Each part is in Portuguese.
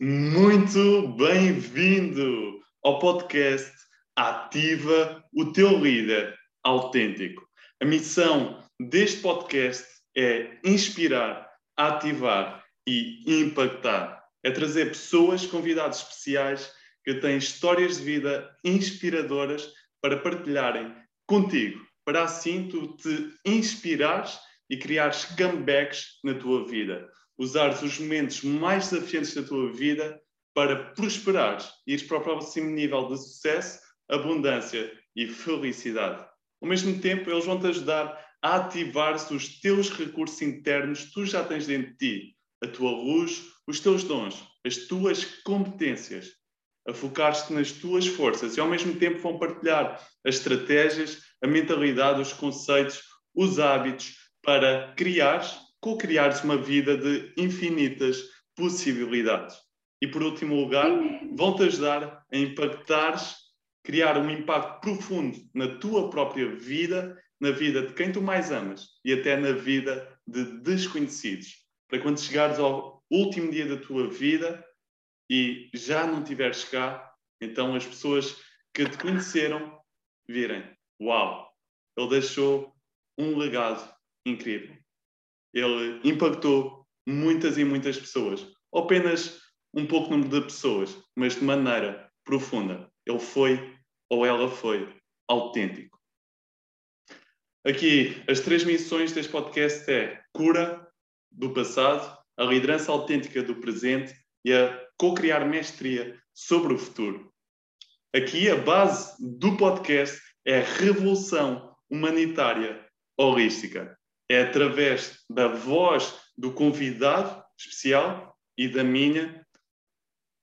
Muito bem-vindo ao podcast Ativa o teu líder autêntico. A missão deste podcast é inspirar, ativar e impactar. É trazer pessoas, convidados especiais que têm histórias de vida inspiradoras para partilharem contigo, para assim tu te inspirares e criares comebacks na tua vida. Usares os momentos mais desafiantes da tua vida para prosperares e ires para o próximo nível de sucesso, abundância e felicidade. Ao mesmo tempo, eles vão te ajudar a ativar os teus recursos internos que tu já tens dentro de ti, a tua luz, os teus dons, as tuas competências, a focar-te nas tuas forças e ao mesmo tempo vão partilhar as estratégias, a mentalidade, os conceitos, os hábitos para criares, co-criares uma vida de infinitas possibilidades. E por último lugar, vão-te ajudar a impactares, criar um impacto profundo na tua própria vida, na vida de quem tu mais amas e até na vida de desconhecidos. Para quando chegares ao último dia da tua vida e já não estiveres cá, então as pessoas que te conheceram virem: Uau, ele deixou um legado incrível. Ele impactou muitas e muitas pessoas, ou apenas um pouco número de pessoas, mas de maneira profunda. Ele foi ou ela foi autêntico. Aqui, as três missões deste podcast é cura do passado, a liderança autêntica do presente e a co-criar mestria sobre o futuro. Aqui, a base do podcast é a revolução humanitária holística é através da voz do convidado especial e da minha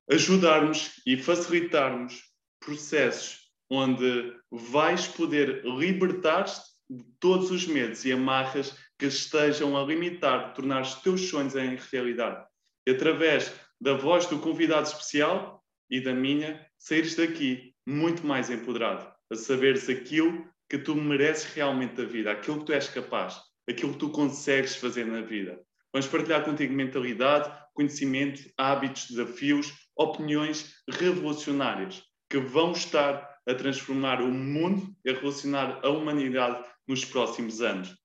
ajudarmos e facilitarmos processos onde vais poder libertar-te de todos os medos e amarras que estejam a limitar, tornar os teus sonhos em realidade. E através da voz do convidado especial e da minha, saíres daqui muito mais empoderado, a saberes aquilo que tu mereces realmente da vida, aquilo que tu és capaz aquilo que tu consegues fazer na vida. Vamos partilhar contigo mentalidade, conhecimento, hábitos, desafios, opiniões revolucionárias que vão estar a transformar o mundo e a relacionar a humanidade nos próximos anos.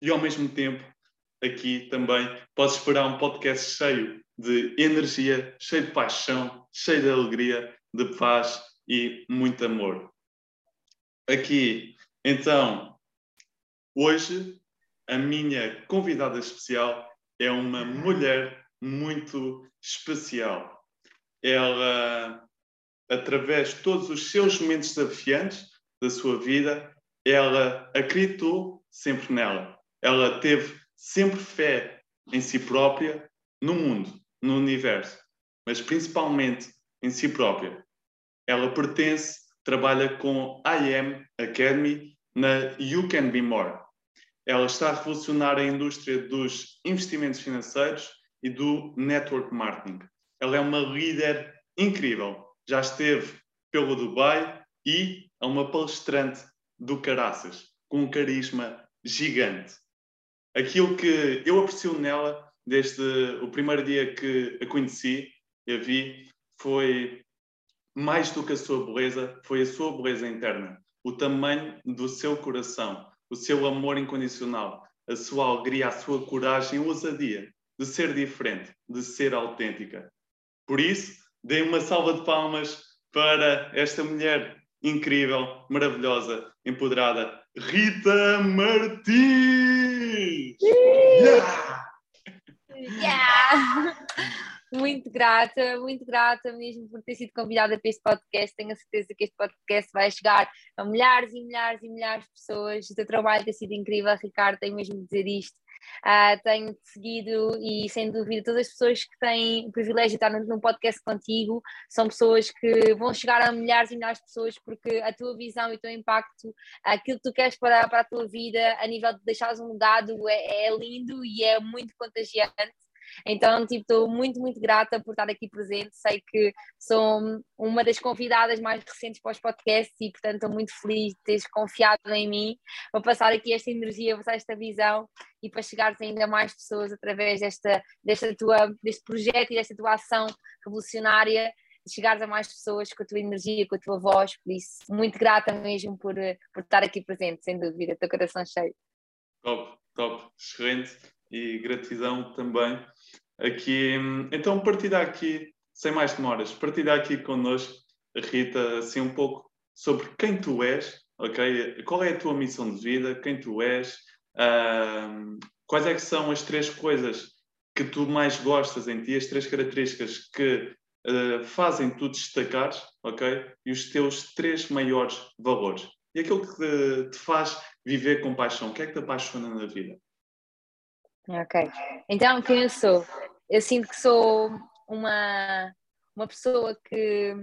E ao mesmo tempo, aqui também podes esperar um podcast cheio de energia, cheio de paixão, cheio de alegria, de paz e muito amor. Aqui, então, hoje a minha convidada especial é uma mulher muito especial. Ela, através de todos os seus momentos desafiantes da sua vida, ela acreditou sempre nela. Ela teve sempre fé em si própria, no mundo, no universo, mas principalmente em si própria. Ela pertence, trabalha com I Am Academy na You Can Be More ela está a revolucionar a indústria dos investimentos financeiros e do network marketing. Ela é uma líder incrível. Já esteve pelo Dubai e é uma palestrante do caraças, com um carisma gigante. Aquilo que eu aprecio nela, desde o primeiro dia que a conheci a vi, foi mais do que a sua beleza, foi a sua beleza interna, o tamanho do seu coração, o seu amor incondicional, a sua alegria, a sua coragem, a ousadia de ser diferente, de ser autêntica. Por isso, dê uma salva de palmas para esta mulher incrível, maravilhosa, empoderada, Rita Martins! Yeah! yeah! Muito grata, muito grata mesmo por ter sido convidada para este podcast. Tenho a certeza que este podcast vai chegar a milhares e milhares e milhares de pessoas. O teu trabalho tem sido incrível, Ricardo, tenho mesmo de dizer isto. Uh, tenho seguido e sem dúvida todas as pessoas que têm o privilégio de estar num podcast contigo são pessoas que vão chegar a milhares e milhares de pessoas porque a tua visão e o teu impacto, aquilo que tu queres para, para a tua vida a nível de deixares um legado é, é lindo e é muito contagiante Então, tipo, estou muito, muito grata por estar aqui presente. Sei que sou uma das convidadas mais recentes para os podcasts e, portanto, estou muito feliz de teres confiado em mim. Vou passar aqui esta energia, passar esta visão e para chegares ainda mais pessoas através desta, desta tua, deste projeto e desta tua ação revolucionária chegares a mais pessoas com a tua energia, com a tua voz, por isso, muito grata mesmo por, por estar aqui presente, sem dúvida, teu coração cheio. Top, top, excelente e gratidão também. Aqui, então, partilhar aqui, sem mais demoras, partilhar aqui connosco, Rita, assim um pouco sobre quem tu és, ok? Qual é a tua missão de vida, quem tu és, uh, quais é que são as três coisas que tu mais gostas em ti, as três características que uh, fazem tu destacares, ok? E os teus três maiores valores. E aquilo que te faz viver com paixão. O que é que te apaixona na vida? Ok. Então, quem eu sou? Eu sinto que sou uma, uma pessoa que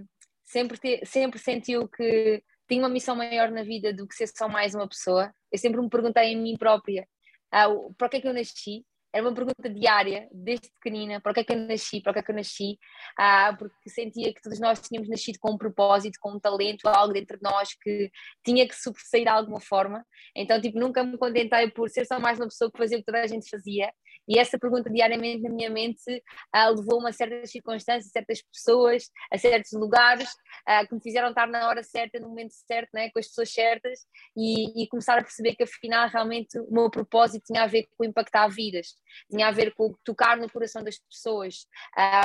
sempre, te, sempre sentiu que tinha uma missão maior na vida do que ser só mais uma pessoa. Eu sempre me perguntei em mim própria ah, para que é que eu nasci era uma pergunta diária, desde pequenina, para que é que eu nasci, para que é que eu nasci, ah, porque sentia que todos nós tínhamos nascido com um propósito, com um talento, algo dentro de nós que tinha que sobressair de alguma forma. Então, tipo, nunca me contentei por ser só mais uma pessoa que fazia o que toda a gente fazia. E essa pergunta diariamente na minha mente ah, levou-me a certas circunstâncias, a certas pessoas, a certos lugares ah, que me fizeram estar na hora certa, no momento certo, né, com as pessoas certas e, e começar a perceber que afinal realmente o meu propósito tinha a ver com impactar vidas tinha a ver com tocar no coração das pessoas.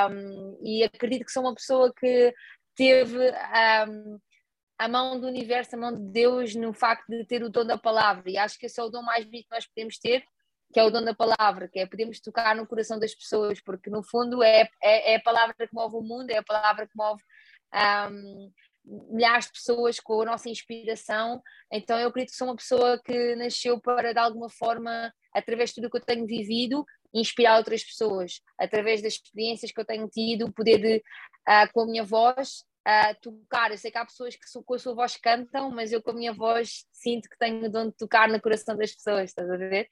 Um, e acredito que sou uma pessoa que teve um, a mão do universo, a mão de Deus no facto de ter o dom da palavra. E acho que esse é o dom mais bonito que nós podemos ter, que é o dom da palavra, que é podemos tocar no coração das pessoas, porque no fundo é, é, é a palavra que move o mundo, é a palavra que move um, milhares de pessoas com a nossa inspiração. Então eu acredito que sou uma pessoa que nasceu para de alguma forma através de tudo o que eu tenho vivido, inspirar outras pessoas, através das experiências que eu tenho tido, poder de, uh, com a minha voz uh, tocar. Eu sei que há pessoas que com a sua voz cantam, mas eu com a minha voz sinto que tenho o dom de tocar no coração das pessoas, estás a ver?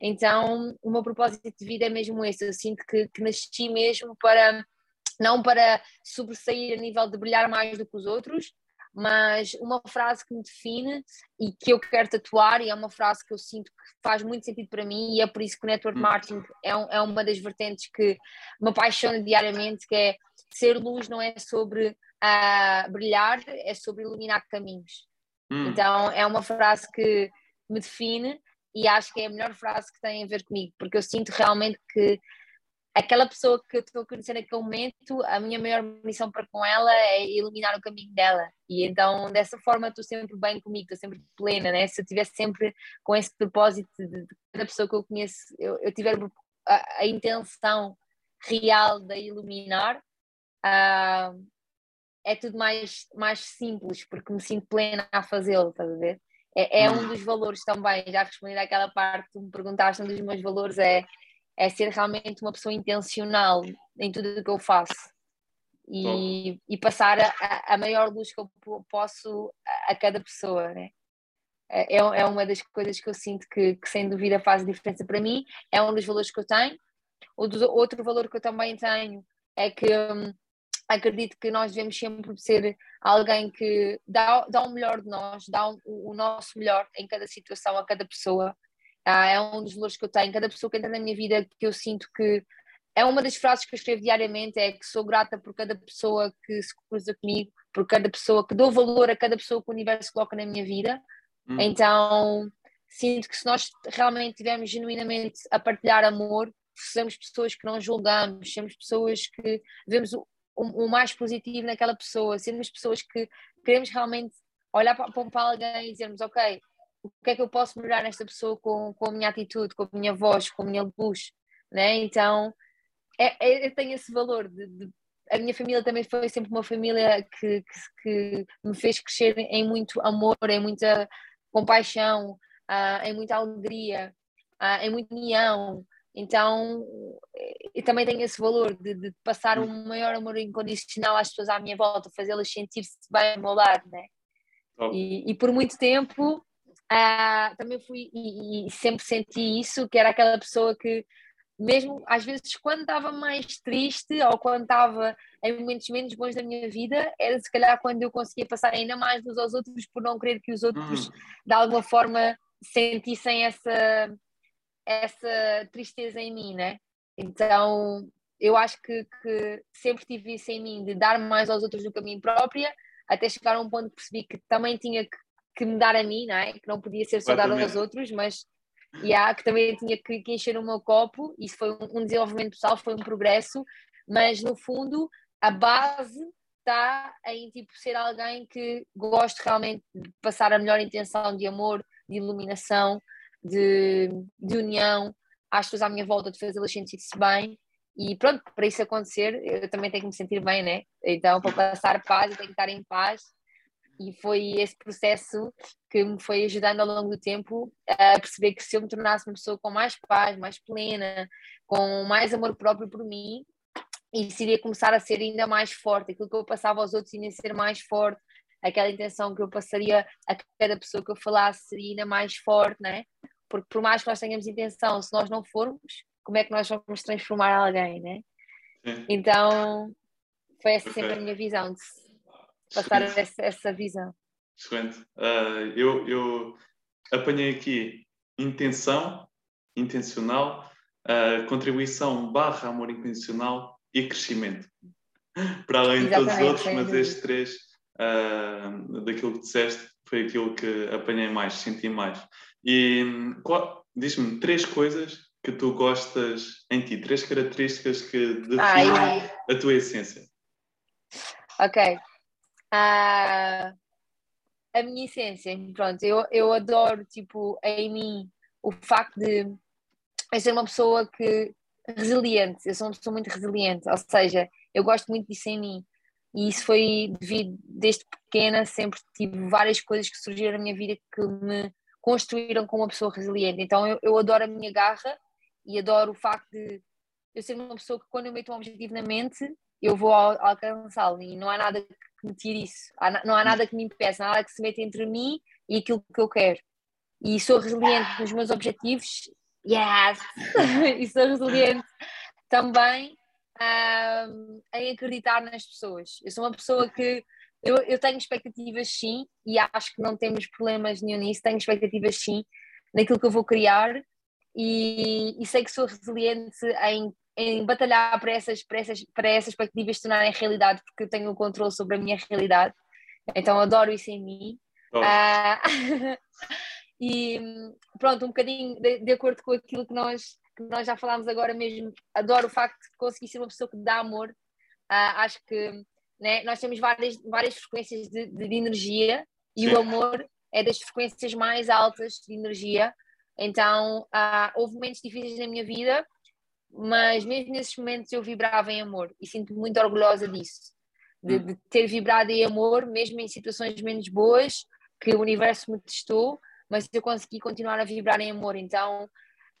Então, o meu propósito de vida é mesmo esse. Eu sinto que, que nasci mesmo para, não para sobressair a nível de brilhar mais do que os outros, mas uma frase que me define e que eu quero tatuar, e é uma frase que eu sinto que faz muito sentido para mim, e é por isso que o Network hum. Marketing é, um, é uma das vertentes que me apaixona diariamente, que é ser luz não é sobre uh, brilhar, é sobre iluminar caminhos. Hum. Então é uma frase que me define e acho que é a melhor frase que tem a ver comigo, porque eu sinto realmente que aquela pessoa que eu estou a conhecer naquele momento, a minha maior missão para com ela é iluminar o caminho dela. E então, dessa forma, estou sempre bem comigo, estou sempre plena, né? Se eu tivesse sempre com esse propósito de, de cada pessoa que eu conheço, eu, eu tiver a, a intenção real de iluminar, uh, é tudo mais, mais simples, porque me sinto plena a fazê-lo, estás a ver? É, é um hum. dos valores também, já respondi àquela parte que me perguntaste, um dos meus valores é é ser realmente uma pessoa intencional em tudo o que eu faço e, e passar a, a, maior luz que eu posso a, a cada pessoa, né? É, é, é uma das coisas que eu sinto que, que, sem dúvida faz diferença para mim, é um dos valores que eu tenho. O do, outro valor que eu também tenho é que hum, acredito que nós devemos sempre ser alguém que dá, dá o melhor de nós, dá o, o nosso melhor em cada situação, a cada pessoa, ah, é um dos valores que eu tenho. Cada pessoa que entra na minha vida que eu sinto que é uma das frases que eu escrevo diariamente é que sou grata por cada pessoa que se cruza comigo, por cada pessoa que dou valor a cada pessoa que o universo coloca na minha vida. Hum. Então sinto que se nós realmente estivermos genuinamente a partilhar amor, somos pessoas que não julgamos, somos pessoas que vemos o, o, o mais positivo naquela pessoa, somos pessoas que queremos realmente olhar para, para alguém e dizermos, ok, o que é que eu posso melhorar nesta pessoa com, com a minha atitude, com a minha voz, com a minha luz, né? Então, é, é, eu tenho esse valor de, de, a minha família também foi sempre uma família que, que, que me fez crescer em muito amor, em muita compaixão, uh, em muita alegria, uh, em muita união. Então, eu também tenho esse valor de, de passar um maior amor incondicional às pessoas à minha volta, fazê-las sentir-se bem ao meu lado, né? E, e por muito tempo Uh, também fui e, e, sempre senti isso, que era aquela pessoa que mesmo às vezes quando estava mais triste ou quando estava em momentos menos bons da minha vida, era se calhar quando eu conseguia passar ainda mais uns aos outros por não querer que os outros hum. de alguma forma sentissem essa, essa tristeza em mim, né? Então eu acho que, que sempre tive isso em mim, de dar mais aos outros do que a mim própria, até chegar a um ponto que percebi que também tinha que, que me dar a mim, não é? que não podia ser só dar aos outros, mas yeah, que também tinha que, que, encher o meu copo. Isso foi um, um desenvolvimento pessoal, foi um progresso, mas no fundo a base está em tipo, ser alguém que goste realmente de passar a melhor intenção de amor, de iluminação, de, de união às pessoas à minha volta, de fazê-las sentir-se bem. E pronto, para isso acontecer, eu também tenho que me sentir bem, né? Então, para passar paz, eu tenho que estar em paz e foi esse processo que me foi ajudando ao longo do tempo a perceber que se eu me tornasse uma pessoa com mais paz, mais plena, com mais amor próprio por mim, isso iria começar a ser ainda mais forte, aquilo que eu passava aos outros iria ser mais forte, aquela intenção que eu passaria a cada pessoa que eu falasse seria ainda mais forte, né? Porque por mais que nós tenhamos intenção, se nós não formos, como é que nós vamos transformar alguém, né? Então, foi essa okay. sempre a minha visão de passar essa, essa, visão. Excelente. Uh, eu, eu apanhei aqui intenção, intencional, uh, contribuição barra amor incondicional e crescimento. Para além Exatamente, de todos os outros, mas estes três, uh, daquilo que disseste, foi aquilo que apanhei mais, senti mais. E diz-me três coisas que tu gostas em ti, três características que definem a tua essência. Ok a, a minha essência. Pronto, eu, eu adoro, tipo, em mim o facto de eu ser uma pessoa que resiliente, eu sou uma pessoa muito resiliente, ou seja, eu gosto muito disso em mim. E isso foi devido, desde pequena, sempre tive várias coisas que surgiram na minha vida que me construíram como uma pessoa resiliente. Então eu, eu adoro a minha garra e adoro o facto de eu ser uma pessoa que quando eu meto um objetivo na mente, eu vou alcançá-lo e não há nada que me tire isso, não há nada que me impeça, nada que se meta entre mim e aquilo que eu quero. E sou resiliente nos meus objetivos, yes! e sou resiliente também um, em acreditar nas pessoas. Eu sou uma pessoa que eu, eu tenho expectativas sim, e acho que não temos problemas nenhum nisso, tenho expectativas sim naquilo que eu vou criar e, e sei que sou resiliente em em batalhar para essas, para essas, para essas expectativas se tornarem realidade, porque eu tenho o controle sobre a minha realidade. Então adoro isso em mim. Oh. Uh, e pronto, um bocadinho de, de, acordo com aquilo que nós, que nós já falámos agora mesmo, adoro o facto de conseguir ser uma pessoa que dá amor. Uh, acho que né, nós temos várias, várias frequências de, de energia e Sim. o amor é das frequências mais altas de energia. Então, uh, houve momentos difíceis na minha vida mas mesmo nesses momentos eu vibrava em amor e sinto-me muito orgulhosa disso, de, hum. de, ter vibrado em amor, mesmo em situações menos boas, que o universo me testou, mas eu consegui continuar a vibrar em amor. Então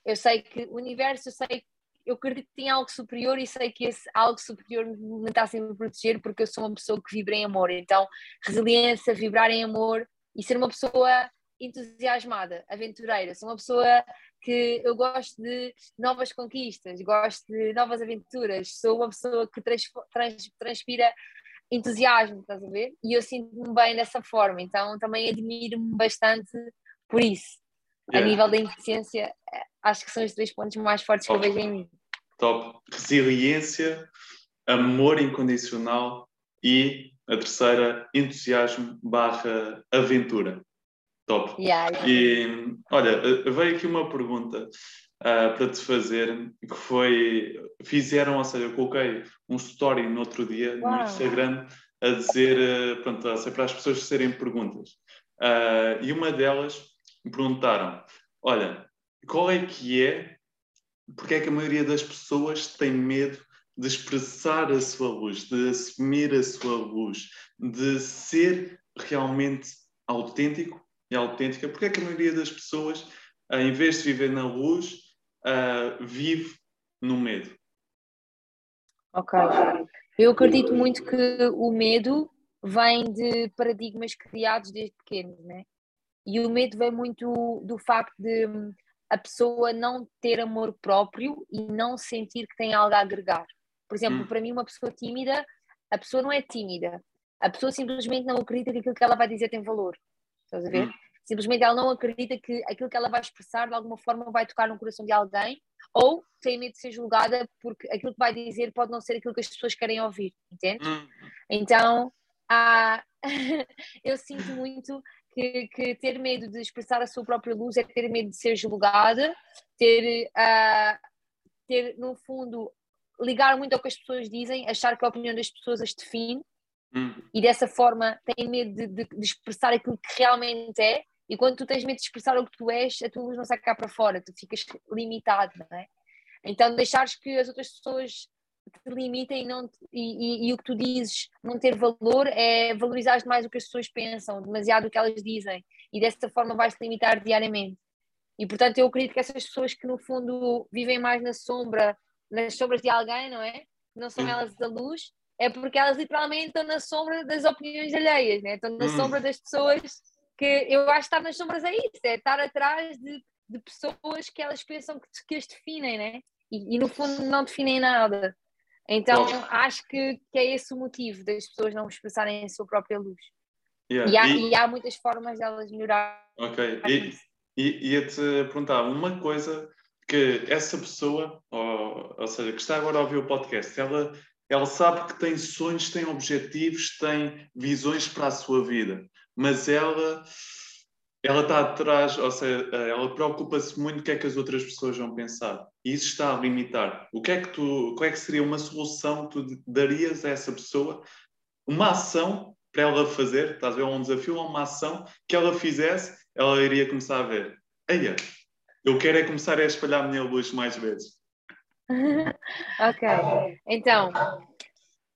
eu sei que o universo, eu sei eu acredito em algo superior e sei que esse algo superior me está sempre a proteger porque eu sou uma pessoa que vibra em amor. Então, resiliência, vibrar em amor e ser uma pessoa entusiasmada, aventureira. Sou uma pessoa que eu gosto de novas conquistas, gosto de novas aventuras, sou uma pessoa que trans, trans, transpira entusiasmo, estás a ver? E eu sinto-me bem dessa forma, então também admiro-me bastante por isso. Yeah. A nível da eficiência, acho que são os três pontos mais fortes Top. que eu vejo em mim. Top. Resiliência, amor incondicional e a terceira, entusiasmo barra aventura. Top. Yeah, e olha, veio aqui uma pergunta uh, para te fazer, que foi, fizeram, ou seja, eu coloquei um story no outro dia Uau. no Instagram a dizer, uh, pronto, a ser para as pessoas fazerem perguntas. Uh, e uma delas me perguntaram, olha, qual é que é, porque é que a maioria das pessoas tem medo de expressar a sua luz, de assumir a sua luz, de ser realmente autêntico e autêntica, porque é que a maioria das pessoas, ah, em vez de viver na luz, uh, vive no medo? Ok. Eu acredito muito que o medo vem de paradigmas criados desde pequenos, né? E o medo vem muito do facto de a pessoa não ter amor próprio e não sentir que tem algo a agregar. Por exemplo, hum. para mim, uma pessoa tímida, a pessoa não é tímida, a pessoa simplesmente não acredita que aquilo que ela vai dizer tem valor. Estás a ver? Hum. Simplesmente ela não acredita que aquilo que ela vai expressar de alguma forma vai tocar no coração de alguém ou tem medo de ser julgada porque aquilo que vai dizer pode não ser aquilo que as pessoas querem ouvir, entende? Hum. Então, há... eu sinto muito que, que, ter medo de expressar a sua própria luz é ter medo de ser julgada, ter, uh, ter no fundo, ligar muito ao que as pessoas dizem, achar que a opinião das pessoas as define hum. e dessa forma tem medo de, de, de, expressar aquilo que realmente é. E quando tu tens medo de expressar o que tu és, a tua luz não sai cá para fora, tu ficas limitado, não é? Então, deixares que as outras pessoas te limitem e, não, e, e, e, o que tu dizes não ter valor é valorizar mais o que as pessoas pensam, demasiado o que elas dizem, e dessa forma vais-te limitar diariamente. E portanto, eu acredito que essas pessoas que no fundo vivem mais na sombra, nas sombras de alguém, não é? Não são elas da luz, é porque elas literalmente estão na sombra das opiniões alheias, né? estão na hum. sombra das pessoas que eu acho que estar nas sombras é isso, é estar atrás de, de pessoas que elas pensam que, que as definem, né? E, e no fundo não definem nada. Então acho que, que é esse o motivo das pessoas não expressarem a sua própria luz. Yeah. E, há, e... e, há, muitas formas delas de melhorar. Ok, e, e ia-te perguntar uma coisa que essa pessoa, ou, ou seja, que está agora a ouvir o podcast, ela, ela sabe que tem sonhos, tem objetivos, tem visões para a sua vida, mas ela ela está atrás, ou seja, ela preocupa-se muito do que é que as outras pessoas vão pensar. E isso está a limitar. O que é que tu, qual é que seria uma solução que tu darias a essa pessoa? Uma ação para ela fazer, estás a ver, um desafio, uma ação que ela fizesse, ela iria começar a ver. Eia, eu quero é começar a espalhar a minha luz mais vezes. ok, então,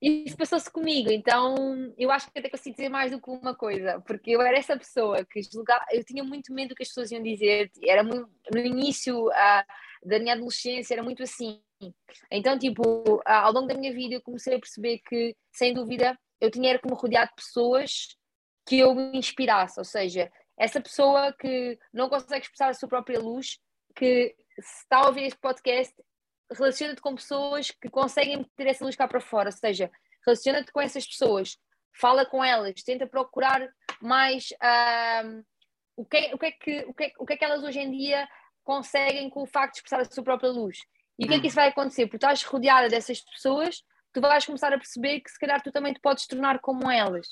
isso passou-se comigo, então eu acho que até consigo dizer mais do que uma coisa, porque eu era essa pessoa que julgava, eu tinha muito medo do que as pessoas iam dizer, era muito, no início uh, da minha adolescência era muito assim. Então, tipo, uh, ao longo da minha vida eu comecei a perceber que, sem dúvida, eu tinha era como rodear de pessoas que eu me inspirasse, ou seja, essa pessoa que não consegue expressar a sua própria luz, que se está a ouvir este podcast relaciona-te com pessoas que conseguem ter essa luz cá para fora, ou seja, relaciona-te com essas pessoas, fala com elas, tenta procurar mais uh, o, que, é, o, que é que, o, que é, o que é que elas hoje em dia conseguem com o facto de expressar a sua própria luz. E o que é que isso vai acontecer? Porque estás rodeada dessas pessoas, tu vais começar a perceber que se calhar tu também te podes tornar como elas.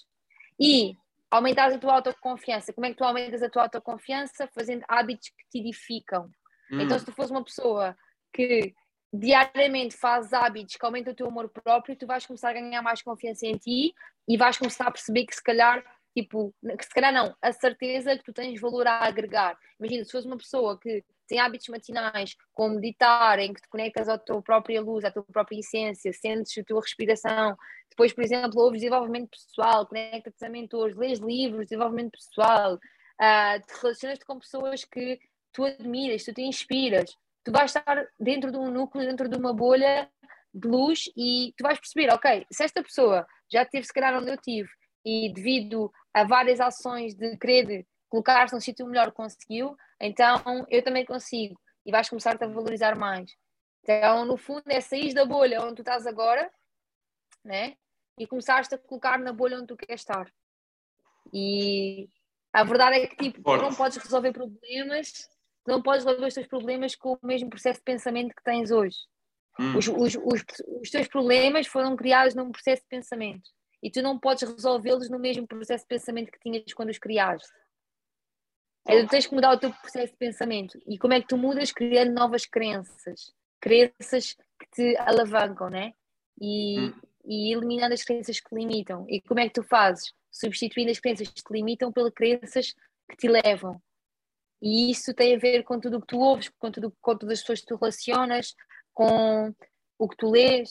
E aumentar a tua autoconfiança. Como é que tu aumentas a tua autoconfiança? Fazendo hábitos que te edificam. Hum. Então, se tu fores uma pessoa que diariamente fazes hábitos que aumentam o teu amor próprio, tu vais começar a ganhar mais confiança em ti e vais começar a perceber que se calhar, tipo, que se calhar não, a certeza que tu tens valor a agregar. Imagina, se fores uma pessoa que tem hábitos matinais, como meditar, em que te conectas à tua própria luz, à tua própria essência, sentes a tua respiração, depois, por exemplo, ouves desenvolvimento pessoal, conectas-te a mentores, lês livros, desenvolvimento pessoal, uh, te relacionas-te com pessoas que tu admiras, tu te inspiras, tu vais estar dentro de um núcleo, dentro de uma bolha de luz e tu vais perceber, ok, se esta pessoa já teve se calhar onde eu tive e devido a várias ações de querer colocar-se num sítio melhor conseguiu, então eu também consigo e vais começar-te a valorizar mais. Então, no fundo, é sair da bolha onde tu estás agora, né? E começaste a colocar na bolha onde tu queres estar. E a verdade é que, tipo, não podes resolver problemas tu não podes resolver os teus problemas com o mesmo processo de pensamento que tens hoje. Hum. Os, os, os, os, teus problemas foram criados num processo de pensamento e tu não podes resolvê-los no mesmo processo de pensamento que tinhas quando os criaste. É, tu tens que mudar o teu processo de pensamento. E como é que tu mudas? Criando novas crenças. Crenças que te alavancam, né? E, hum. e eliminando as crenças que limitam. E como é que tu fazes? Substituindo as crenças que te limitam pelas crenças que te levam. E isso tem a ver com tudo o que tu ouves, com, tudo, com todas as pessoas que tu relacionas, com o que tu lês.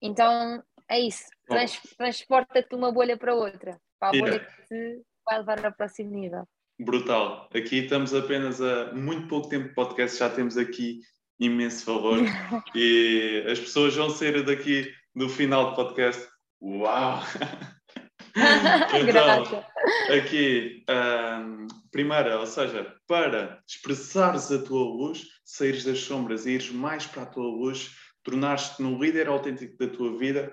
Então é isso. Trans, transporta-te de uma bolha para outra, para a bolha que te vai levar ao próximo nível. Brutal. Aqui estamos apenas a muito pouco tempo de podcast, já temos aqui imenso valor. e as pessoas vão sair daqui no final do podcast. Uau! então, aqui, um, primeira, ou seja, para expressares a tua luz, saíres das sombras e ires mais para a tua luz, tornares-te no líder autêntico da tua vida,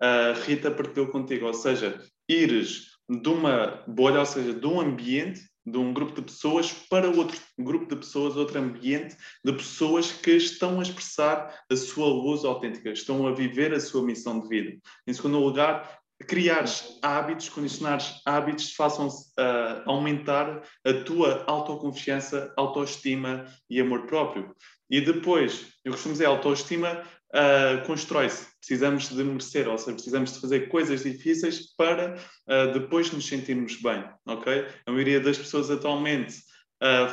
a Rita partilhou contigo, ou seja, ires de uma bolha, ou seja, de um ambiente, de um grupo de pessoas para outro grupo de pessoas, outro ambiente de pessoas que estão a expressar a sua luz autêntica, estão a viver a sua missão de vida. Em segundo lugar, criares hábitos, condicionares hábitos que façam uh, aumentar a tua autoconfiança, autoestima e amor próprio. E depois, eu costumo dizer, autoestima uh, constrói-se. Precisamos de merecer, ou seja, precisamos de fazer coisas difíceis para uh, depois nos sentirmos bem, ok? A maioria das pessoas atualmente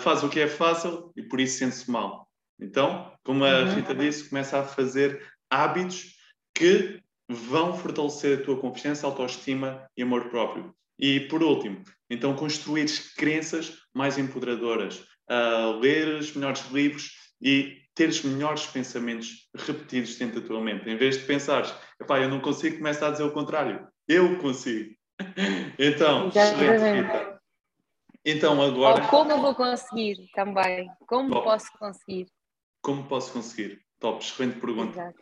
faz o que é fácil e por isso sente-se mal. Então, como a uhum. Rita disse, começa a fazer hábitos que vão fortalecer a tua confiança, autoestima e amor próprio. E por último, então construir crenças mais empoderadoras, uh, ler os melhores livros e teres melhores pensamentos repetidos dentro da tua mente. Em vez de pensares, eu não consigo, começa a dizer o contrário. Eu consigo. então, excelente, Rita. Então, agora. Ou como eu vou conseguir também? Como Top. posso conseguir? Como posso conseguir? Top, excelente pergunta. Exato.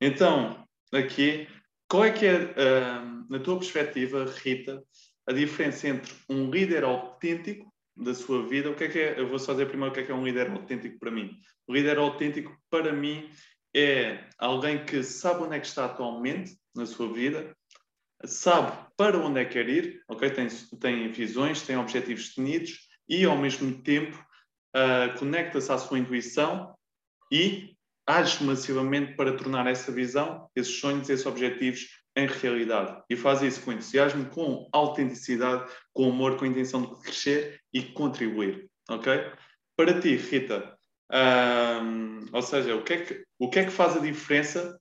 Então, aqui, qual é que é, uh, na tua perspectiva, Rita, a diferença entre um líder autêntico da sua vida, o que é que é, eu vou só dizer primeiro o que é que é um líder autêntico para mim. O líder autêntico para mim é alguém que sabe onde é que está atualmente na sua vida, sabe para onde é que quer ir, ok? Tem, tem visões, tem objetivos definidos e ao mesmo tempo uh, conecta-se à sua intuição e age massivamente para tornar essa visão, esses sonhos, esses objetivos em realidade. E faz isso com entusiasmo, com autenticidade, com amor, com a intenção de crescer e contribuir. Ok? Para ti, Rita, ou seja, o que, é que, o que é que faz a diferença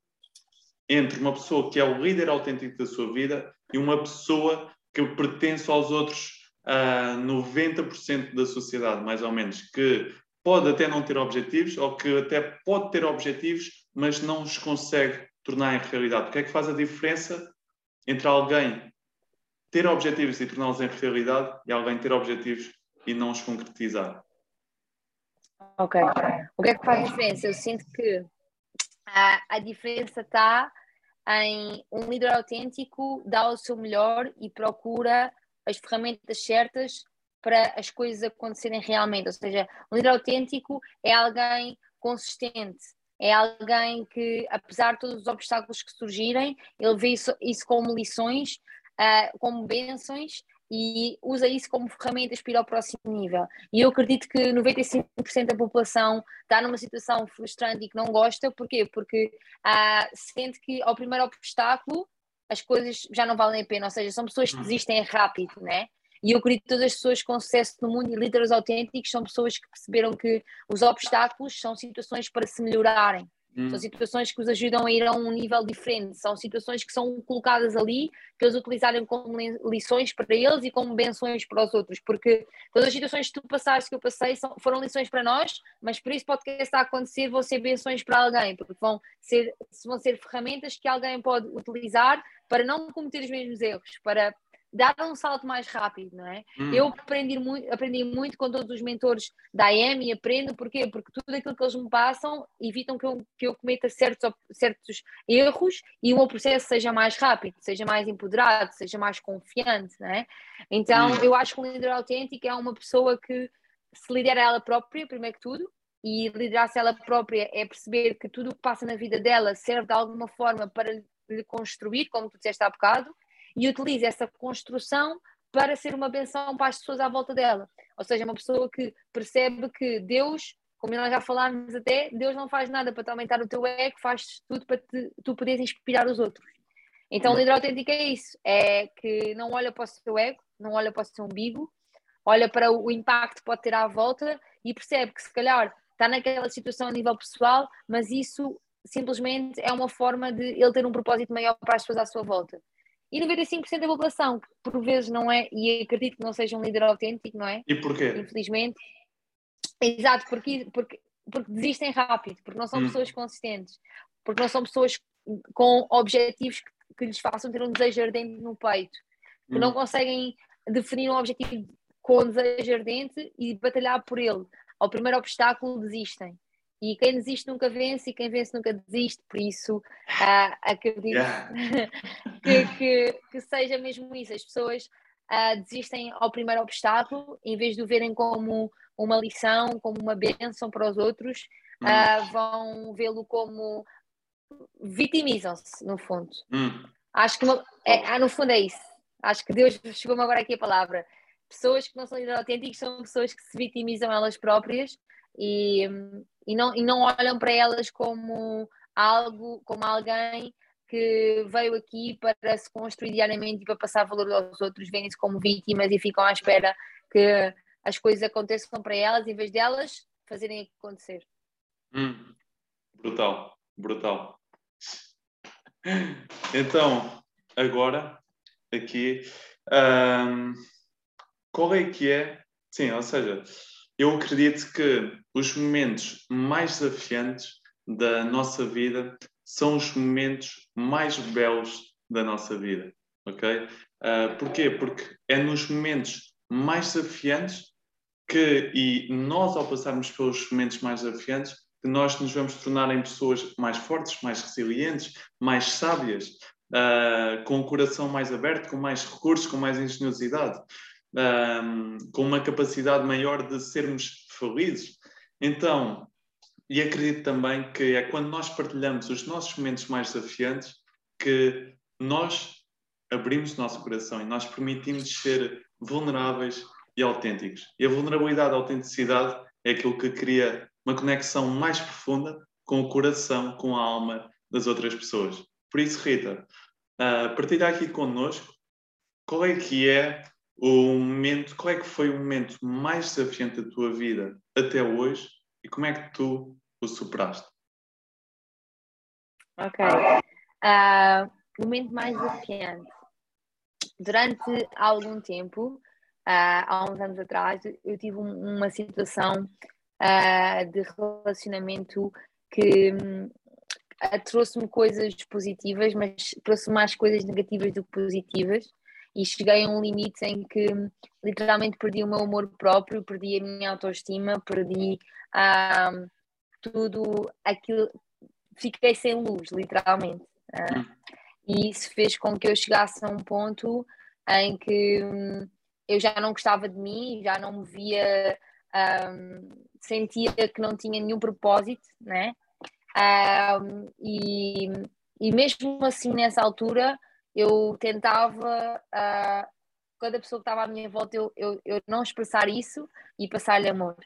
entre uma pessoa que é o líder autêntico da sua vida e uma pessoa que pertence aos outros uh, 90% da sociedade, mais ou menos, que pode até não ter objetivos ou que até pode ter objetivos, mas não os consegue tornar em realidade? O que é que faz a diferença entre alguém ter objetivos e torná-los em realidade e alguém ter objetivos e não os concretizar? Ok. O que é que faz diferença? Eu sinto que a, a diferença está em um líder autêntico dá o seu melhor e procura as ferramentas certas para as coisas acontecerem realmente. Ou seja, um líder autêntico é alguém consistente, é alguém que, apesar de todos os obstáculos que surgirem, ele vê isso, isso como lições, uh, como bênçãos e usa isso como ferramentas para ir ao próximo nível. E eu acredito que 95% da população está numa situação frustrante e que não gosta, porquê? Porque uh, sente que ao primeiro obstáculo as coisas já não valem a pena, ou seja, são pessoas que uhum. desistem rápido, né? E eu acredito que todas as pessoas com sucesso no mundo e líderes autênticos são pessoas que perceberam que os obstáculos são situações para se melhorarem. Hum. São situações que os ajudam a ir a um nível diferente. São situações que são colocadas ali, que eles utilizarem como lições para eles e como benções para os outros. Porque todas as situações que tu passaste, que eu passei, são, foram lições para nós, mas por isso pode que está a acontecer, vão ser benções para alguém, porque vão ser, vão ser ferramentas que alguém pode utilizar para não cometer os mesmos erros, para dar um salto mais rápido, não é? Hum. Eu aprendi muito, aprendi muito com todos os mentores da AM e aprendo, porquê? Porque tudo aquilo que eles me passam evitam que eu, que eu cometa certos, certos erros e o meu processo seja mais rápido, seja mais empoderado, seja mais confiante, não é? Então, hum. eu acho que um líder autêntico é uma pessoa que se lidera ela própria, primeiro que tudo, e liderar-se ela própria é perceber que tudo o que passa na vida dela serve de alguma forma para lhe construir, como tu disseste há bocado, e utiliza essa construção para ser uma benção para as pessoas à volta dela. Ou seja, uma pessoa que percebe que Deus, como nós já falámos até, Deus não faz nada para te aumentar o teu ego, faz tudo para te, tu poderes inspirar os outros. Então, o líder autêntico é isso: é que não olha para o seu ego, não olha para o seu umbigo, olha para o impacto que pode ter à volta e percebe que, se calhar, está naquela situação a nível pessoal, mas isso simplesmente é uma forma de ele ter um propósito maior para as pessoas à sua volta e 95% da população, que por vezes não é, e acredito que não seja um líder autêntico, não é? E porquê? Infelizmente. Exato, porque, porque, porque desistem rápido, porque não são hum. pessoas consistentes, porque não são pessoas com objetivos que, que, lhes façam ter um desejo ardente no peito. que hum. não conseguem definir um objetivo com desejo ardente e batalhar por ele. Ao primeiro obstáculo desistem. E quem desiste nunca vence e quem vence nunca desiste, por isso uh, acredito yeah. que, que, que, seja mesmo isso. As pessoas uh, desistem ao primeiro obstáculo, em vez de o verem como uma lição, como uma bênção para os outros, uh, vão vê-lo como vitimizam-se, no fundo. Hum. Acho que é, ah, no fundo é isso. Acho que Deus chegou-me agora aqui a palavra. Pessoas que não são líderes autênticos são pessoas que se vitimizam elas próprias e, e, não, e não olham para elas como algo, como alguém que veio aqui para se construir diariamente e para passar valor aos outros, veem-se como vítimas e ficam à espera que as coisas aconteçam para elas em vez delas fazerem acontecer. Hum, brutal, brutal. Então, agora, aqui, um, qual é que é? Sim, ou seja, eu acredito que os momentos mais desafiantes da nossa vida são os momentos mais belos da nossa vida, ok? Uh, porquê? Porque é nos momentos mais desafiantes que, e nós ao passarmos pelos momentos mais desafiantes, que nós nos vamos tornar em pessoas mais fortes, mais resilientes, mais sábias, uh, com o coração mais aberto, com mais recursos, com mais engenhosidade, uh, com uma capacidade maior de sermos felizes. Então, e acredito também que é quando nós partilhamos os nossos momentos mais desafiantes que nós abrimos o nosso coração e nós permitimos ser vulneráveis e autênticos. E a vulnerabilidade, a autenticidade é aquilo que cria uma conexão mais profunda com o coração, com a alma das outras pessoas. Por isso, Rita, uh, partilha aqui connosco qual é que é o momento, qual é que foi o momento mais desafiante da tua vida até hoje e como é que tu o superaste? Ok. Uh, momento mais desafiante. Durante algum tempo, uh, há uns anos atrás, eu tive um, uma situação uh, de relacionamento que uh, trouxe-me coisas positivas, mas trouxe mais coisas negativas do que positivas. E cheguei a um limite em que literalmente perdi o meu amor próprio, perdi a minha autoestima, perdi uh, tudo aquilo, fiquei sem luz, literalmente. Uh, e isso fez com que eu chegasse a um ponto em que um, eu já não gostava de mim, já não me via um, sentia que não tinha nenhum propósito, né? Um, e, e mesmo assim, nessa altura, eu tentava, uh, cada pessoa que estava à minha volta, eu, eu, eu não expressar isso e passar-lhe amor.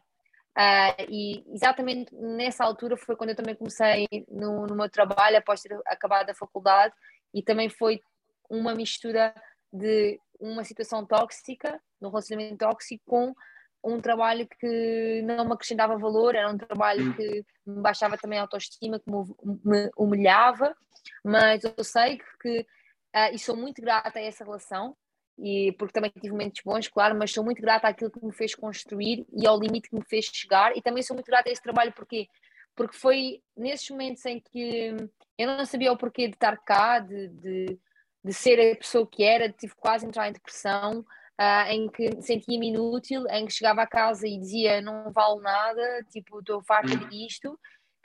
Uh, e exatamente nessa altura foi quando eu também comecei no, no meu trabalho, após ter acabado a faculdade, e também foi uma mistura de uma situação tóxica, um relacionamento tóxico, com um trabalho que não me acrescentava valor, era um trabalho hum. que me baixava também a autoestima, que me humilhava, mas eu sei que, uh, e sou muito grata a essa relação, e porque também tive momentos bons, claro, mas sou muito grata àquilo que me fez construir e ao limite que me fez chegar, e também sou muito grata a esse trabalho, porque porque foi nesses momentos em que eu não sabia o porquê de estar cá, de, de, de ser a pessoa que era, tive quase a entrar em depressão, uh, em que sentia-me inútil, em que chegava a casa e dizia não vale nada, tipo, estou farta uhum. disto,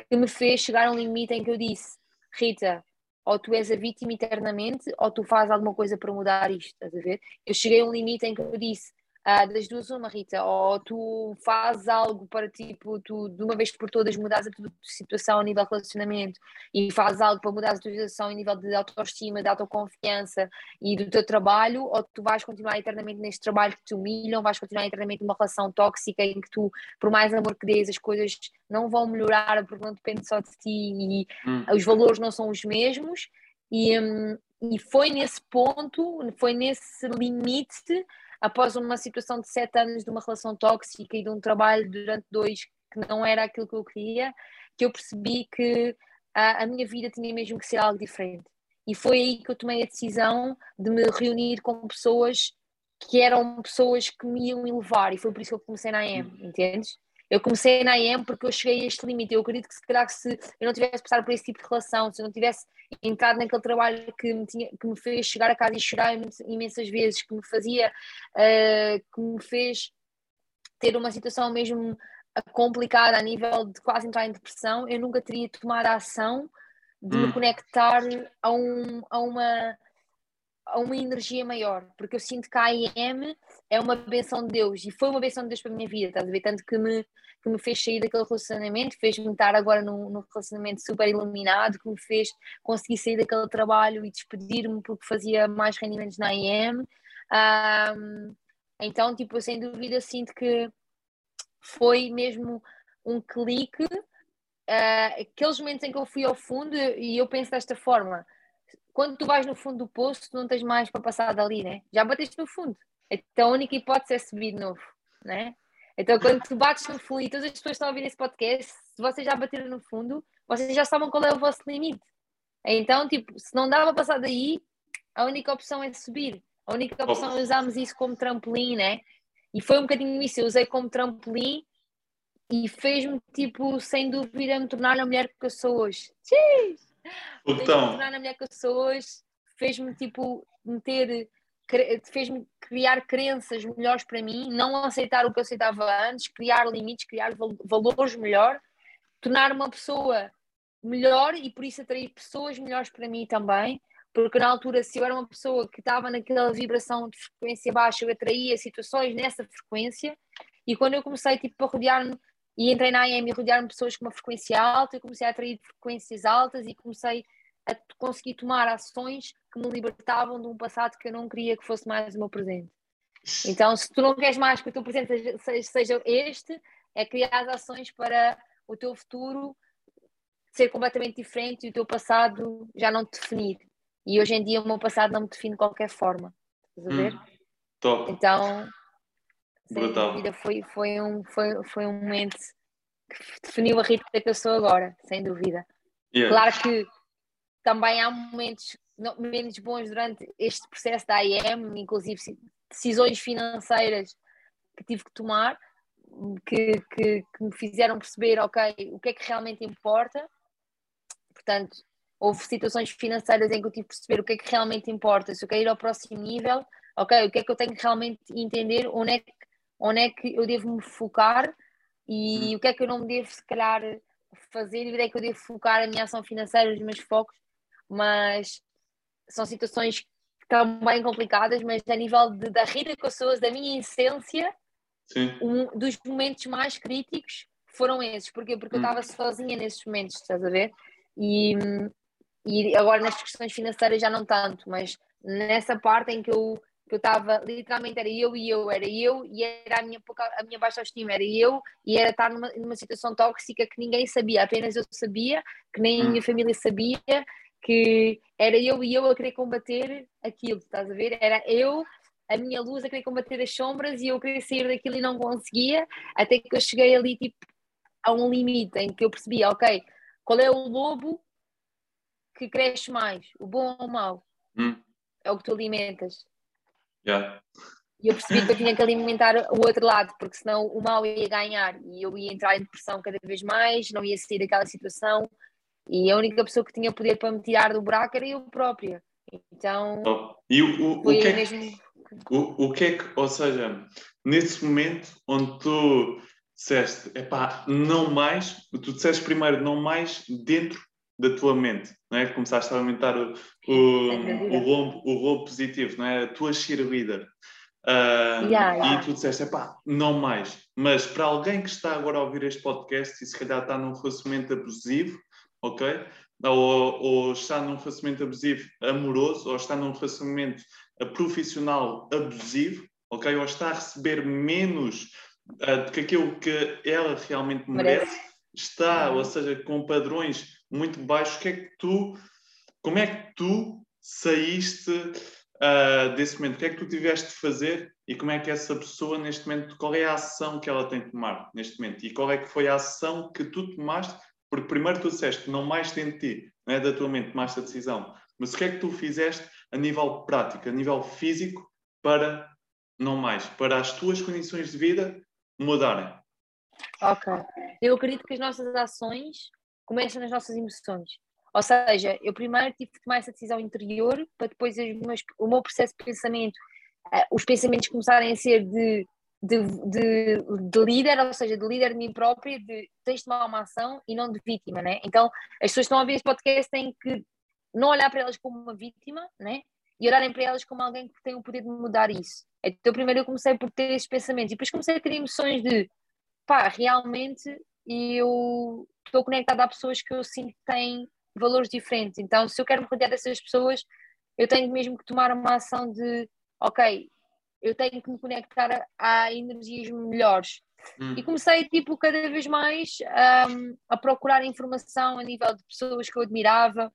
que me fez chegar a um limite em que eu disse, Rita, ou tu és a vítima eternamente, ou tu fazes alguma coisa para mudar isto, estás a ver? Eu cheguei a um limite em que eu disse, ah, das duas uma, Rita, ou tu fazes algo para tipo, tu de uma vez por todas mudares a tua situação a nível de relacionamento e fazes algo para mudar a tua situação a nível de autoestima, de autoconfiança e do teu trabalho, ou tu vais continuar eternamente neste trabalho que te humilham, vais continuar eternamente numa relação tóxica em que tu, por mais amor que dês, as coisas não vão melhorar porque não depende só de ti e hum. os valores não são os mesmos. E, hum, e foi nesse ponto, foi nesse limite após uma situação de sete anos de uma relação tóxica e de um trabalho durante dois que não era aquilo que eu queria, que eu percebi que a, a minha vida tinha mesmo que ser algo diferente. E foi aí que eu tomei a decisão de me reunir com pessoas que eram pessoas que me iam elevar, e foi por isso que eu comecei na AM, entendes? Eu comecei na IEM porque eu cheguei a este limite. Eu acredito que se calhar que se eu não tivesse passado por esse tipo de relação, se eu não tivesse entrado naquele trabalho que me, tinha, que me fez chegar a casa e chorar imensas vezes, que me fazia, uh, que me fez ter uma situação mesmo complicada a nível de quase entrar em depressão, eu nunca teria tomado a ação de hum. me conectar a, um, a uma a uma energia maior, porque eu sinto que a IM é uma benção de Deus e foi uma benção de Deus para a minha vida, estás a ver? Tanto que me, que me fez sair daquele relacionamento, fez-me estar agora num, num, relacionamento super iluminado, que me fez conseguir sair daquele trabalho e despedir-me porque fazia mais rendimentos na IM. Um, então, tipo, sem dúvida sinto que foi mesmo um clique. Uh, aqueles momentos em que eu fui ao fundo e eu penso desta forma quando tu vais no fundo do poço, tu não tens mais para passar dali, né? Já bateste no fundo. Então a única hipótese é subir de novo, né? Então quando tu bates no fundo e todas as pessoas estão a ouvir esse podcast, se vocês já bateram no fundo, vocês já sabem qual é o vosso limite. Então, tipo, se não dá para passar daí, a única opção é subir. A única opção é usarmos isso como trampolim, né? E foi um bocadinho isso, eu usei como trampolim e fez-me, tipo, sem dúvida, me tornar a mulher que eu sou hoje. Cheers! Então... Fez-me tornar na mulher que eu sou hoje, fez-me tipo meter, fez-me criar crenças melhores para mim, não aceitar o que eu aceitava antes, criar limites, criar valores melhor, tornar uma pessoa melhor e por isso atrair pessoas melhores para mim também, porque na altura se eu era uma pessoa que estava naquela vibração de frequência baixa, eu atraía situações nessa frequência e quando eu comecei tipo a rodear-me e entrei na AM e rodear-me de pessoas com uma frequência alta, e comecei a atrair frequências altas e comecei a conseguir tomar ações que me libertavam de um passado que eu não queria que fosse mais o meu presente. Então, se tu não queres mais que o teu presente seja, seja este, é criar ações para o teu futuro ser completamente diferente e o teu passado já não te definir. E hoje em dia o meu passado não me define de qualquer forma. Estás a ver? Hum, top. Então, Brutal. Vida foi, foi, um, foi, foi um momento que definiu a Rita que eu sou agora, sem dúvida. Yeah. Claro que também há momentos menos bons durante este processo da IEM, inclusive decisões financeiras que tive que tomar, que, que, que, me fizeram perceber, ok, o que é que realmente importa. Portanto, houve situações financeiras em que eu tive que perceber o que é que realmente importa, se eu quero ir ao próximo nível, ok, o que é que eu tenho que realmente entender, onde é que onde é que eu devo me focar e hum. o que é que eu não me devo, se calhar, fazer e onde é que eu devo focar a minha ação financeira, os meus focos, mas são situações também complicadas, mas a nível de, da Rita Pessoas, da minha essência, um dos momentos mais críticos foram esses. Porquê? Porque hum. eu estava sozinha nesses momentos, estás a ver? E, e agora nas questões financeiras já não tanto, mas nessa parte em que eu que eu estava, literalmente era eu e eu, era eu e era a minha, a minha baixa autoestima, era eu e era estar numa, numa situação tóxica que ninguém sabia, apenas eu sabia, que nem a minha hum. família sabia, que era eu e eu a querer combater aquilo, estás a ver? Era eu, a minha luz a querer combater as sombras e eu queria sair daquilo e não conseguia, até que eu cheguei ali tipo a um limite em que eu percebi, ok, qual é o lobo que cresce mais, o bom ou o mau? Hum. É o que tu alimentas. Yeah. E eu percebi que eu tinha que alimentar o outro lado, porque senão o mal ia ganhar e eu ia entrar em depressão cada vez mais, não ia sair daquela situação. E a única pessoa que tinha poder para me tirar do buraco era eu própria. Então. Oh. E o, o, o, que é mesmo... o, o que é que, ou seja, nesse momento onde tu disseste, epá, não mais, tu disseste primeiro não mais dentro da tua mente, não é? Começaste a aumentar o, o, o, rombo, o rombo positivo, não é? A tua cheerleader. Uh, yeah, yeah. E tu disseste, pá, não mais. Mas para alguém que está agora a ouvir este podcast e se calhar está num relacionamento abusivo, ok? Ou, ou está num relacionamento abusivo amoroso, ou está num relacionamento profissional abusivo, ok? Ou está a receber menos uh, do que aquilo que ela realmente merece, merece. está, ou seja, com padrões muito baixo. Que é que tu, como é que tu saíste uh, desse momento? O que é que tu tiveste de fazer e como é que essa pessoa neste momento, qual é a ação que ela tem de tomar neste momento? E qual é que foi a ação que tu tomaste? Porque primeiro tu disseste, não mais dentro de ti, não é da tua mente, tomaste a decisão. Mas o que é que tu fizeste a nível prático, a nível físico, para não mais, para as tuas condições de vida mudarem? Ok. Eu acredito que as nossas ações começam nas nossas emoções. Ou seja, eu primeiro tive que tomar essa decisão interior para depois meus, o meu processo de pensamento, uh, os pensamentos começarem a ser de, de, de, de, líder, ou seja, de líder de mim própria, de tens de tomar uma ação e não de vítima, né? Então, as pessoas que estão a ver este podcast têm que não olhar para elas como uma vítima, né? E olharem para elas como alguém que tem o poder de mudar isso. Então, primeiro eu comecei por ter esses pensamentos e depois comecei a ter emoções de pá, realmente eu estou conectada a pessoas que eu sinto que têm valores diferentes. Então, se eu quero me rodear dessas pessoas, eu tenho mesmo que tomar uma ação de, ok, eu tenho que me conectar a, a energias melhores. Hum. E comecei, tipo, cada vez mais um, a procurar informação a nível de pessoas que eu admirava,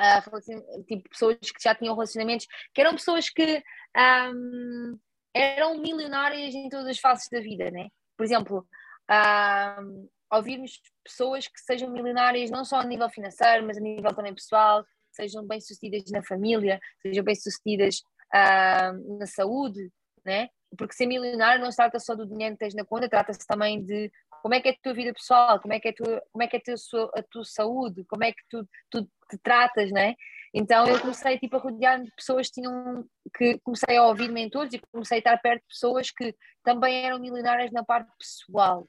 uh, tipo, pessoas que já tinham relacionamentos, que eram pessoas que um, eram milionárias em todas as fases da vida, né? Por exemplo, um, ouvirmos pessoas que sejam milionárias não só a nível financeiro, mas a nível também pessoal, sejam bem-sucedidas na família, sejam bem-sucedidas uh, na saúde, né? Porque ser milionário não se trata só do dinheiro que tens na conta, trata-se também de como é que é a tua vida pessoal, como é que é a tua, como é que é a tua, a tua saúde, como é que tu, tu te tratas, né? Então eu comecei tipo, a rodear-me de pessoas que tinham que comecei a ouvir mentores e comecei a estar perto de pessoas que também eram milionárias na parte pessoal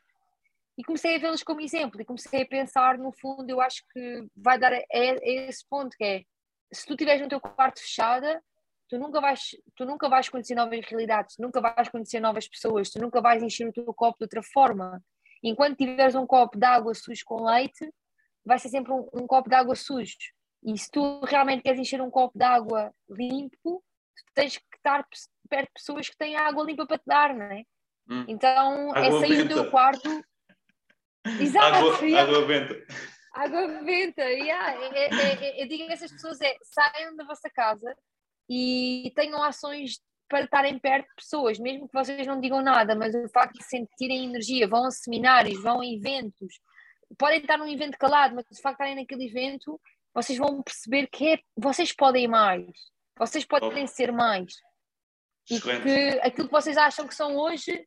e comecei a vê-los como exemplo e comecei a pensar no fundo eu acho que vai dar a, a, esse ponto que é se tu estiveres no teu quarto fechada tu nunca vais tu nunca vais conhecer novas realidades tu nunca vais conhecer novas pessoas tu nunca vais encher o teu copo de outra forma enquanto tiveres um copo de água sujo com leite vai ser sempre um, um copo de água sujo e se tu realmente queres encher um copo de água limpo tu tens que estar perto de pessoas que têm água limpa para te dar não é? Hum. Então é água é sair do teu quarto Exato, água, yeah. água benta. Água benta, yeah. é, é, é, eu digo a essas pessoas é saiam da vossa casa e tenham ações para estarem perto de pessoas, mesmo que vocês não digam nada, mas o facto de sentirem energia, vão a seminários, vão a eventos, podem estar num evento calado, mas o facto de estarem naquele evento, vocês vão perceber que é, vocês podem mais, vocês podem oh. ser mais. E que aquilo que vocês acham que são hoje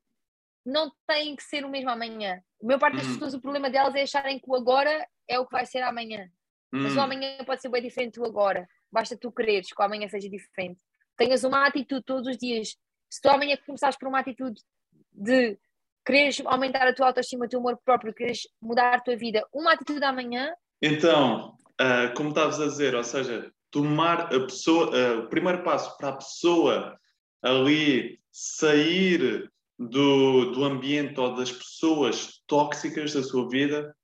não tem que ser o mesmo amanhã. O meu parte das uhum. pessoas, o problema delas é acharem que o agora é o que vai ser amanhã. Mas o uhum. amanhã pode ser bem diferente do agora. Basta tu quereres que o amanhã seja diferente. Tenhas uma atitude todos os dias. Se tu amanhã começares por uma atitude de quereres aumentar a tua autoestima, o teu amor próprio, quereres mudar a tua vida, uma atitude amanhã. Então, uh, como estavas a dizer, ou seja, tomar a pessoa, uh, o primeiro passo para a pessoa ali sair do, do ambiente ou das pessoas tóxicas da sua vida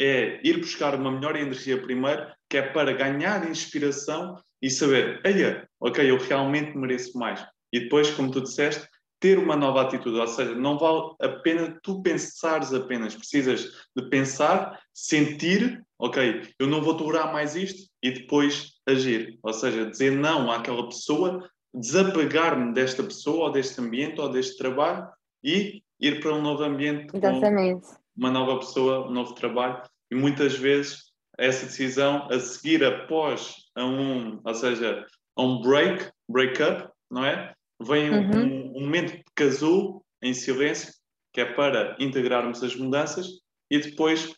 é ir buscar uma melhor energia primeiro, que é para ganhar inspiração e saber, olha, ok, eu realmente mereço mais. E depois, como tu disseste, ter uma nova atitude, ou seja, não vale a pena tu pensares apenas, precisas de pensar, sentir, ok, eu não vou tolerar mais isto e depois agir, ou seja, dizer não àquela pessoa, desapegar-me desta pessoa ou deste ambiente ou deste trabalho e ir para um novo ambiente Exatamente. com uma nova pessoa, um novo trabalho e muitas vezes essa decisão a seguir após a um, ou seja, a um break, break-up, não é? Vem uhum. um, um, momento de casulo em silêncio que é para integrarmos as mudanças e depois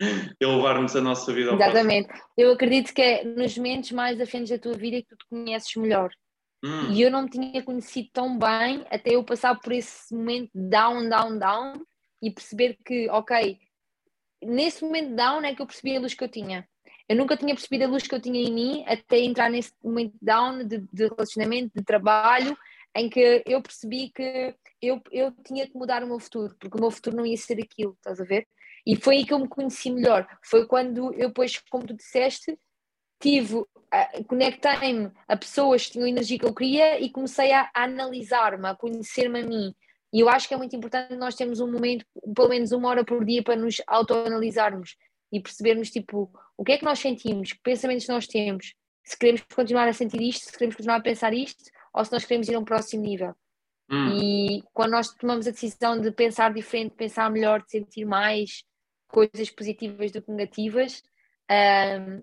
elevarmos a nossa vida ao Exatamente. Eu acredito que é nos momentos mais desafiantes da tua vida que tu te conheces melhor. Hum. E eu não me tinha conhecido tão bem até eu passar por esse momento down, down, down e perceber que, ok, nesse momento down é que eu percebi a luz que eu tinha. Eu nunca tinha percebido a luz que eu tinha em mim até entrar nesse momento down de, de relacionamento, de trabalho, em que eu percebi que eu, eu tinha que mudar o meu futuro, porque o meu futuro não ia ser aquilo, estás a ver? E foi aí que eu me conheci melhor. Foi quando eu, depois, como tu disseste, tive conectei-me a pessoas que tinham a energia que eu queria e comecei a, a analisar-me, a conhecer-me a mim. E eu acho que é muito importante nós termos um momento, pelo menos uma hora por dia, para nos autoanalisarmos e percebermos tipo o que é que nós sentimos, que pensamentos nós temos, se queremos continuar a sentir isto, se queremos continuar a pensar isto, ou se nós queremos ir a um próximo nível. Hum. E quando nós tomamos a decisão de pensar diferente, pensar melhor, de sentir mais coisas positivas do que negativas, um,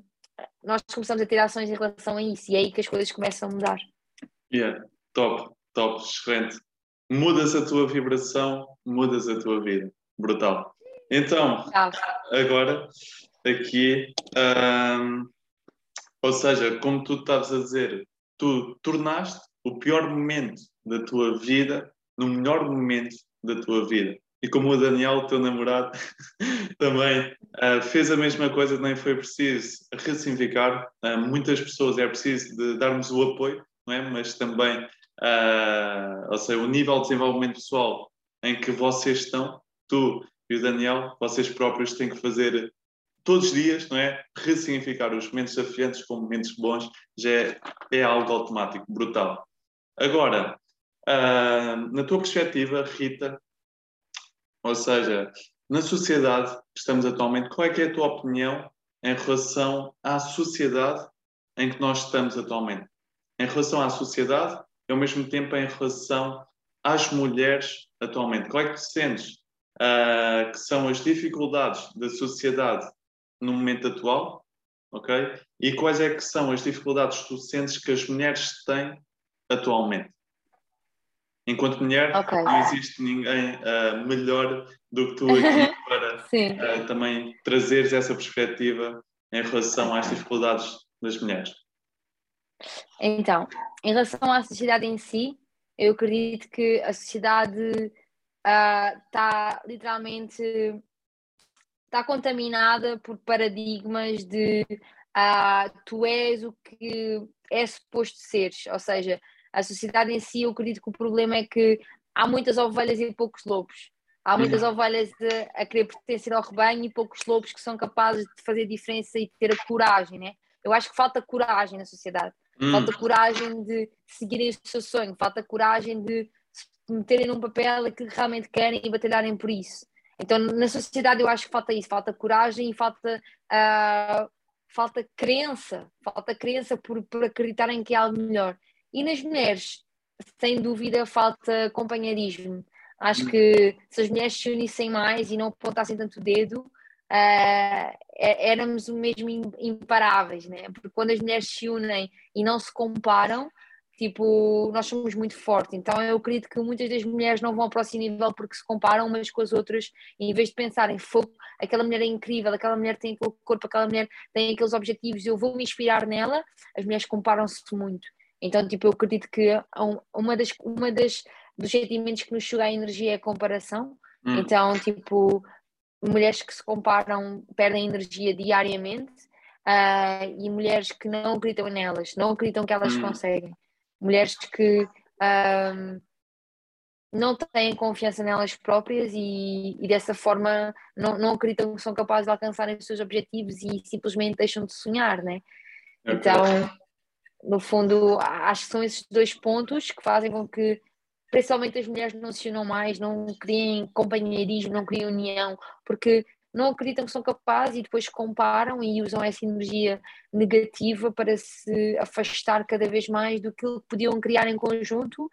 nós começamos a ter ações em relação a isso e é aí que as coisas começam a mudar. Yeah, top, top, excelente. Mudas a tua vibração, mudas a tua vida. Brutal. Então, agora, aqui, ou seja, como tu estavas a dizer, tu tornaste o pior momento da tua vida no melhor momento da tua vida. E como o Daniel, teu namorado, também uh, fez a mesma coisa, nem foi preciso ressignificar. Uh, muitas pessoas é preciso de darmos o apoio, não é? mas também, uh, ou seja, o nível de desenvolvimento pessoal em que vocês estão, tu e o Daniel, vocês próprios têm que fazer todos os dias, não é? Ressignificar os momentos desafiantes com momentos bons, já é, é algo automático, brutal. Agora, na tua perspectiva, Rita, ou seja, na sociedade que estamos atualmente, qual é que é a tua opinião em relação à sociedade em que nós estamos atualmente? Em relação à sociedade e ao mesmo tempo em relação às mulheres atualmente. Qual é que tu sentes uh, que são as dificuldades da sociedade no momento atual, ok? E quais é que são as dificuldades que tu sentes que as mulheres têm atualmente? Enquanto mulher, okay. não existe ninguém uh, melhor do que tu aqui para uh, também trazeres essa perspectiva em relação às dificuldades das mulheres. Então, em relação à sociedade em si, eu acredito que a sociedade está uh, literalmente está contaminada por paradigmas de uh, tu és o que é suposto seres, ou seja, a sociedade em si, eu acredito que o problema é que há muitas ovelhas e poucos lobos. Há muitas uhum. ovelhas a, a, querer pertencer ao rebanho e poucos lobos que são capazes de fazer diferença e ter a coragem, né? Eu acho que falta coragem na sociedade. Uhum. Falta coragem de seguirem o seu sonho, falta coragem de meterem num papel que realmente querem e batalharem por isso. Então, na sociedade, eu acho que falta isso, falta coragem e falta, uh, falta crença, falta crença por, por acreditarem que há algo melhor. E nas mulheres, sem dúvida, falta companheirismo. Acho que se as mulheres se unissem mais e não apontassem tanto o dedo, uh, éramos mesmo imparáveis, né? Porque quando as mulheres se unem e não se comparam, tipo, nós somos muito fortes. Então eu acredito que muitas das mulheres não vão ao próximo nível porque se comparam umas com as outras e em vez de pensarem, fogo, aquela mulher é incrível, aquela mulher tem aquele corpo, aquela mulher tem aqueles objetivos, eu vou me inspirar nela, as mulheres comparam-se muito. Então, tipo, eu acredito que uma das, uma das dos sentimentos que nos chega a energia é a comparação. Hum. Então, tipo, mulheres que se comparam perdem energia diariamente uh, e mulheres que não acreditam nelas, não acreditam que elas hum. conseguem mulheres que um, não têm confiança nelas próprias e, e dessa forma não, não, acreditam que são capazes de alcançarem os seus objetivos e simplesmente deixam de sonhar, né? É então, no fundo, acho que são esses dois pontos que fazem com que principalmente as mulheres não se unam mais, não criem companheirismo, não criem união, porque não acreditam que são capazes e depois comparam e usam essa energia negativa para se afastar cada vez mais do que podiam criar em conjunto.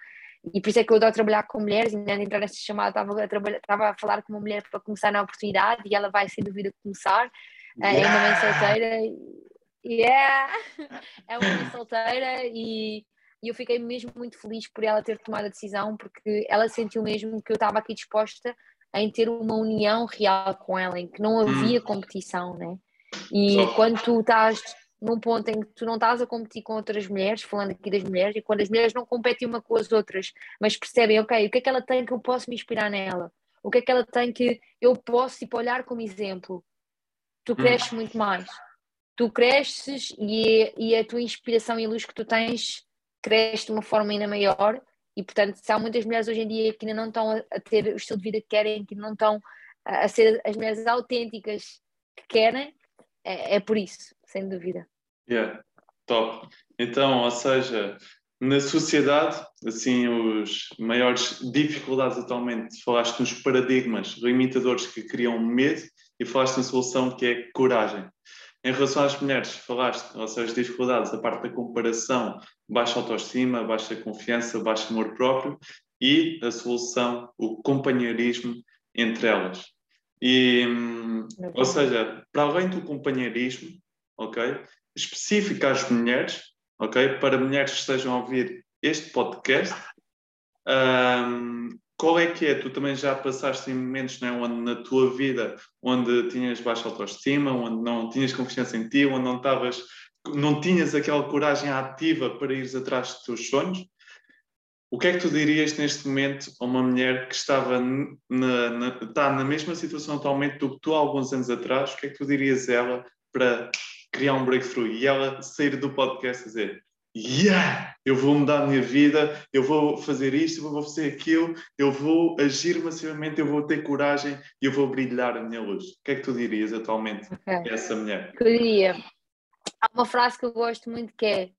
E por isso é que eu adoro trabalhar com mulheres. E antes de entrar nesta chamada, estava a, trabalhar, estava a falar com uma mulher para começar na oportunidade e ela vai, sem dúvida, começar. Yeah. É uma mãe solteira. Yeah! É uma mãe solteira e, e eu fiquei mesmo muito feliz por ela ter tomado a decisão, porque ela sentiu mesmo que eu estava aqui disposta em ter uma união real com ela, em que não havia hum. competição, né? E Só. quando tu estás num ponto em que tu não estás a competir com outras mulheres, falando aqui das mulheres, e quando as mulheres não competem uma com as outras, mas percebem, ok, o que é que ela tem que eu posso me inspirar nela? O que é que ela tem que eu posso, tipo, olhar como exemplo? Tu hum. cresces hum. muito mais. Tu cresces e, e a tua inspiração e a luz que tu tens cresce de uma forma ainda maior e, portanto, se há muitas mulheres hoje em dia que ainda não estão a ter o estilo de vida que querem, que não estão a ser as mulheres autênticas que querem, é, é por isso, sem dúvida. Yeah, top. Então, ou seja, na sociedade, assim, os maiores dificuldades atualmente, falaste nos paradigmas limitadores que criam medo e falaste na solução que é coragem. Em relação às mulheres, falaste, ou seja, as dificuldades, a parte da comparação, baixa autoestima, baixa confiança, baixo amor próprio e a solução, o companheirismo entre elas. E, ou seja, para além do companheirismo, ok, específico às mulheres, ok, para mulheres que estejam a ouvir este podcast, um, qual é que é? Tu também já passaste em momentos né, onde na tua vida, onde tinhas baixa autoestima, onde não tinhas confiança em ti, onde não estavas, não tinhas aquela coragem ativa para ires atrás dos teus sonhos? O que é que tu dirias neste momento a uma mulher que estava na, na, está na mesma situação atualmente do que tu há alguns anos atrás? O que é que tu dirias a ela para criar um breakthrough e ela sair do podcast e dizer yeah, eu vou mudar a minha vida, eu vou fazer isto, eu vou fazer aquilo, eu vou agir massivamente, eu vou ter coragem e eu vou brilhar a minha luz. O que é que tu dirias atualmente okay. a essa mulher? Eu diria, há uma frase que eu gosto muito que é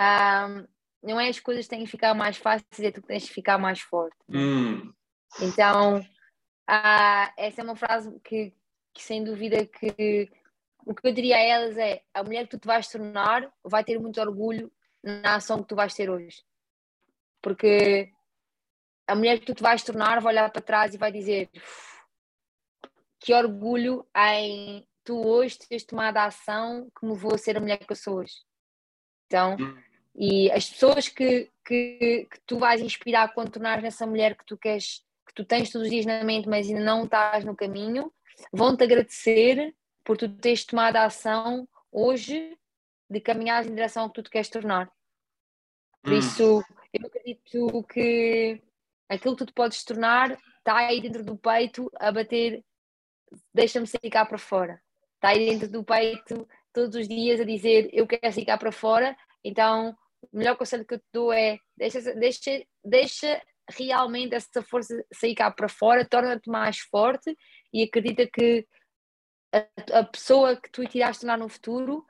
um, não é as coisas que têm que ficar mais fáceis, é tu que tens que ficar mais forte. Hum. Então, uh, essa é uma frase que, que sem dúvida que o que eu diria a elas é a mulher que tu te vais tornar vai ter muito orgulho na ação que tu vais ter hoje. Porque a mulher que tu te vais tornar vai olhar para trás e vai dizer que orgulho em tu hoje teres tomado a ação que me vou a ser a mulher que eu sou hoje. Então, e as pessoas que, que, que tu vais inspirar quando tornares nessa mulher que tu queres, que tu tens todos os dias na mente, mas ainda não estás no caminho, vão-te agradecer por tu teres tomado a ação hoje de caminhar em direção ao que tu te queres tornar. Por hum. isso, eu acredito que aquilo que tu te podes tornar está aí dentro do peito a bater, deixa-me sair cá para fora. Está aí dentro do peito todos os dias a dizer eu quero sair cá para fora. Então, o melhor conselho que eu te dou é deixa, deixa, deixa realmente essa força sair cá para fora, torna-te mais forte e acredita que a, a pessoa que tu irás tornar no futuro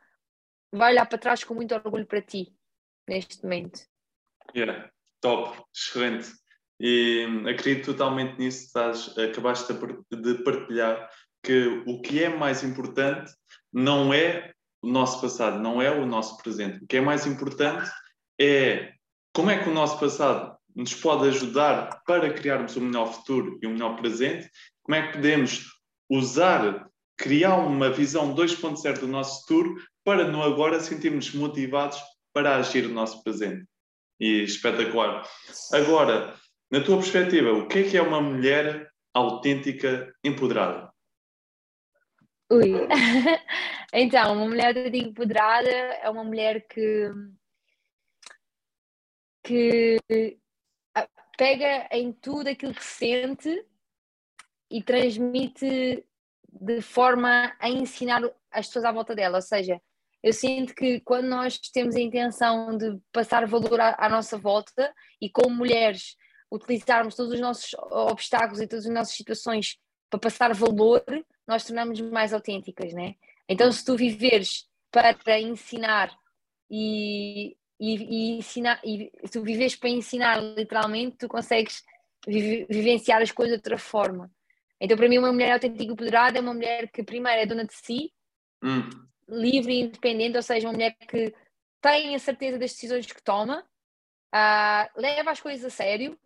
vai olhar para trás com muito orgulho para ti neste momento. Yeah, top, excelente. E hum, acredito totalmente nisso, estás, acabaste de partilhar que o que é mais importante não é o nosso passado, não é o nosso presente. O que é mais importante é como é que o nosso passado nos pode ajudar para criarmos um melhor futuro e um melhor presente, como é que podemos usar, criar uma visão 2.0 do nosso futuro para no agora sentirmos motivados para agir no nosso presente. E espetacular. Agora, na tua perspectiva, o que é que é uma mulher autêntica empoderada? Ui. então, uma mulher autêntica empoderada é uma mulher que que pega em tudo aquilo que sente e transmite de forma a ensinar as pessoas à volta dela, ou seja, eu sinto que quando nós temos a intenção de passar valor à, à nossa volta e como mulheres utilizarmos todos os nossos obstáculos e todas as nossas situações para passar valor, nós tornamos mais autênticas, né? Então, se tu viveres para ensinar e, e, e ensinar, e se tu viveres para ensinar literalmente, tu consegues vivenciar as coisas de outra forma. Então, para mim, uma mulher autêntica e empoderada é uma mulher que, primeiro, é dona de si, hum livre e independente, ou seja, uma mulher que tem a certeza das decisões que toma, uh, leva as coisas a sério,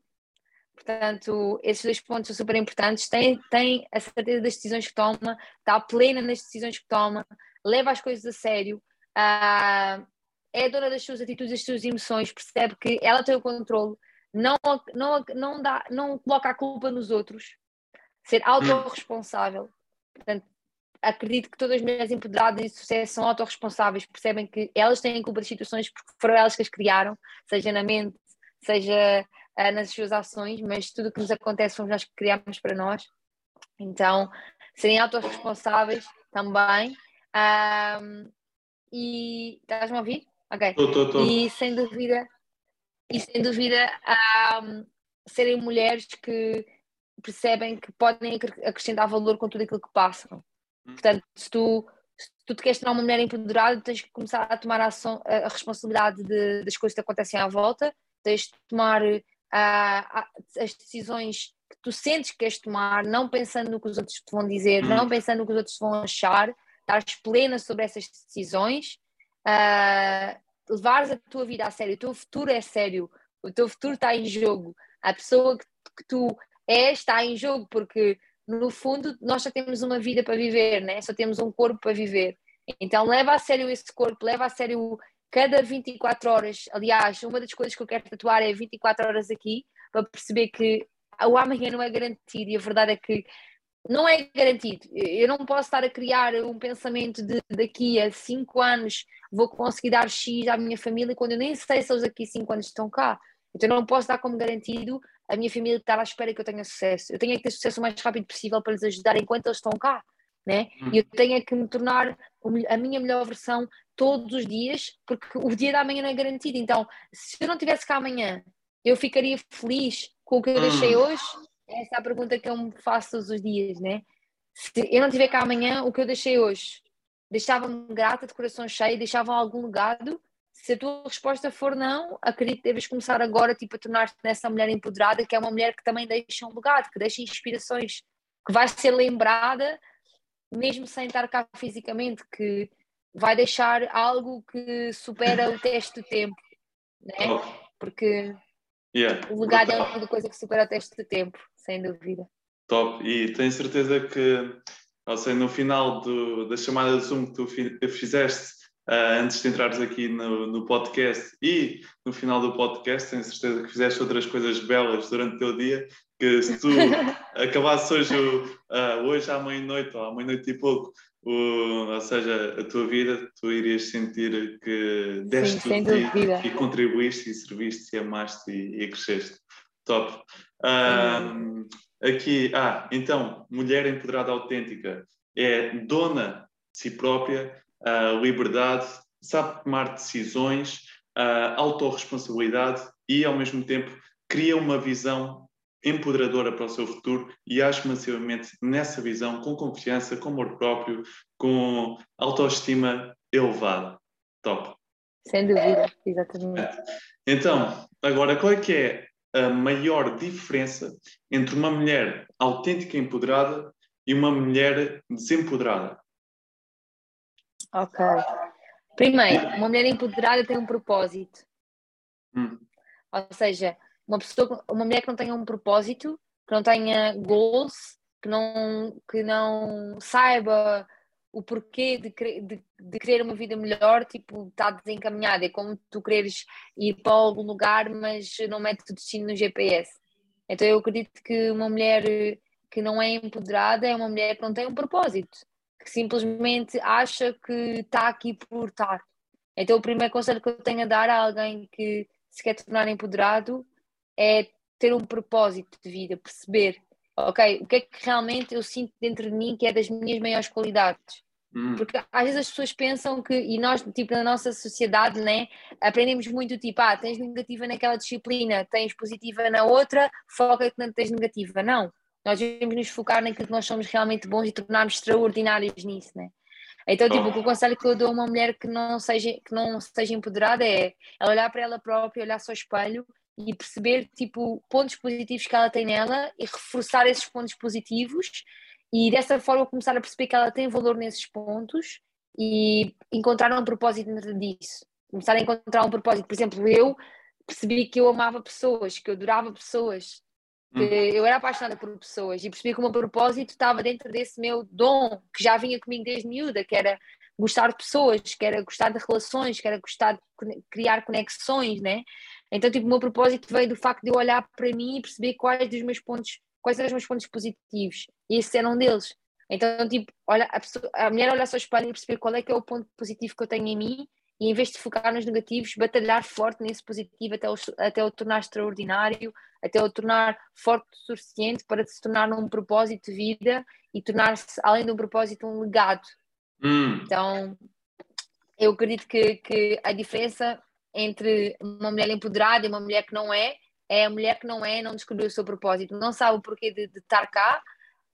portanto, esses dois pontos são super importantes, tem, tem a certeza das decisões que toma, está plena nas decisões que toma, leva as coisas a sério, uh, é dona das suas atitudes, das suas emoções, percebe que ela tem o controle, não, não, não, dá, não coloca a culpa nos outros, ser autorresponsável. Portanto, acredito que todas as mulheres empoderadas e de sucesso são autorresponsáveis, percebem que elas têm culpa das situações porque foram elas que as criaram, seja na mente, seja uh, nas suas ações, mas tudo o que nos acontece fomos nós que criamos para nós. Então, serem autorresponsáveis também. Um, e estás-me a ouvir? Ok. Tô, tô, tô. E sem dúvida, e sem dúvida um, serem mulheres que percebem que podem acrescentar valor com tudo aquilo que passam. Portanto, se tu, se tu te queres tornar uma mulher empoderada, tens que começar a tomar a, ação, a responsabilidade de, das coisas que acontecem à volta, tens de tomar uh, as decisões que tu sentes que queres tomar, não pensando no que os outros te vão dizer, não hum. pensando no que os outros vão achar, estás plena sobre essas decisões, uh, levares a tua vida a sério, o teu futuro é sério, o teu futuro está em jogo, a pessoa que, que tu és está em jogo, porque no fundo, nós só temos uma vida para viver, né? só temos um corpo para viver. Então, leva a sério esse corpo, leva a sério cada 24 horas. Aliás, uma das coisas que eu quero tatuar é 24 horas aqui, para perceber que o amanhã não é garantido e a verdade é que não é garantido. Eu não posso estar a criar um pensamento de daqui a 5 anos vou conseguir dar X à minha família quando eu nem sei se eles daqui a 5 anos estão cá. Então não posso dar como garantido a minha família estar à espera que eu tenha sucesso. Eu tenho que ter sucesso o mais rápido possível para lhes ajudar enquanto eles estão cá. Né? Hum. E eu tenho que me tornar a minha melhor versão todos os dias, porque o dia da manhã não é garantido. Então, se eu não tivesse cá amanhã, eu ficaria feliz com o que eu deixei hum. hoje? Essa é a pergunta que eu me faço todos os dias, né? Se eu não tiver cá amanhã, o que eu deixei hoje? Deixava-me grata, de coração cheio, deixava algum legado? Se a tua resposta for não, acredito que deves começar agora tipo, a tornar-te nessa mulher empoderada, que é uma mulher que também deixa um legado, que deixa inspirações, que vai ser lembrada, mesmo sem estar cá fisicamente, que vai deixar algo que supera o teste do tempo, né? Porque yeah, o legado brutal. é uma coisa que supera o teste do tempo, sem dúvida. Top, e tenho certeza que, ou seja, no final do, da chamada de Zoom que tu fizeste, uh, antes de entrares aqui no, no, podcast e no final do podcast, tenho certeza que fizeste outras coisas belas durante o teu dia, que se tu acabasses hoje, uh, hoje à meia-noite ou à meia-noite e pouco, ou seja, a tua vida, tu irias sentir que deste Sim, e, e, contribuíste e serviste e amaste e, e cresceste. Top. Um, aqui, ah, então, mulher empoderada autêntica é dona de si própria, uh, liberdade, sabe tomar decisões, uh, autorresponsabilidade e, ao mesmo tempo, cria uma visão empoderadora para o seu futuro e age massivamente nessa visão, com confiança, com amor próprio, com autoestima elevada. Top. Sem dúvida, exatamente. Então, agora, qual é que é a maior diferença entre uma mulher autêntica e empoderada e uma mulher desempoderada? Ok. Primeiro, uma mulher empoderada tem um propósito. Hum. Ou seja, uma pessoa, uma mulher que não tenha um propósito, que não tenha goals, que não, que não saiba o porquê de, de, de querer uma vida melhor, tipo, está desencaminhada. É como tu queres ir para algum lugar, mas não metes o destino no GPS. Então eu acredito que uma mulher que não é empoderada é uma mulher que não tem um propósito, que simplesmente acha que está aqui por estar. Então o primeiro conselho que eu tenho a dar a alguém que se quer tornar empoderado é ter um propósito de vida, perceber, ok, o que é que realmente eu sinto dentro de mim que é das minhas maiores qualidades. Hum. Porque às vezes as pessoas pensam que, e nós, tipo, na nossa sociedade, né, aprendemos muito, tipo, ah, tens negativa naquela disciplina, tens positiva na outra, foca que não tens negativa. Não. Nós devemos nos focar naquilo que nós somos realmente bons e tornarmos extraordinários nisso, né? Então, tipo, oh. o conselho que eu dou a uma mulher que não seja, que não seja empoderada é ela olhar para ela própria, olhar ao espelho e perceber tipo pontos positivos que ela tem nela e reforçar esses pontos positivos e dessa forma começar a perceber que ela tem valor nesses pontos e encontrar um propósito dentro disso. Começar a encontrar um propósito. Por exemplo, eu percebi que eu amava pessoas, que eu adorava pessoas, hum. eu era apaixonada por pessoas e percebi que o meu propósito estava dentro desse meu dom que já vinha comigo desde miúda, que era gostar de pessoas, que era gostar de relações, que era gostar de criar conexões, né? Então, tipo, o meu propósito veio do facto de eu olhar para mim e perceber quais dos meus pontos, quais eram os meus pontos positivos. E esse era um deles. Então, tipo, olha, a, pessoa, a mulher olha ao seu espelho e perceber qual é que é o ponto positivo que eu tenho em mim e em vez de focar nos negativos, batalhar forte nesse positivo até o, até o tornar extraordinário, até o tornar forte o suficiente para se tornar um propósito de vida e tornar-se, além de um propósito, um legado. Hum. Então, eu acredito que, que a diferença entre uma mulher empoderada e uma mulher que não é, é a mulher que não é, não descobriu o seu propósito, não sabe o porquê de, de estar cá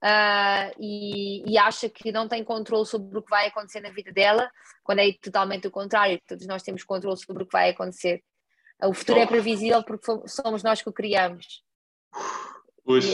uh, e, e, acha que não tem controle sobre o que vai acontecer na vida dela, quando é totalmente o contrário, todos nós temos controle sobre o que vai acontecer. O futuro é previsível porque somos nós que o criamos. Pois,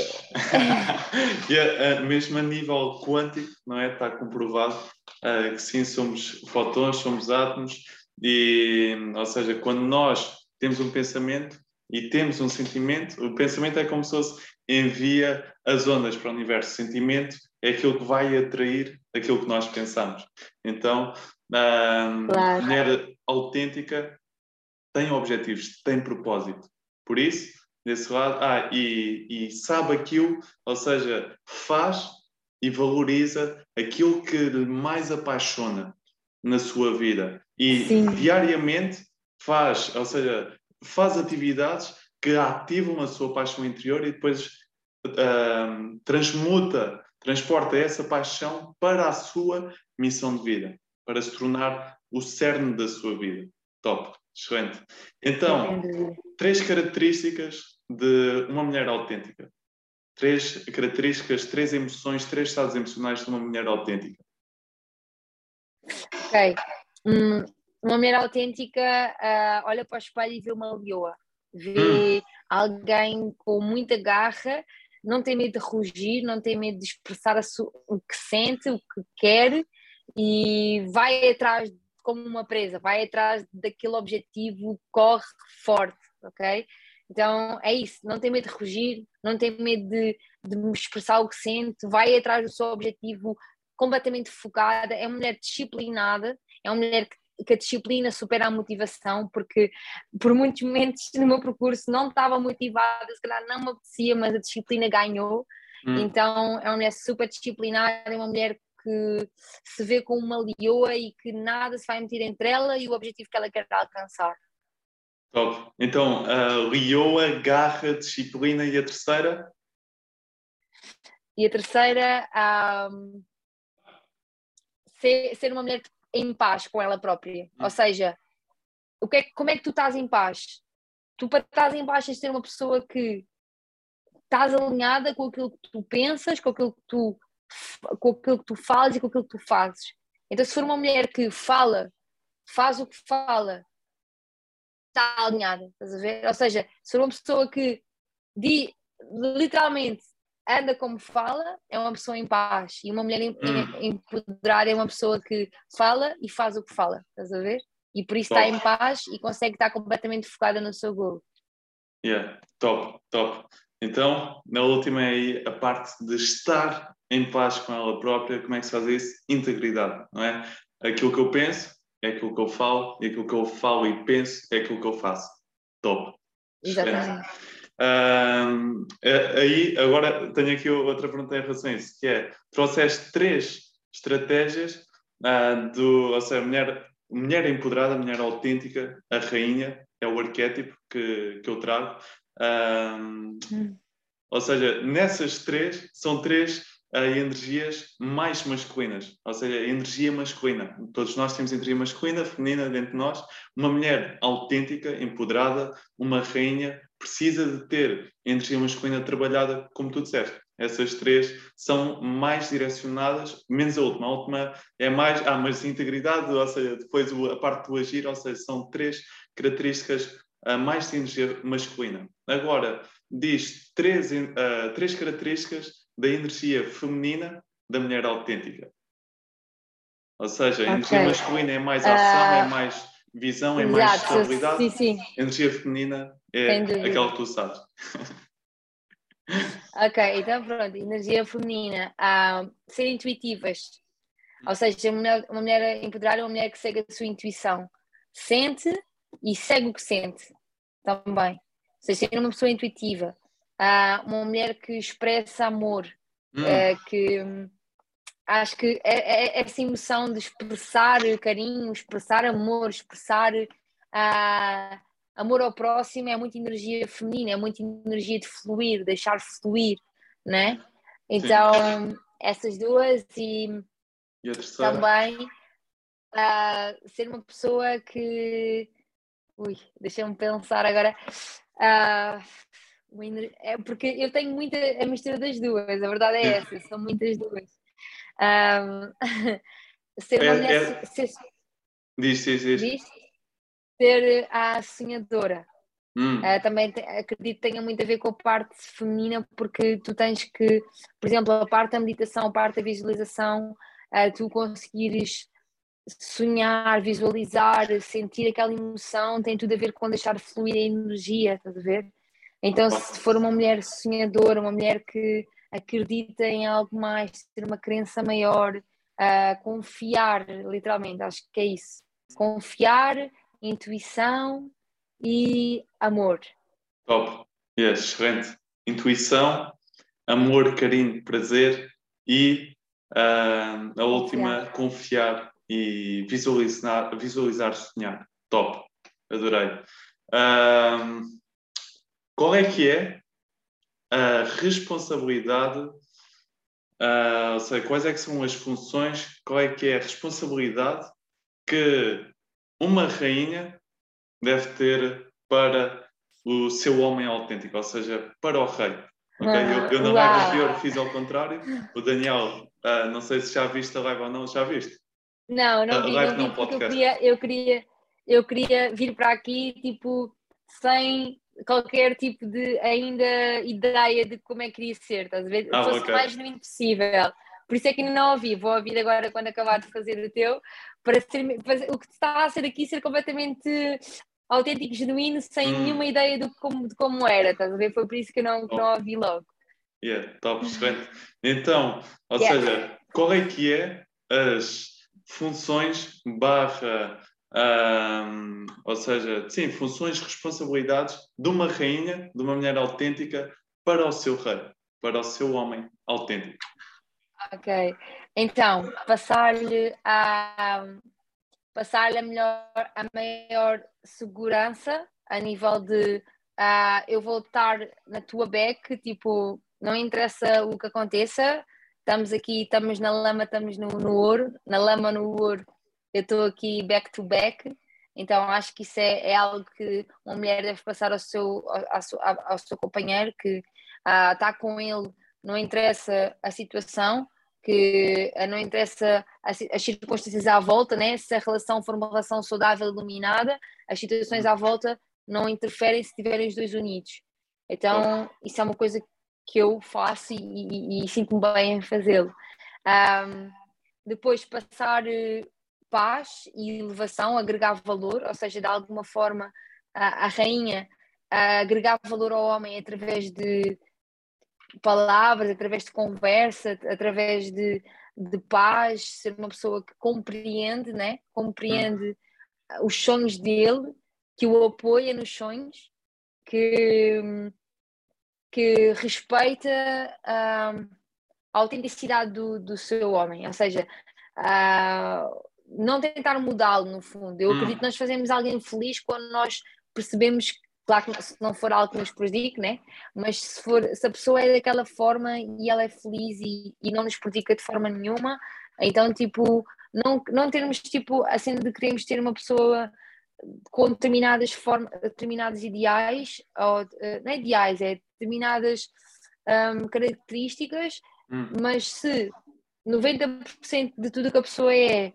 yeah. mesmo a nível quântico, não é? Está comprovado uh, que sim, somos fotões, somos átomos, e, ou seja, quando nós temos um pensamento e temos um sentimento, o pensamento é como se fosse envia as ondas para o universo. Sentimento é aquilo que vai atrair aquilo que nós pensamos. Então, a claro. mulher autêntica tem objetivos, tem propósito. Por isso, desse lado, ah, e, e sabe aquilo, ou seja, faz e valoriza aquilo que lhe mais apaixona na sua vida. E Sim. diariamente faz, ou seja, faz atividades que ativam a sua paixão interior e depois uh, transmuta, transporta essa paixão para a sua missão de vida, para se tornar o cerne da sua vida. Top, excelente. Então, três características de uma mulher autêntica. Três características, três emoções, três estados emocionais de uma mulher autêntica. Ok. Hum, uma mulher autêntica uh, olha para o espelho e vê uma leoa. Vê hum. alguém com muita garra, não tem medo de rugir, não tem medo de expressar o que sente, o que quer e vai atrás como uma presa, vai atrás daquele objetivo, corre forte, ok? Então é isso, não tem medo de rugir, não tem medo de, de expressar o que sente, vai atrás do seu objetivo completamente focada, é uma mulher disciplinada, é uma mulher que, que a disciplina supera a motivação, porque por muitos momentos no meu percurso não estava motivada, se calhar não me apetecia, mas a disciplina ganhou. Hum. Então é uma mulher super disciplinada, é uma mulher que se vê como uma leoa e que nada se vai meter entre ela e o objetivo que ela quer alcançar. Top. Então, a leoa, garra, disciplina e a terceira? E a terceira, um, ser, ser uma mulher em paz com ela própria. Hum. Ou seja, o que é, como é que tu estás em paz? Tu para estás em paz tens de ser uma pessoa que estás alinhada com aquilo que tu pensas, com aquilo que tu, com aquilo que tu falas e com aquilo que tu fazes. Então, se for uma mulher que fala, faz o que fala, está alinhada, estás a ver? Ou seja, se for uma pessoa que di, literalmente anda como fala, é uma pessoa em paz. E uma mulher hum. empoderada é uma pessoa que fala e faz o que fala, estás a ver? E por isso top. está em paz e consegue estar completamente focada no seu gol. Yeah, top, top. Então, na última é aí a parte de estar em paz com ela própria, como é que se faz isso? Integridade, não é? Aquilo que eu penso é aquilo que eu falo, e aquilo que eu falo e penso é aquilo que eu faço. Top. Exatamente. Um, aí, agora tenho aqui outra pergunta em relação a isso, que é, trouxeste três estratégias uh, do, ou seja, mulher, mulher empoderada, mulher autêntica, a rainha, é o arquétipo que, que eu trago. Um, hum. Ou seja, nessas três, são três a energias mais masculinas, ou seja, a energia masculina. Todos nós temos energia masculina, feminina dentro de nós. Uma mulher autêntica, empoderada, uma rainha, precisa de ter energia masculina trabalhada, como tu disseste. Essas três são mais direcionadas, menos a última. A última é mais, ah, mas integridade, ou seja, depois a parte do agir, ou seja, são três características uh, mais de energia masculina. Agora, diz três, uh, três características da energia feminina da mulher autêntica. Ou seja, a okay. energia masculina é mais ação, uh, é mais visão, é exato, mais estabilidade. Sim, sim. Energia feminina é aquela que tu sabes. ok, então pronto, energia feminina. Uh, ser intuitivas. Ou seja, uma mulher, uma mulher empoderada é uma mulher que segue a sua intuição. Sente e segue o que sente também. Ou seja, ser uma pessoa intuitiva há uma mulher que expressa amor, hum. uh, que acho que é, é, essa emoção de expressar carinho, expressar amor, expressar uh, amor ao próximo é muita energia feminina, é muita energia de fluir, deixar fluir, né? Então, Sim. essas duas e, e também uh, ser uma pessoa que. Ui, deixa-me pensar agora. Uh, é porque eu tenho muita a mistura das duas, a verdade é essa, são muitas duas. Um, ser uma é, mulher. É... Ser, diz, diz, diz. diz ser a sonhadora. Hum. Uh, também te, acredito que tenha muito a ver com a parte feminina, porque tu tens que, por exemplo, a parte da meditação, a parte da visualização, uh, tu conseguires sonhar, visualizar, sentir aquela emoção, tem tudo a ver com deixar fluir a energia, estás a ver? Então, se for uma mulher sonhadora, uma mulher que acredita em algo mais, ter uma crença maior, uh, confiar, literalmente, acho que é isso. Confiar, intuição e amor. Top. Yes, excelente. Intuição, amor, carinho, prazer e uh, a última, confiar e visualizar, visualizar sonhar. Top, adorei. Uh, qual é que é a responsabilidade, uh, ou seja, quais é que são as funções, qual é que é a responsabilidade que uma rainha deve ter para o seu homem autêntico, ou seja, para o rei. Okay? Eu, eu na live anterior fiz ao contrário. O Daniel, uh, não sei se já viste a live ou não, já viste? Não, não vi, não vi não, eu queria, eu, queria, eu queria vir para aqui, tipo, sem qualquer tipo de ainda ideia de como é que queria ser, estás a ver? Ah, Fosse okay. mais genuíno possível. Por isso é que ainda não ouvi, vou ouvir agora quando acabar de fazer o teu, para ser, para, o que está a ser aqui ser completamente autêntico, genuíno, sem hum. nenhuma ideia de como, de como era, estás a ver? Foi por isso que eu não, oh. não ouvi logo. Yeah, top, excelente. Então, ou yeah. seja, qual é que é as funções barra um, ou seja, sim, funções, responsabilidades de uma rainha, de uma mulher autêntica para o seu rei, para o seu homem autêntico. Ok, então passar-lhe a passar-lhe a melhor, a maior segurança a nível de uh, eu vou estar na tua back, tipo, não interessa o que aconteça, estamos aqui, estamos na lama, estamos no, no ouro, na lama, no ouro, eu estou aqui back to back, então acho que isso é, é algo que uma mulher deve passar ao seu, ao, ao seu companheiro, que está com ele, não interessa a situação, que não interessa as, as, circunstâncias à volta, né? se a relação for uma relação saudável, iluminada, as situações à volta não interferem se estiverem os dois unidos. Então, isso é uma coisa que eu faço e, e, e sinto-me bem em fazê-lo. Um, depois, passar eh, paz e elevação, agregar valor, ou seja, de alguma forma a, a rainha a agregar valor ao homem através de palavras, através de conversa, através de, de paz, ser uma pessoa que compreende, né? compreende os sonhos dele, que o apoia nos sonhos, que, que respeita a, a autenticidade do, do seu homem, ou seja, não tentar mudá-lo, no fundo. Eu hum. acredito que nós fazemos alguém feliz quando nós percebemos, claro que se não for algo que nos prejudique, né? mas se, for, se a pessoa é daquela forma e ela é feliz e, e não nos prejudica de forma nenhuma, então, tipo, não, não termos, tipo, a cena de queremos ter uma pessoa com determinadas formas, determinados ideais, ou, eh, não é ideais, é determinadas um, características, hum. mas se 90% de tudo que a pessoa é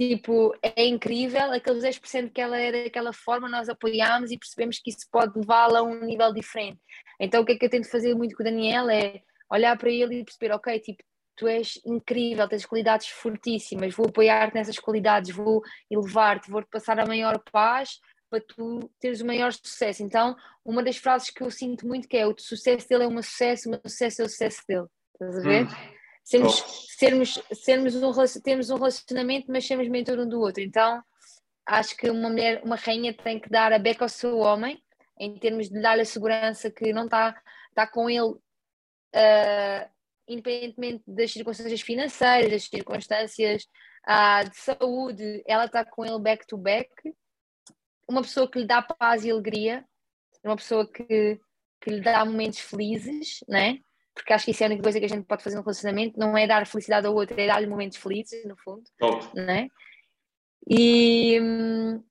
tipo, é incrível, aqueles 10% que ela é daquela forma, nós apoiamos e percebemos que isso pode levá-la a um nível diferente. Então o que é que eu tento fazer muito com o Daniel é olhar para ele e perceber, ok, tipo, tu és incrível, tens qualidades fortíssimas, vou apoiar-te nessas qualidades, vou elevar-te, vou-te passar a maior paz para tu teres o maior sucesso. Então, uma das frases que eu sinto muito que é o sucesso dele é um sucesso, o meu sucesso é o sucesso dele. Estás a ver? Hum sermos, sermos, sermos um, temos um relacionamento, mas sermos mentor um do outro. Então, acho que uma mulher, uma rainha tem que dar a beca ao seu homem, em termos de dar a segurança que não está tá com ele, uh, independentemente das circunstâncias financeiras, das circunstâncias uh, de saúde, ela está com ele back to back. Uma pessoa que lhe dá paz e alegria, uma pessoa que, que lhe dá momentos felizes, né? Porque acho que isso é a única coisa que a gente pode fazer no relacionamento, não é dar felicidade ao outro, é dar-lhe momentos felizes, no fundo, não é? E,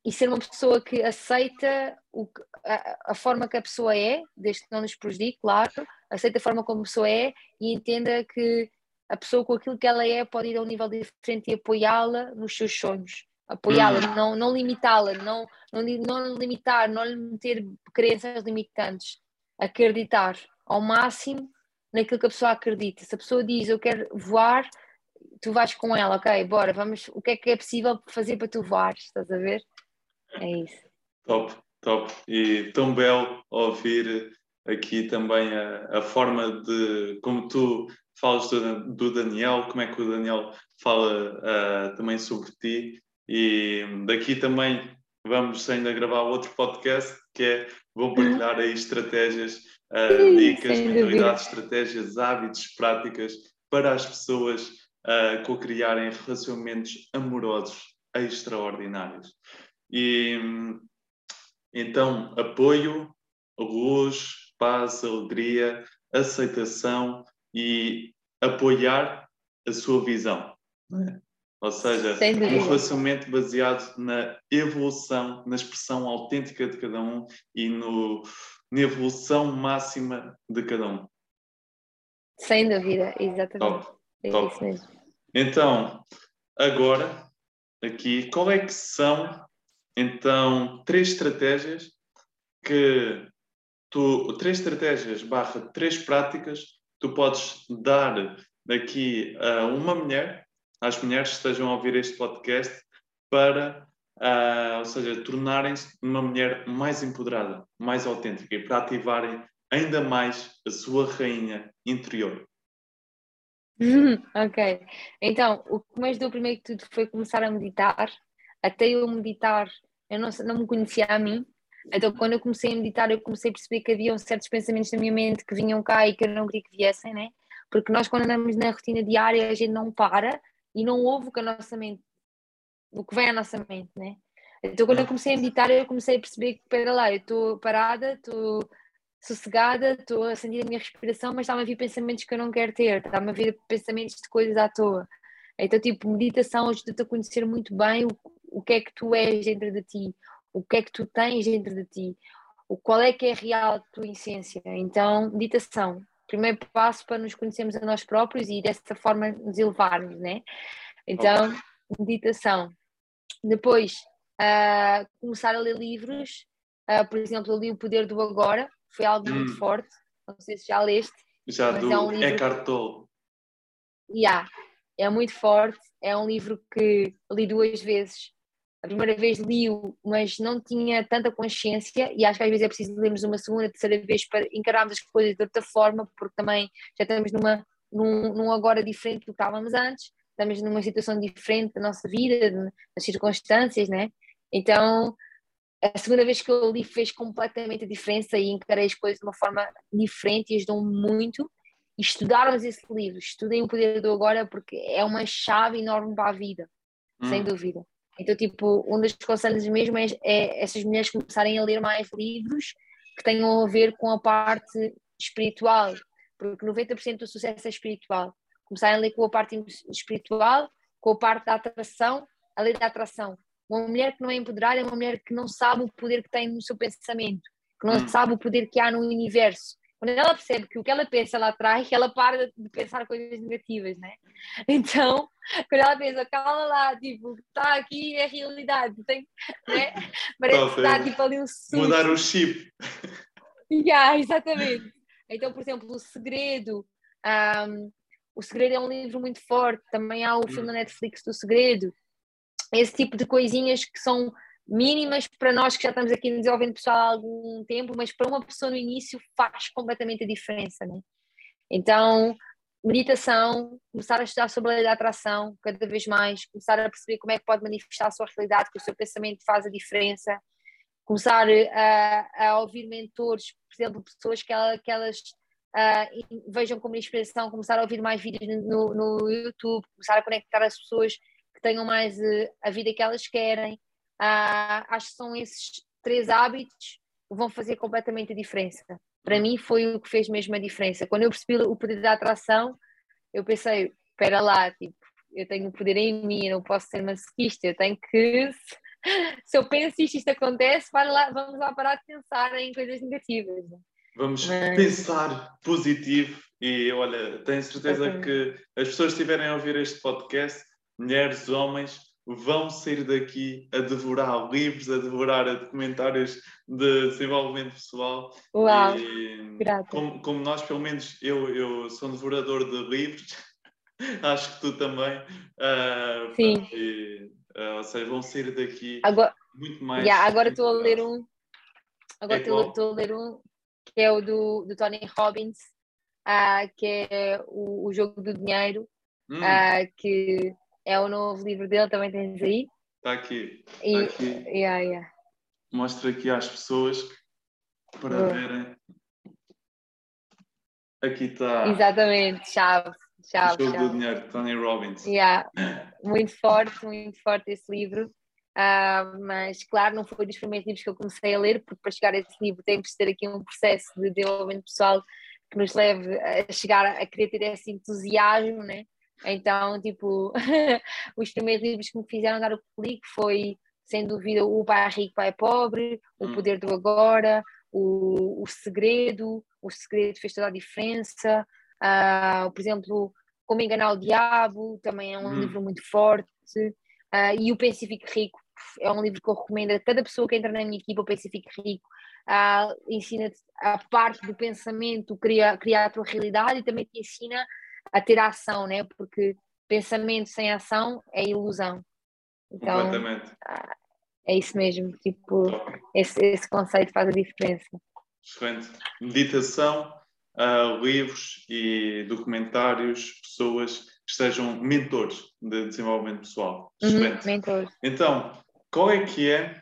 e, ser uma pessoa que aceita o, a, a, forma que a pessoa é, desde que não nos prejudique, claro, aceita a forma como a pessoa é e entenda que a pessoa com aquilo que ela é pode ir a um nível diferente e apoiá-la nos seus sonhos, apoiá-la, hum. não, não limitá-la, não, não, não limitar, não lhe meter crenças limitantes, acreditar ao máximo naquilo que a pessoa acredita. Se a pessoa diz eu quero voar, tu vais com ela, ok, bora, vamos, o que é que é possível fazer para tu voar? Estás a ver? É isso. Top, top. E tão belo ouvir aqui também a, a forma de como tu falas do, do, Daniel, como é que o Daniel fala uh, também sobre ti e daqui também vamos ainda gravar outro podcast que é vou partilhar aí estratégias, uh, dicas, mentalidades, estratégias, hábitos, práticas para as pessoas uh, co-criarem relacionamentos amorosos extraordinários. E então, apoio, luz, paz, alegria, aceitação e apoiar a sua visão. É? Ou seja, um relacionamento baseado na evolução, na expressão autêntica de cada um e no, na evolução máxima de cada um. Sem dúvida, exatamente. Top, é top. isso mesmo. Então, agora, aqui, qual é que são, então, três estratégias que tu, três estratégias barra três práticas tu podes dar aqui a uma mulher às mulheres que estejam a ouvir este podcast para, uh, ou seja, tornarem-se uma mulher mais empoderada, mais autêntica e para ativarem ainda mais a sua rainha interior. ok, então o que mais deu primeiro que tudo foi começar a meditar. Até eu meditar, eu não, não me conhecia a mim, então, quando eu comecei a meditar, eu comecei a perceber que havia certos pensamentos na minha mente que vinham cá e que eu não queria que viessem, né? Porque nós, quando andamos na rotina diária, a gente não para e não ouve o que a nossa mente, o que vem à nossa mente, né? Então, quando eu comecei a meditar, eu comecei a perceber que, espera lá, eu estou parada, estou sossegada, estou a sentir a minha respiração, mas está-me a vir pensamentos que eu não quero ter, está-me a vir pensamentos de coisas à toa. Então, tipo, meditação ajuda-te a conhecer muito bem o, o que é que tu és dentro de ti, o que é que tu tens dentro de ti, o qual é que é real a tua essência. Então, meditação, primeiro passo para nos conhecermos a nós próprios e dessa forma nos elevarmos, né? Então, meditação. Depois, uh, começar a ler livros. Uh, por exemplo, eu li O Poder do Agora, foi algo hum. muito forte. Não sei se já leste. Já do é um livro... Eckhart Tolle. Yeah, é muito forte. É um livro que li duas vezes. A primeira vez li-o, mas não tinha tanta consciência, e acho que às vezes é preciso lermos uma segunda, terceira vez para encararmos as coisas de outra forma, porque também já estamos numa, num, num agora diferente do que estávamos antes, estamos numa situação diferente da nossa vida, das circunstâncias, né? Então, a segunda vez que eu li fez completamente a diferença e encarei as coisas de uma forma diferente e ajudou-me muito. E estudarmos esse livro, estudem o Poder do Agora, porque é uma chave enorme para a vida, hum. sem dúvida. Então, tipo, um dos conselhos mesmo é, é essas mulheres começarem a ler mais livros que tenham a ver com a parte espiritual, porque 90% do sucesso é espiritual. Começarem a ler com a parte espiritual, com a parte da atração, a lei da atração. Uma mulher que não é empoderada é uma mulher que não sabe o poder que tem no seu pensamento, que não hum. sabe o poder que há no universo. Quando ela percebe que o que ela pensa ela atrai, ela para de pensar coisas negativas, né? Então, quando ela pensa, calma lá, tipo, está aqui é a realidade, tem, né? Parece que está tipo ali um susto. Mudar o chip. Yeah, exatamente. Então, por exemplo, O Segredo. Um, o Segredo é um livro muito forte, também há o filme na Netflix do Segredo. Esse tipo de coisinhas que são mínimas para nós que já estamos aqui desenvolvendo pessoal há algum tempo, mas para uma pessoa no início faz completamente a diferença, né? Então, meditação, começar a estudar sobre a lei da atração cada vez mais, começar a perceber como é que pode manifestar a sua realidade, que o seu pensamento faz a diferença, começar a, a ouvir mentores, por exemplo, pessoas que, ela, que elas uh, vejam como inspiração, começar a ouvir mais vídeos no, no YouTube, começar a conectar as pessoas que tenham mais uh, a vida que elas querem, Uh, acho que são esses três hábitos que vão fazer completamente a diferença. Para mim foi o que fez mesmo a diferença. Quando eu percebi o poder da atração, eu pensei, espera lá, tipo, eu tenho o poder em mim, eu não posso ser masoquista, eu tenho que se eu penso isto, isto acontece, lá, vamos lá parar de pensar em coisas negativas. Vamos Mas... pensar positivo e olha, tenho certeza que as pessoas que estiverem a ouvir este podcast, mulheres, homens, vão sair daqui a devorar livros, a devorar documentários de desenvolvimento pessoal. Uau! E, como, como, nós, pelo menos, eu, eu sou um devorador de livros, acho que tu também. Uh, Sim. E, uh, ou seja, vão sair daqui agora, muito mais. Yeah, agora estou a ler um. Agora estou é a ler um que é o do, do Tony Robbins, uh, que é o, o jogo do dinheiro, hum. que é o novo livro dele, também tens aí? Está aqui. E, tá aqui. Yeah, yeah. mostra aqui às pessoas para verem. Aqui está. Exatamente, chave. chave o jogo chave. do dinheiro, Tony Robbins. Yeah. Muito forte, muito forte esse livro. Uh, mas, claro, não foi dos primeiros livros que eu comecei a ler, porque para chegar a esse livro tem que ter aqui um processo de desenvolvimento pessoal que nos leve a chegar a querer ter esse entusiasmo, né? Então, tipo, os primeiros livros que me fizeram dar o clique foi, sem dúvida, O Pai Rico, Pai Pobre, O Hum. Poder do Agora, O, o Segredo, O Segredo fez toda a diferença, Ah, por exemplo, Como Enganar o Diabo, também é um Hum. livro muito forte, Ah, e O Pense Fique Rico, é um livro que eu recomendo a cada pessoa que entra na minha equipa, O Pense Fique Rico, ah, ensina-te a parte do pensamento, criar, criar a tua realidade e também te ensina a ter ação, né? Porque pensamento sem ação é ilusão. Então, Completamente. é isso mesmo, tipo, esse, esse conceito faz a diferença. Excelente. Meditação, ah, livros e documentários, pessoas que sejam mentores de desenvolvimento pessoal. Uhum, Excelente. mentor. Então, qual é que é,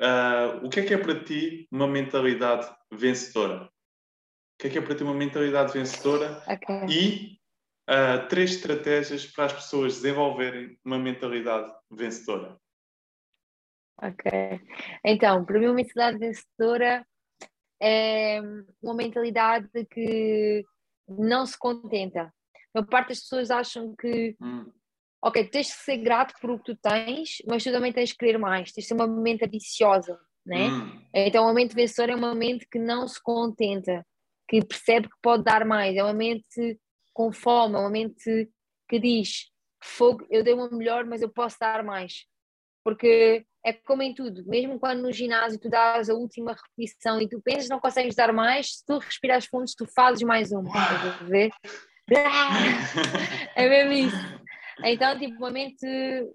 ah, o que é que é para ti uma mentalidade vencedora? O que é que é para ti uma mentalidade vencedora Ok. e ah, três estratégias para as pessoas desenvolverem uma mentalidade vencedora? Ok. Então, para mim, uma mentalidade vencedora é uma mentalidade que não se contenta. A maior parte das pessoas acham que, Hum, ok, tens de ser grato por o que tu tens, mas tu também tens de querer mais, tens de ser uma mente ambiciosa, né? hum, Então, a mente vencedora é uma mente que não se contenta, que percebe que pode dar mais, é uma mente com fome, é uma mente que diz: fogo, eu dei meu melhor, mas eu posso dar mais. Porque é como em tudo, mesmo quando no ginásio tu dás a última repetição e tu pensas que não consegues dar mais, se tu respiras fundo, tu fazes mais uma. Estás a ver? É mesmo isso. Então, tipo, uma mente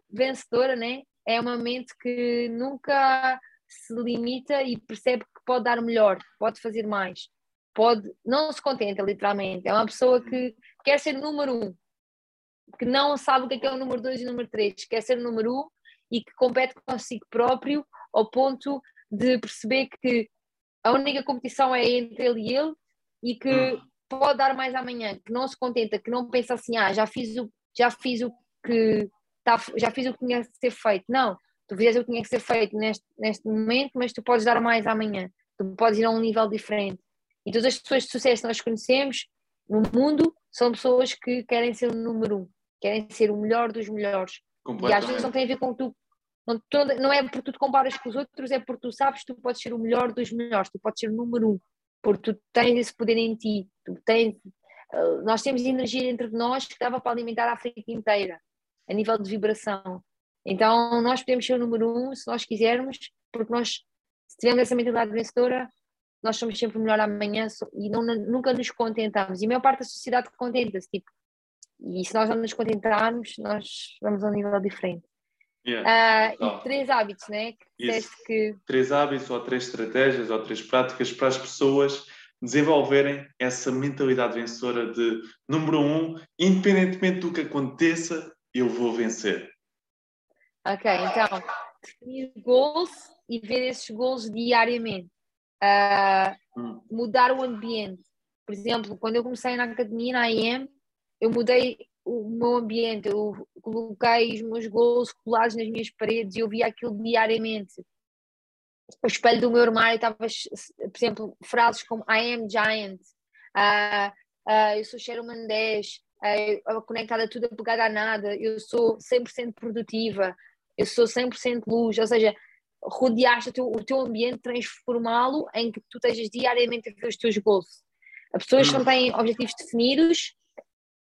vencedora, né? É uma mente que nunca se limita e percebe que pode dar melhor, pode fazer mais, pode, não se contenta, literalmente. É uma pessoa que quer ser o número um, que não sabe o que é, que é o número dois e o número três, quer ser o número um e que compete consigo próprio ao ponto de perceber que a única competição é entre ele e ele e que Hum. pode dar mais amanhã, que não se contenta, que não pensa assim, ah, já fiz o, já fiz o que tá, já fiz o que tinha que ser feito. Não, tu fizeste o que tinha que ser feito neste, neste momento, mas tu podes dar mais amanhã, tu podes ir a um nível diferente. E todas as pessoas de sucesso que nós conhecemos no mundo são pessoas que querem ser o número um, querem ser o melhor dos melhores. E às vezes não tem a ver com tu. Não, não- é porque tu te comparas com os outros, é porque tu sabes que tu podes ser o melhor dos melhores, tu podes ser o número um, porque tu tens esse poder em ti. Tu tens, eh, nós temos energia dentro de nós que dava para alimentar a África inteira, a nível de vibração. Então nós podemos ser o número um se nós quisermos, porque nós, se tivermos essa mentalidade vencedora, nós somos sempre melhor amanhã e não, nunca nos contentamos. E a maior parte da sociedade contenta-se, tipo, e se nós não nos contentarmos, nós vamos a um nível diferente. Yeah. Ah, Total. e três hábitos, né? Que que. três hábitos ou três estratégias ou três práticas para as pessoas desenvolverem essa mentalidade vencedora de número um, independentemente do que aconteça, eu vou vencer. Ok, então, definir goals e ver esses goals diariamente. Ah, Hum. mudar o ambiente. Por exemplo, quando eu comecei na academia, na IEM, eu mudei o meu ambiente, eu coloquei os meus gols colados nas minhas paredes e eu via aquilo diariamente. O espelho do meu armário estava, por exemplo, frases como I am giant, ah, ah, eu sou Sherman 10, ah, conectada a tudo, apegada a nada, eu sou 100% produtiva, eu sou 100% luz, ou seja, rodeaste teu, o teu ambiente, transformá-lo em que tu estejas diariamente a ver os teus goals. As pessoas que não têm objetivos definidos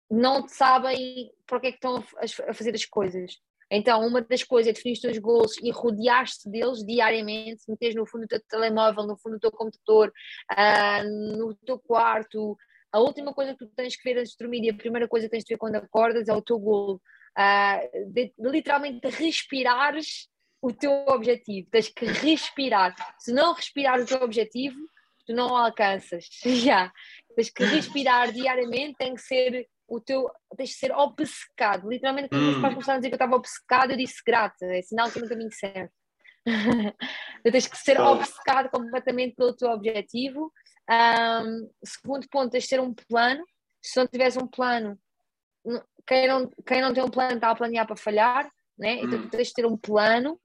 não sabem para que é que estão a, fazer as coisas. Então, uma das coisas é definir os teus goals e rodear-te deles diariamente, meteres no fundo do teu telemóvel, no fundo do teu computador, ah, no teu quarto. A última coisa que tu tens que ver antes de dormir e a primeira coisa que tens de ver quando acordas é o teu goal. Ah, de, de literalmente respirares o teu objetivo. Tens que respirar. Se não respirares o teu objetivo, tu não o alcanças. Já. Tens que respirar diariamente, tem que ser o teu, tens de ser obcecado. Literalmente, quando meus pais Hum. começaram a dizer que eu estava obcecado, eu disse grata, é sinal que no caminho certo. tens que ser obcecado completamente pelo teu objetivo. Um, segundo ponto, tens de ter um plano. Se não tiveres um plano, quem não, quem não tem um plano está a planear para falhar, né? então hum. tens de ter um plano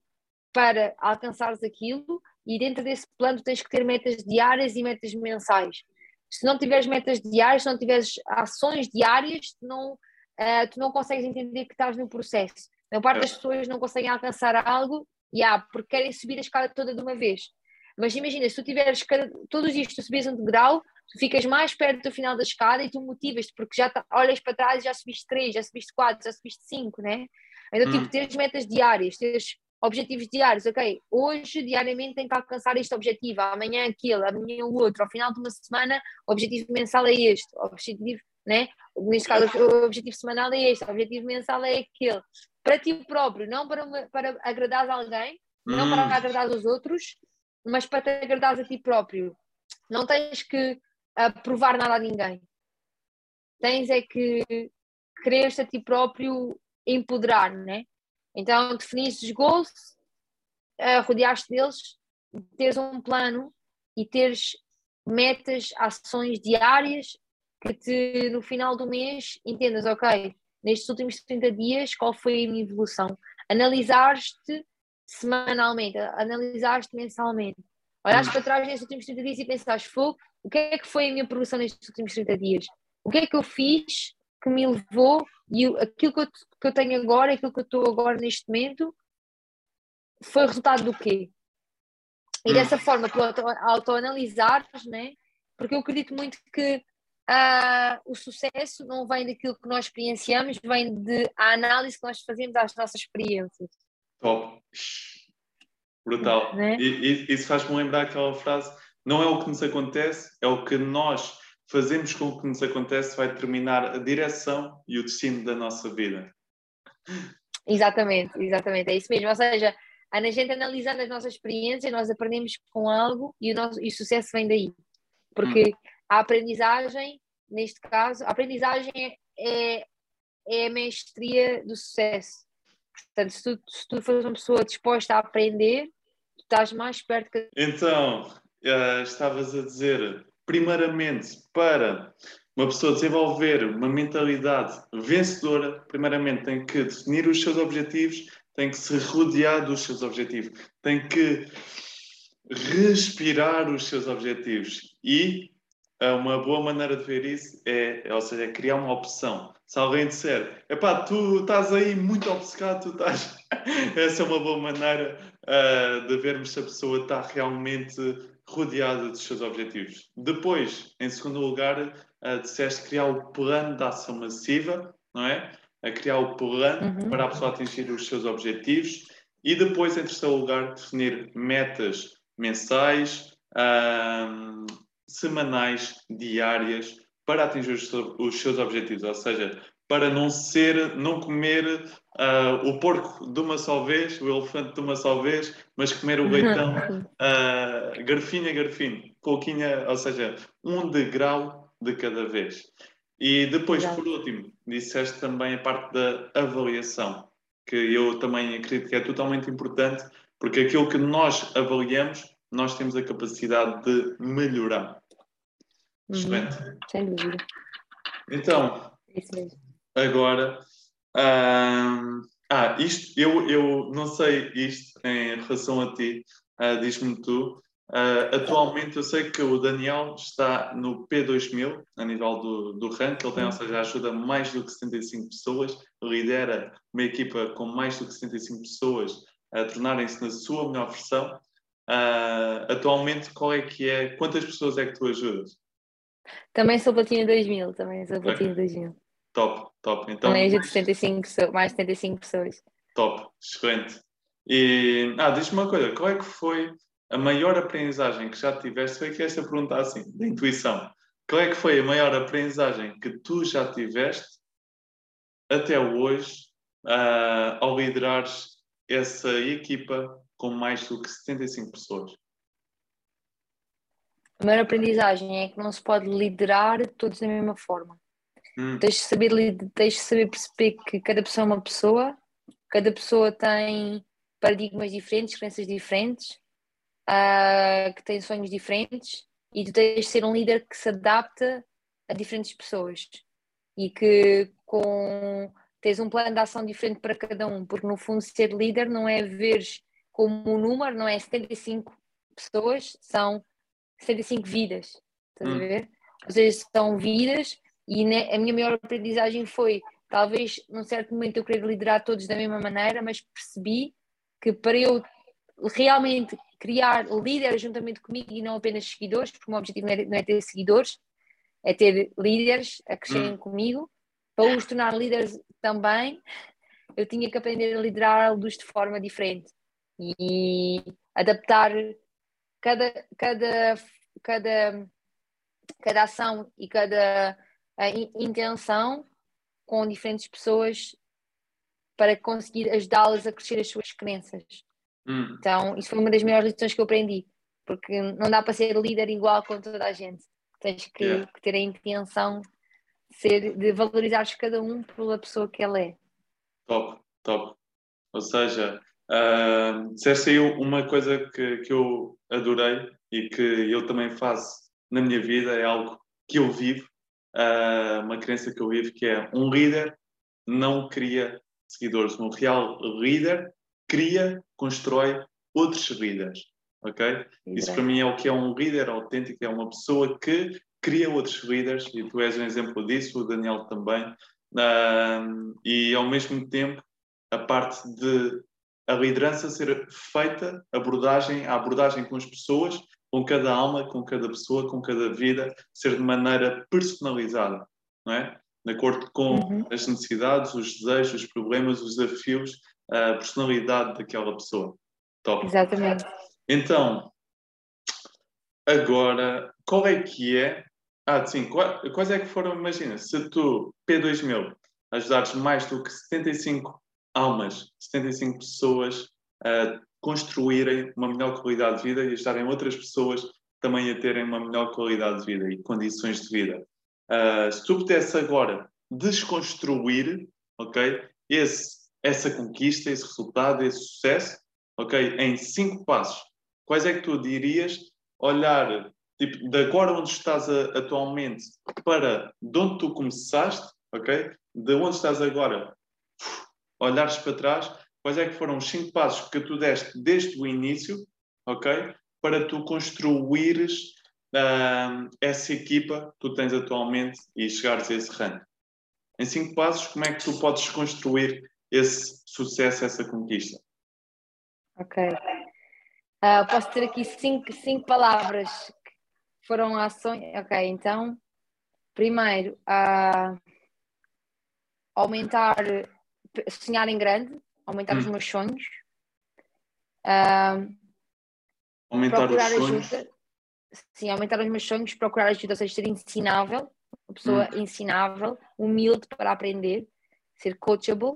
para alcançares aquilo e dentro desse plano tens que ter metas diárias e metas mensais. Se não tiveres metas diárias, se não tiveres ações diárias, tu não, uh, tu não consegues entender que estás no processo. A maior parte das pessoas não conseguem alcançar algo yeah, porque querem subir a escada toda de uma vez. Mas imagina, se tu tiveres cada, todos os dias tu subires um degrau, tu ficas mais perto do final da escada e tu motivas-te, porque já tá, olhas para trás e já subiste três, já subiste quatro, já subiste cinco, né? Então, tipo, hum. tipo, teres metas diárias, teres objetivos diários, ok, hoje diariamente tenho que alcançar este objetivo, amanhã aquele, amanhã o outro, ao final de uma semana o objetivo mensal é este, o objetivo, né? neste caso o objetivo semanal é este, o objetivo mensal é aquele, para ti próprio, não para, para agradar alguém, não hum. para agradar os outros, mas para te agradar a ti próprio. Não tens que uh, provar nada a ninguém. Tens é que querer-te a ti próprio empoderar, né? Então, definires os goals, uh, rodeaste deles, teres um plano e teres metas, ações diárias que te, no final do mês, entendas, ok, nestes últimos 30 dias, qual foi a minha evolução? Analisares-te semanalmente, analisares-te mensalmente. Olhaste para trás nestes últimos 30 dias e pensaste, o que é que foi a minha progressão nestes últimos 30 dias? O que é que eu fiz que me levou e aquilo que eu, que eu tenho agora, aquilo que eu estou agora neste momento, foi resultado do quê? E dessa hum. forma tu autoanalisares, né? porque eu acredito muito que uh, o sucesso não vem daquilo que nós experienciamos, vem da análise que nós fazemos às nossas experiências. Top! Brutal! Né? E, e, isso faz-me lembrar aquela frase: não é o que nos acontece, é o que nós fazemos com o que nos acontece vai determinar a direção e o destino da nossa vida. Exatamente, exatamente, é isso mesmo. Ou seja, a gente analisando as nossas experiências, nós aprendemos com algo e o, nosso, e o sucesso vem daí. Porque hum. a aprendizagem, neste caso, a aprendizagem é, é a mestria do sucesso. Portanto, se tu, se tu fores uma pessoa disposta a aprender, tu estás mais perto que. Então, uh, estavas a dizer primeiramente, para uma pessoa desenvolver uma mentalidade vencedora, primeiramente tem que definir os seus objetivos, tem que se rodear dos seus objetivos, tem que respirar os seus objetivos. E eh, uma boa maneira de ver isso é, ou seja, é criar uma opção. Se alguém disser, epá, tu estás aí muito obcecado, tu estás. Essa é uma boa maneira uh, de vermos se a pessoa está realmente rodeada dos seus objetivos. Depois, em segundo lugar, uh, disseste criar o plano de ação massiva, não é? A criar o plano uhum. para a pessoa atingir os seus objetivos. E depois, em terceiro lugar, definir metas mensais, uh, semanais, diárias, para atingir os, os seus objetivos. Ou seja, para não ser, não comer uh, o porco de uma só vez, o elefante de uma só vez, mas comer o leitão uh, garfinho a garfinho, pouquinha, ou seja, um degrau de cada vez. E depois, por último, disseste também a parte da avaliação, que eu também acredito que é totalmente importante, porque aquilo que nós avaliamos, nós temos a capacidade de melhorar. Uhum. Excelente. Sem dúvida. Então, é agora. ah, isto, eu, eu não sei isto em relação a ti, uh, diz-me tu. Uh, atualmente eu sei que o Daniel está no P2000 a nível do, do ranking, ele tem, ou seja, ajuda mais do que 75 pessoas, lidera uma equipa com mais do que 75 pessoas a tornarem-se na sua melhor versão. Uh, atualmente, qual é que é, quantas pessoas é que tu ajudas? Também sou Platina 2000, também sou Platina okay. 2000. Top, top. Então, mais de 75, mais de 75 pessoas. Top, excelente. E, ah, diz-me uma coisa, qual é que foi a maior aprendizagem que já tiveste? Foi que esta pergunta assim, da intuição. Qual é que foi a maior aprendizagem que tu já tiveste até hoje uh, ao liderares essa equipa com mais do que 75 pessoas? A maior aprendizagem é que não se pode liderar todos da mesma forma. Hum. Tens, de saber, tens de saber perceber que cada pessoa é uma pessoa, cada pessoa tem paradigmas diferentes, crenças diferentes, uh, que têm sonhos diferentes, e tu tens de ser um líder que se adapta a diferentes pessoas e que com tens um plano de ação diferente para cada um, porque no fundo ser líder não é ver como um número, não é 75 pessoas, são 75 vidas, estás hum. a ver? Ou seja, são vidas e a minha maior aprendizagem foi, talvez num certo momento eu querer liderar todos da mesma maneira, mas percebi que para eu realmente criar líderes juntamente comigo e não apenas seguidores, porque o meu objetivo não é, não é ter seguidores, é ter líderes a crescerem hum. comigo, para os tornar líderes também, eu tinha que aprender a liderá-los de forma diferente e adaptar cada, cada, cada, cada ação e cada intenção com diferentes pessoas para conseguir ajudá-las a crescer as suas crenças. Hum. Então, isso foi uma das maiores lições que eu aprendi, porque não dá para ser líder igual com toda a gente. Tens que, yeah. ter a intenção de, ser, de valorizares cada um pela pessoa que ela é. Top, top. Ou seja, uh, disseste aí uma coisa que, que eu adorei e que eu também faço na minha vida, é algo que eu vivo, uh, uma crença que eu vivo, que é um líder não cria seguidores. Um real líder cria, constrói outros líderes. Ok? Isso para mim é o que é um líder autêntico, é uma pessoa que cria outros líderes, e tu és um exemplo disso, o Daniel também, uh, e ao mesmo tempo a parte de a liderança ser feita, abordagem, a abordagem com as pessoas, com cada alma, com cada pessoa, com cada vida, ser de maneira personalizada, não é? De acordo com uhum. as necessidades, os desejos, os problemas, os desafios, a personalidade daquela pessoa. Top. Exatamente. Então, agora, qual é que é? Ah, sim, quais é que foram, imagina, se tu, P2000, ajudares mais do que 75 almas, 75 pessoas a construírem uma melhor qualidade de vida e ajudarem outras pessoas também a terem uma melhor qualidade de vida e condições de vida. Uh, se tu pudesse agora desconstruir, ok, esse, essa conquista, esse resultado, esse sucesso, ok, em cinco passos, quais é que tu dirias olhar tipo, de agora onde estás a, atualmente para de onde tu começaste, ok, de onde estás agora olhares para trás, quais é que foram os cinco passos que tu deste desde o início, ok? Para tu construires uh, essa equipa que tu tens atualmente e chegares a esse rank. Em cinco passos, como é que tu podes construir esse sucesso, essa conquista? Ok. Uh, posso ter aqui cinco, cinco palavras que foram ações. Ok, então, primeiro, uh, aumentar sonhar em grande, aumentar hum. os meus sonhos. Uh, aumentar procurar os sonhos. ajuda. Sim, aumentar os meus sonhos, procurar ajuda, ou seja, ser ensinável, uma pessoa hum. ensinável, humilde para aprender, ser coachable,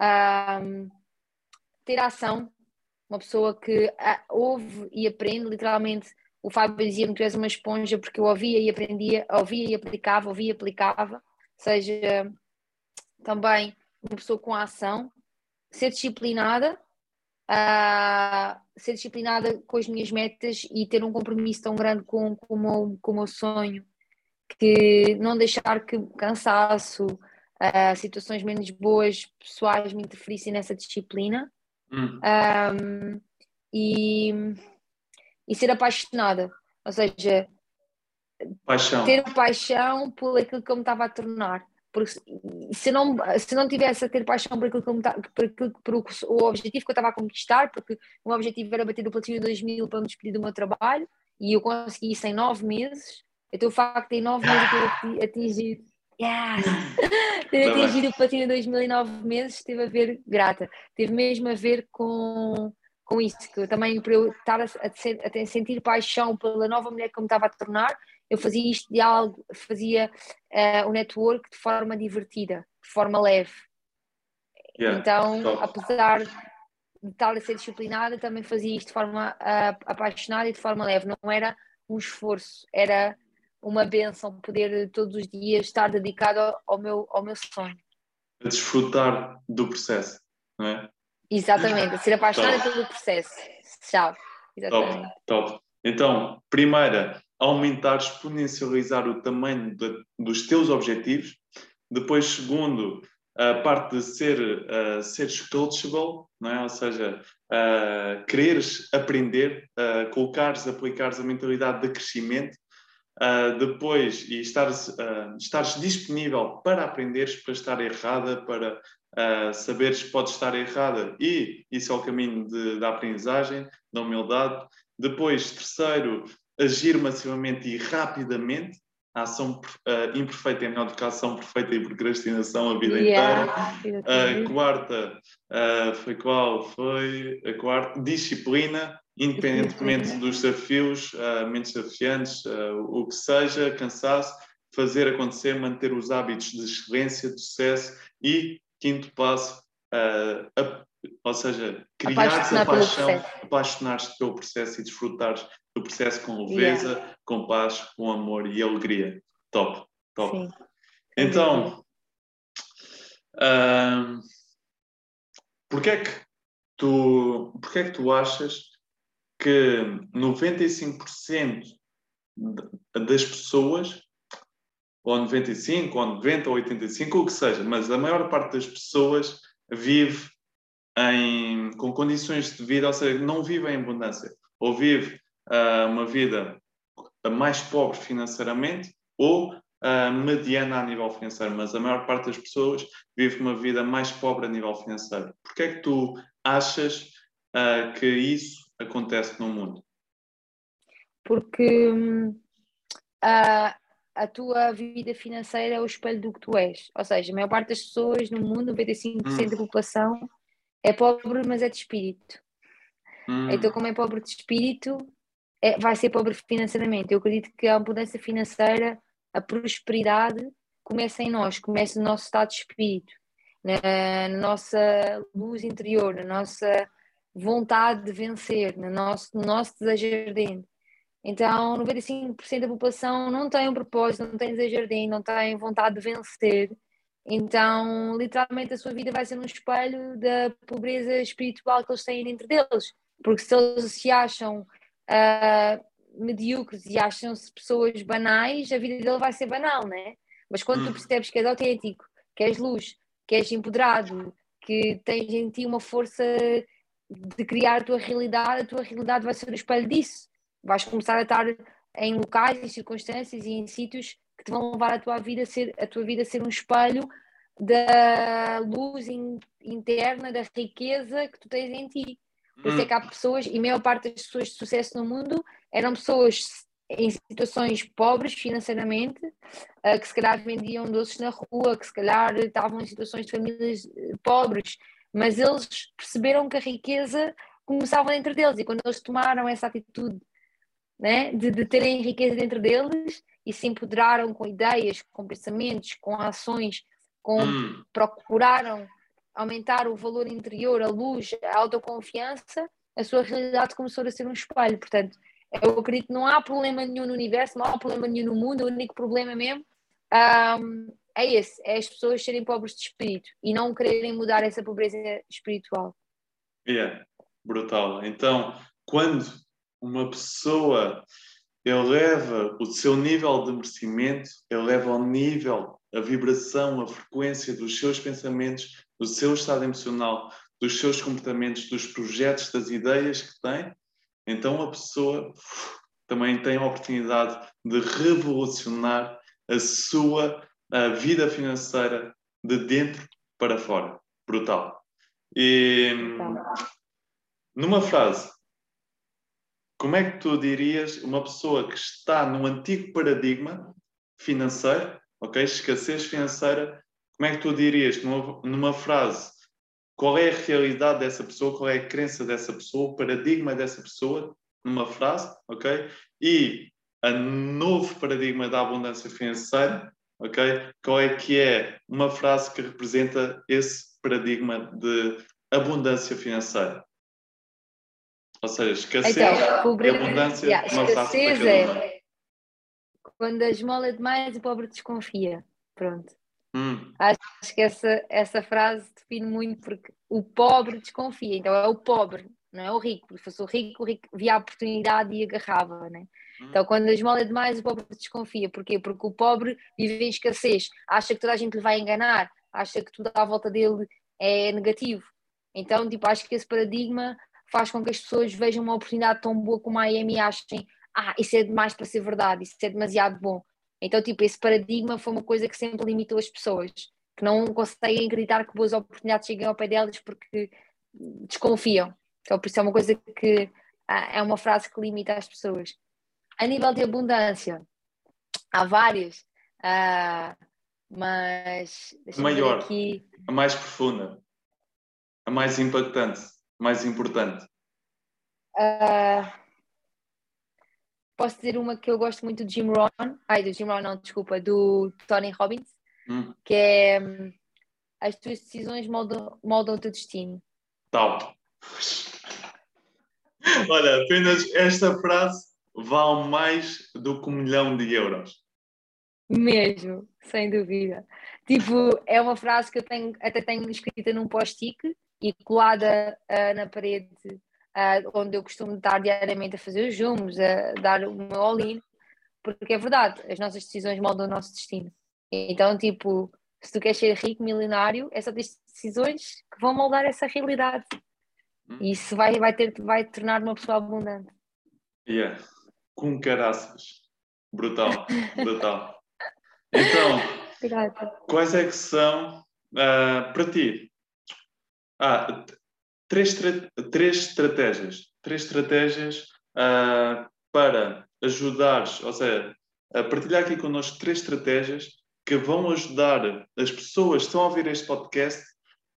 uh, ter ação, uma pessoa que ouve e aprende, literalmente. O Fábio dizia-me que tu és uma esponja porque eu ouvia e aprendia, ouvia e aplicava, ouvia e aplicava. Ou seja, também uma pessoa com ação, ser disciplinada, uh, ser disciplinada com as minhas metas e ter um compromisso tão grande com, com, o, meu, com o meu sonho, que não deixar que cansaço, uh, situações menos boas, pessoais me interferissem nessa disciplina. Hum. Um, e, e ser apaixonada, ou seja, paixão. ter paixão por aquilo que eu me estava a tornar. Porque se não, se não tivesse a ter paixão por aquilo, que eu, por, aquilo, por o, o objetivo que eu estava a conquistar, porque o meu objetivo era bater o platino 2000 para me despedir do meu trabalho, e eu consegui isso em nove meses, então o facto de em nove meses ter atingido Yes! ter atingido o platino 2000 em nove meses teve a ver, grata, teve mesmo a ver com, com isso, que também para eu estar a, a, a sentir paixão pela nova mulher que eu me estava a tornar, eu fazia isto de algo, fazia uh, o network de forma divertida, de forma leve. Yeah, então, top. apesar de estar a ser disciplinada, também fazia isto de forma uh, apaixonada e de forma leve. Não era um esforço, era uma benção poder todos os dias estar dedicado ao meu, ao meu sonho. A desfrutar do processo, não é? Exatamente, ser apaixonada pelo processo. Chave. Exatamente. Top, top. Então, primeira, aumentar, exponencializar o tamanho de, dos teus objetivos. Depois, segundo, a parte de ser, uh, seres coachable, não é? ou seja, uh, quereres aprender, uh, colocares, aplicares a mentalidade de crescimento, uh, depois e estares, uh, estares disponível para aprenderes, para estar errada, para uh, saberes que podes estar errada e isso é o caminho de, da aprendizagem, da humildade. Depois, terceiro, agir massivamente e rapidamente. A ação uh, imperfeita é melhor do que a ação perfeita e procrastinação a vida yeah, inteira. A quarta uh, foi qual? Foi a quarta, disciplina independentemente dos desafios, uh, menos desafiantes, o que seja, cansaço, fazer acontecer, manter os hábitos de excelência, de sucesso e, quinto passo, a, ou seja, criar a paixão, apaixonar-te pelo processo e desfrutares do processo com leveza, yeah. com paz, com amor e alegria. Top, top. Sim. Então, uh, porquê é que tu, porquê é que tu achas que 95% das pessoas, ou 95, ou 90, ou 85, o que seja, mas a maior parte das pessoas vive em, com condições de vida, ou seja, não vive em abundância, ou vive uh, uma vida mais pobre financeiramente, ou uh, mediana a nível financeiro, mas a maior parte das pessoas vive uma vida mais pobre a nível financeiro. Porquê é que tu achas uh, que isso acontece no mundo? Porque hum, a, a tua vida financeira é o espelho do que tu és. Ou seja, a maior parte das pessoas no mundo, 95% hum. da população, é pobre, mas é de espírito. Hum. Então, como é pobre de espírito, é, vai ser pobre financeiramente. Eu acredito que a abundância financeira, a prosperidade, começa em nós, começa no nosso estado de espírito, na, na nossa luz interior, na nossa vontade de vencer, no nosso, no nosso desejo ardente. Então, 95% da população não tem um propósito, não tem desejo ardente, não tem vontade de vencer. Então, literalmente, a sua vida vai ser um espelho da pobreza espiritual que eles têm dentro deles. Porque se eles se acham uh, medíocres e acham-se pessoas banais, a vida dele vai ser banal, né? Mas quando tu hum. percebes que és autêntico, que és luz, que és empoderado, que tens em ti uma força de criar a tua realidade, a tua realidade vai ser o espelho disso. Vais começar a estar em locais, em circunstâncias e em sítios que te vão levar a tua vida a ser, a tua vida a ser um espelho da luz in, interna, da riqueza que tu tens em ti. Por isso é que há pessoas, e a maior parte das pessoas de sucesso no mundo eram pessoas em situações pobres financeiramente, uh, que se calhar vendiam doces na rua, que se calhar estavam em situações de famílias eh, pobres, mas eles perceberam que a riqueza começava dentro deles e quando eles tomaram essa atitude né, de, de terem riqueza dentro deles e se empoderaram com ideias, com pensamentos, com ações, com hum. procuraram aumentar o valor interior, a luz, a autoconfiança, a sua realidade começou a ser um espelho. Portanto, eu acredito que não há problema nenhum no universo, não há problema nenhum no mundo, o único problema mesmo um, é esse, é as pessoas serem pobres de espírito e não quererem mudar essa pobreza espiritual. É, yeah, brutal. Então, quando uma pessoa eleva o seu nível de merecimento, eleva o nível, a vibração, a frequência dos seus pensamentos, do seu estado emocional, dos seus comportamentos, dos projetos, das ideias que tem, então a pessoa também tem a oportunidade de revolucionar a sua a vida financeira de dentro para fora. Brutal. E numa frase, como é que tu dirias uma pessoa que está no antigo paradigma financeiro, ok, escassez financeira, como é que tu dirias numa, numa frase qual é a realidade dessa pessoa, qual é a crença dessa pessoa, o paradigma dessa pessoa, numa frase, ok? E a novo paradigma da abundância financeira, ok? Qual é que é uma frase que representa esse paradigma de abundância financeira? Ou seja, escassez então, e abundância, yeah, escassez é quando a esmola é demais, o pobre desconfia. Pronto. Hum. Acho que essa, essa frase define muito porque o pobre desconfia, então é o pobre, não é o rico. Se fosse o rico, o rico via a oportunidade e agarrava, né? Hum. Então, quando a esmola é demais, o pobre desconfia. Porquê? Porque o pobre vive em escassez, acha que toda a gente lhe vai enganar, acha que tudo à volta dele é negativo. Então, tipo, acho que esse paradigma faz com que as pessoas vejam uma oportunidade tão boa como a Amy e achem, ah, isso é demais para ser verdade, isso é demasiado bom. Então, tipo, esse paradigma foi uma coisa que sempre limitou as pessoas, que não conseguem acreditar que boas oportunidades cheguem ao pé delas porque desconfiam. Então, por isso é uma coisa que ah, é uma frase que limita as pessoas. A nível de abundância, há várias, uh, mas. A maior, aqui... a mais profunda, a mais impactante, mais importante. Uh, posso dizer uma que eu gosto muito de Jim Rohn, ai, do Jim Rohn, não, desculpa, do Tony Robbins, hum. que é hum, as tuas decisões moldam, moldam o teu destino. Tal. Olha, apenas esta frase vale mais do que um milhão de euros. Mesmo, sem dúvida. Tipo, é uma frase que eu tenho, até tenho escrita num post-it e colada uh, na parede uh, onde eu costumo estar diariamente a fazer os zooms, a dar o meu all-in, porque é verdade, as nossas decisões moldam o nosso destino. Então, tipo, se tu queres ser rico, milionário, é só decisões que vão moldar essa realidade. Hum. E isso vai, vai, ter, vai te tornar uma pessoa abundante. Yeah, com caraças. Brutal, brutal. Então, quais é que são, uh, para ti, ah, três, três estratégias, três estratégias uh, para ajudares, ou seja, a partilhar aqui connosco três estratégias que vão ajudar as pessoas que estão a ouvir este podcast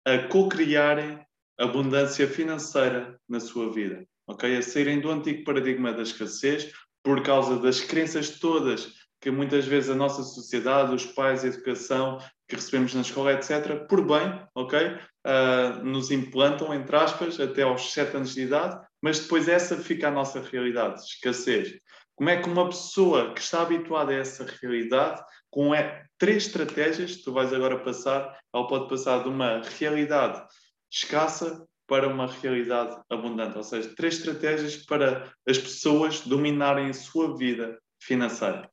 a co-criarem abundância financeira na sua vida, ok? A saírem do antigo paradigma da escassez por causa das crenças todas que muitas vezes a nossa sociedade, os pais, a educação que recebemos na escola, etc., por bem, ok? Uh, nos implantam, entre aspas, até aos 7 anos de idade, mas depois essa fica a nossa realidade, escassez. Como é que uma pessoa que está habituada a essa realidade, com é, três estratégias, tu vais agora passar, ela pode passar de uma realidade escassa para uma realidade abundante, ou seja, três estratégias para as pessoas dominarem a sua vida financeira.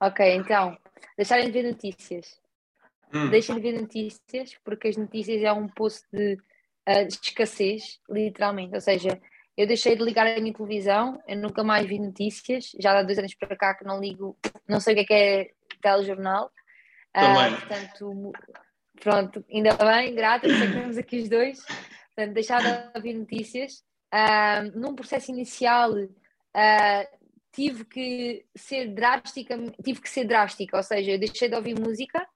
Ok, então, deixarem de ver notícias. Hum. Deixem de ver notícias, porque as notícias é um poço de, uh, de, escassez, literalmente. Ou seja, eu deixei de ligar a minha televisão, eu nunca mais vi notícias, já há dois anos para cá que não ligo, não sei o que é que é telejornal. Também. Uh, portanto, pronto, ainda bem, grata, sei que temos aqui os dois. Portanto, deixar de ouvir notícias. Uh, num processo inicial, uh, tive que ser drástica, tive que ser drástica, ou seja, eu deixei de ouvir música,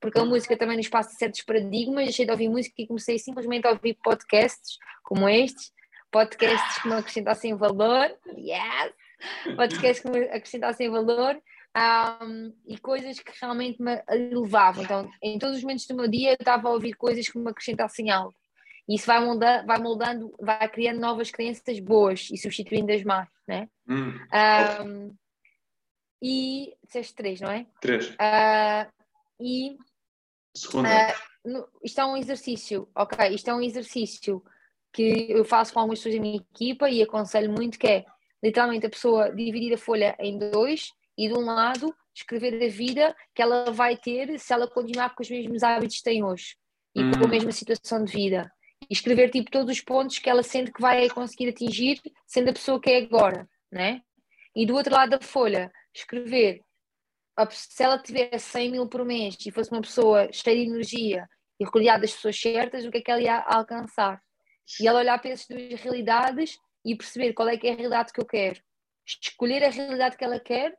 porque a música também nos passa certos paradigmas, deixei de ouvir música e comecei simplesmente a ouvir podcasts como estes, podcasts que me acrescentassem valor, yes! Podcasts que me acrescentassem valor um, e coisas que realmente me elevavam. Então, em todos os momentos do meu dia, eu estava a ouvir coisas que me acrescentassem algo. E isso vai moldando, vai moldando, vai criando novas crenças boas e substituindo as más, né? Hum. Um, e disseste três, não é? Três. Uh, e Segunda. Uh, no, isto é um exercício, ok? Isto é um exercício que eu faço com algumas pessoas da minha equipa e aconselho muito que é literalmente a pessoa dividir a folha em dois e de um lado escrever a vida que ela vai ter se ela continuar com os mesmos hábitos que tem hoje e hum. com a hum. mesma situação de vida e escrever tipo todos os pontos que ela sente que vai conseguir atingir sendo a pessoa que é agora, né? E do outro lado da folha, escrever se ela tivesse 100 mil por mês e fosse uma pessoa cheia de energia e rodeada das pessoas certas, o que é que ela ia alcançar? E ela olhar para essas duas realidades e perceber qual é que é a realidade que eu quero. Escolher a realidade que ela quer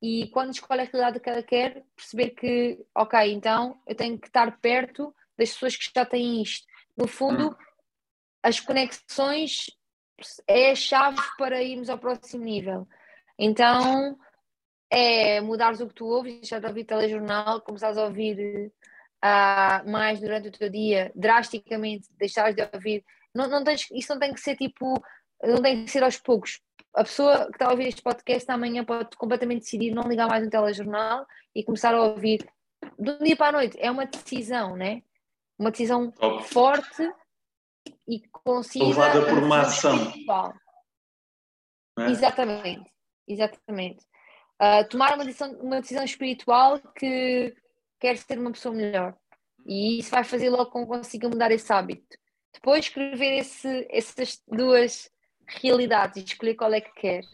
e quando escolhe a realidade que ela quer, perceber que, ok, então eu tenho que estar perto das pessoas que já têm isto. No fundo, as conexões é a chave para irmos ao próximo nível. Então, é mudares o que tu ouves, deixar de ouvir telejornal, começares a ouvir uh, mais durante o teu dia, drasticamente, deixares de ouvir. Não, não tens, isso não tem que ser tipo, não tem que ser aos poucos. A pessoa que está a ouvir este podcast amanhã pode completamente decidir não ligar mais no telejornal e começar a ouvir um dia para a noite. É uma decisão, né? uma decisão Top. forte e concisa. Levada por uma ação. É? Exatamente, exatamente. Uh, tomar uma decisão, uma decisão espiritual que quer ser uma pessoa melhor. E isso vai fazer logo com que consiga mudar esse hábito. Depois escrever esse, essas duas realidades e escolher qual é que quer.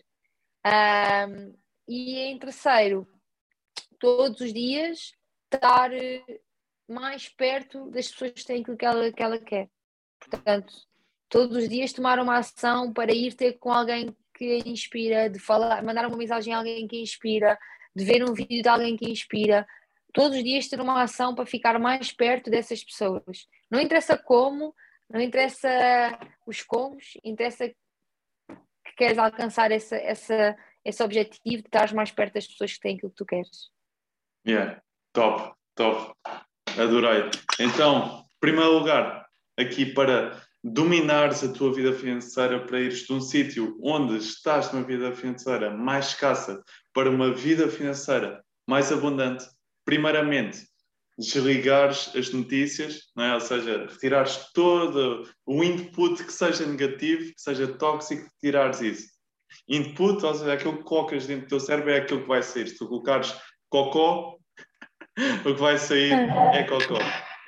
Um, e em terceiro, todos os dias estar eh, mais perto das pessoas que têm aquilo que ela, que ela quer. Portanto, todos os dias tomar uma ação para ir ter com alguém que inspira, de falar, mandar uma mensagem a alguém que inspira, de ver um vídeo de alguém que inspira. Todos os dias ter uma ação para ficar mais perto dessas pessoas. Não interessa como, não interessa os comos, interessa que queres alcançar essa, essa, esse objetivo de estar mais perto das pessoas que têm aquilo que tu queres. Yeah, top, top. Adorei. Então, primeiro lugar, aqui para dominares a tua vida financeira, para ires de um sítio onde estás numa vida financeira mais escassa para uma vida financeira mais abundante, primeiramente, desligares as notícias, é? ou seja, retirares todo o input que seja negativo, que seja tóxico, tirares isso. Input, ou seja, aquilo que colocas dentro do teu cérebro é aquilo que vai sair. Se tu colocares cocó, o que vai sair é cocó.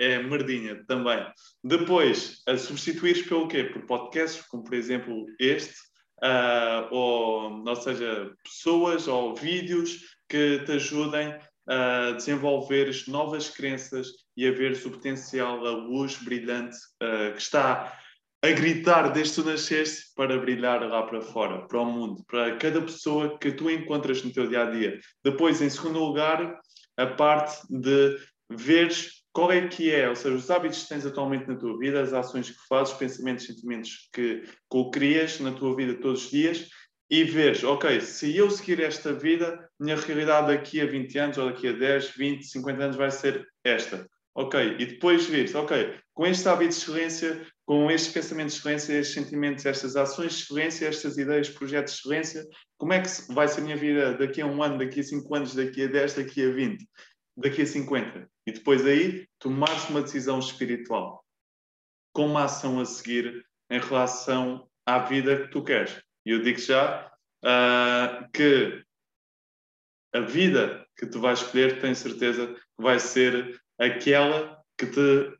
É merdinha também. Depois, a substituires pelo quê? Por podcasts, como por exemplo este, uh, ou, ou seja, pessoas ou vídeos que te ajudem a desenvolver novas crenças e a ver o potencial, a luz brilhante uh, que está a gritar desde que tu nasceste para brilhar lá para fora, para o mundo, para cada pessoa que tu encontras no teu dia a dia. Depois, em segundo lugar, a parte de veres qual é que é, ou seja, os hábitos que tens atualmente na tua vida, as ações que fazes, pensamentos, sentimentos que co-crias na tua vida todos os dias e veres, ok, se eu seguir esta vida, minha realidade daqui a 20 anos ou daqui a 10, 20, 50 anos vai ser esta. Ok, e depois vires, ok, com este hábito de excelência, com estes pensamentos de excelência, estes sentimentos, estas ações de excelência, estas ideias, projetos de excelência, como é que vai ser a minha vida daqui a um ano, daqui a 5 anos, daqui a 10, daqui a 20, daqui a 50? E depois aí, tomares uma decisão espiritual, com uma ação a seguir em relação à vida que tu queres. E eu digo já uh, que a vida que tu vais escolher, tenho certeza que vai ser aquela que te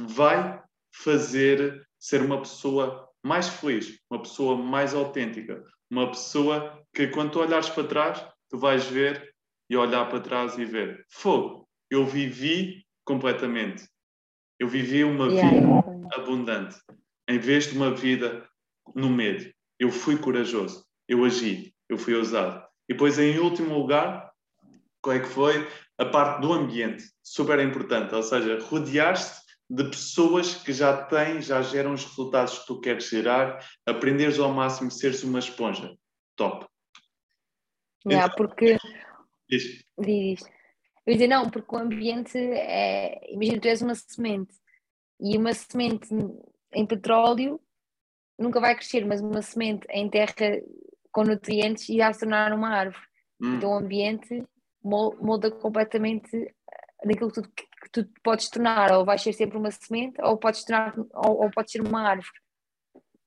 vai fazer ser uma pessoa mais feliz, uma pessoa mais autêntica, uma pessoa que quando tu olhares para trás, tu vais ver e olhar para trás e ver fogo. Eu vivi completamente. Eu vivi uma yeah. vida abundante, em vez de uma vida no medo. Eu fui corajoso, eu agi, eu fui ousado. E depois, em último lugar, qual é que foi? A parte do ambiente, super importante, ou seja, rodear-te de pessoas que já têm, já geram os resultados que tu queres gerar, aprenderes ao máximo, seres uma esponja. Top. Yeah, então, porque. Diz. Diz. Eu dizer, não, porque o ambiente é. Imagina, tu és uma semente e uma semente em petróleo nunca vai crescer, mas uma semente em terra com nutrientes irá se tornar uma árvore. Hum. Então o ambiente molda completamente daquilo que tu, que tu podes tornar, ou vais ser sempre uma semente, ou podes tornar, ou, ou podes ser uma árvore.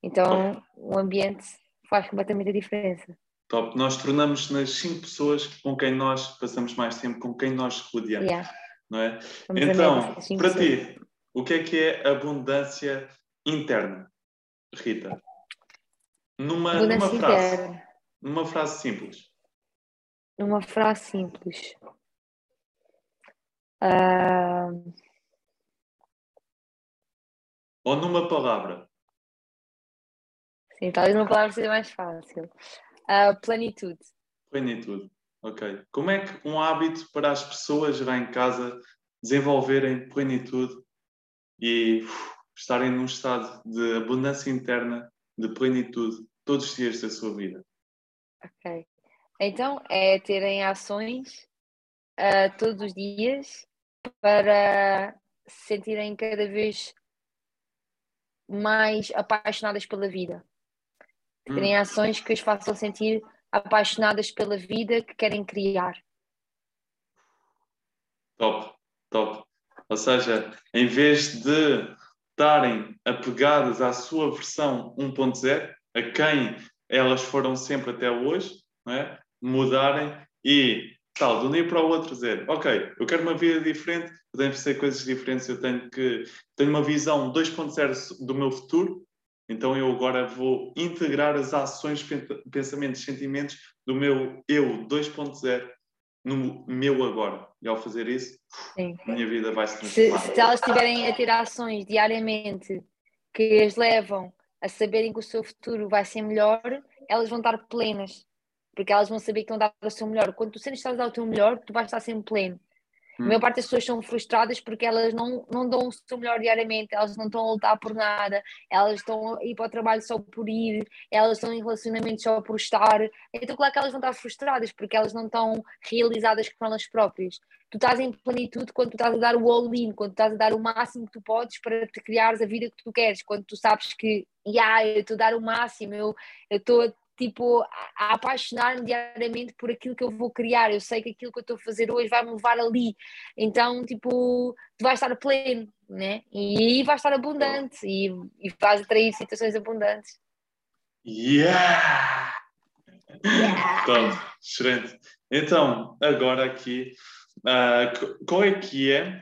Então o ambiente faz completamente a diferença. Top. Nós tornamos nas cinco pessoas com quem nós passamos mais tempo, com quem nós rodeamos. Yeah. Não é? então, para ti, o que é que é abundância interna? Rita? Numa, numa frase. Numa frase simples. Numa frase simples. Uh... Ou numa palavra. Sim, talvez uma palavra seja mais fácil. Uh, plenitude. Plenitude, ok. Como é que um hábito para as pessoas lá em casa desenvolverem plenitude e uf, estarem num estado de abundância interna, de plenitude, todos os dias da sua vida. Ok. Então, é terem ações uh, todos os dias para se sentirem cada vez mais apaixonadas pela vida. Hum. Terem ações que as façam sentir apaixonadas pela vida que querem criar. Top, top. Ou seja, em vez de estarem apegadas à sua versão 1.0, a quem elas foram sempre até hoje, é? mudarem e tal, de um dia para o outro dizer, ok, eu quero uma vida diferente, podem ser coisas diferentes, eu tenho que tenho uma visão 2.0 do meu futuro, então eu agora vou integrar as ações, pensamentos, sentimentos do meu eu 2.0 no meu agora. E ao fazer isso, Sim. a minha vida vai se transformar. Se, se elas estiverem a ter ações diariamente que as levam a saberem que o seu futuro vai ser melhor, elas vão estar plenas. Porque elas vão saber que estão a dar o seu melhor. Quando tu sentes que estás a dar o teu melhor, tu vais estar sempre pleno. A maior hum. parte das pessoas são frustradas porque elas não, não dão o seu melhor diariamente, elas não estão a lutar por nada, elas estão a ir para o trabalho só por ir, elas estão em relacionamentos só por estar. Então, claro que elas vão estar frustradas porque elas não estão realizadas com elas próprias. Tu estás em plenitude quando tu estás a dar o all-in, quando tu estás a dar o máximo que tu podes para te criares a vida que tu queres, quando tu sabes que, yeah, eu estou a dar o máximo, eu estou a tipo, a, apaixonar-me diariamente por aquilo que eu vou criar. Eu sei que aquilo que eu estou a fazer hoje vai me levar ali. Então, tipo, tu vais estar pleno, né? E aí vais estar abundante e, e vais atrair situações abundantes. Yeah! yeah. Então, excelente. Então, agora aqui, uh, qual é que é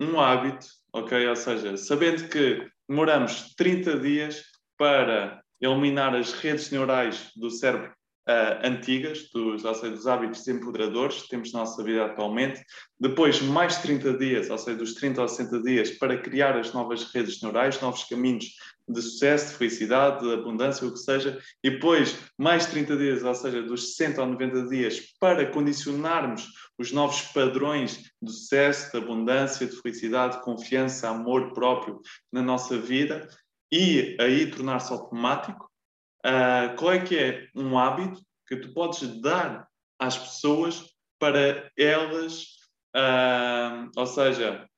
um hábito, ok? Ou seja, sabendo que demoramos 30 dias para eliminar as redes neurais do cérebro uh, antigas, dos, ou seja, dos hábitos empoderadores que temos na nossa vida atualmente. Depois, mais 30 dias, ou seja, dos 30 aos 60 dias, para criar as novas redes neurais, novos caminhos de sucesso, de felicidade, de abundância, o que seja. E depois, mais 30 dias, ou seja, dos 60 aos 90 dias, para condicionarmos os novos padrões de sucesso, de abundância, de felicidade, de confiança, amor próprio na nossa vida e aí tornar-se automático, uh, qual é que é um hábito que tu podes dar às pessoas para elas, uh, ou seja,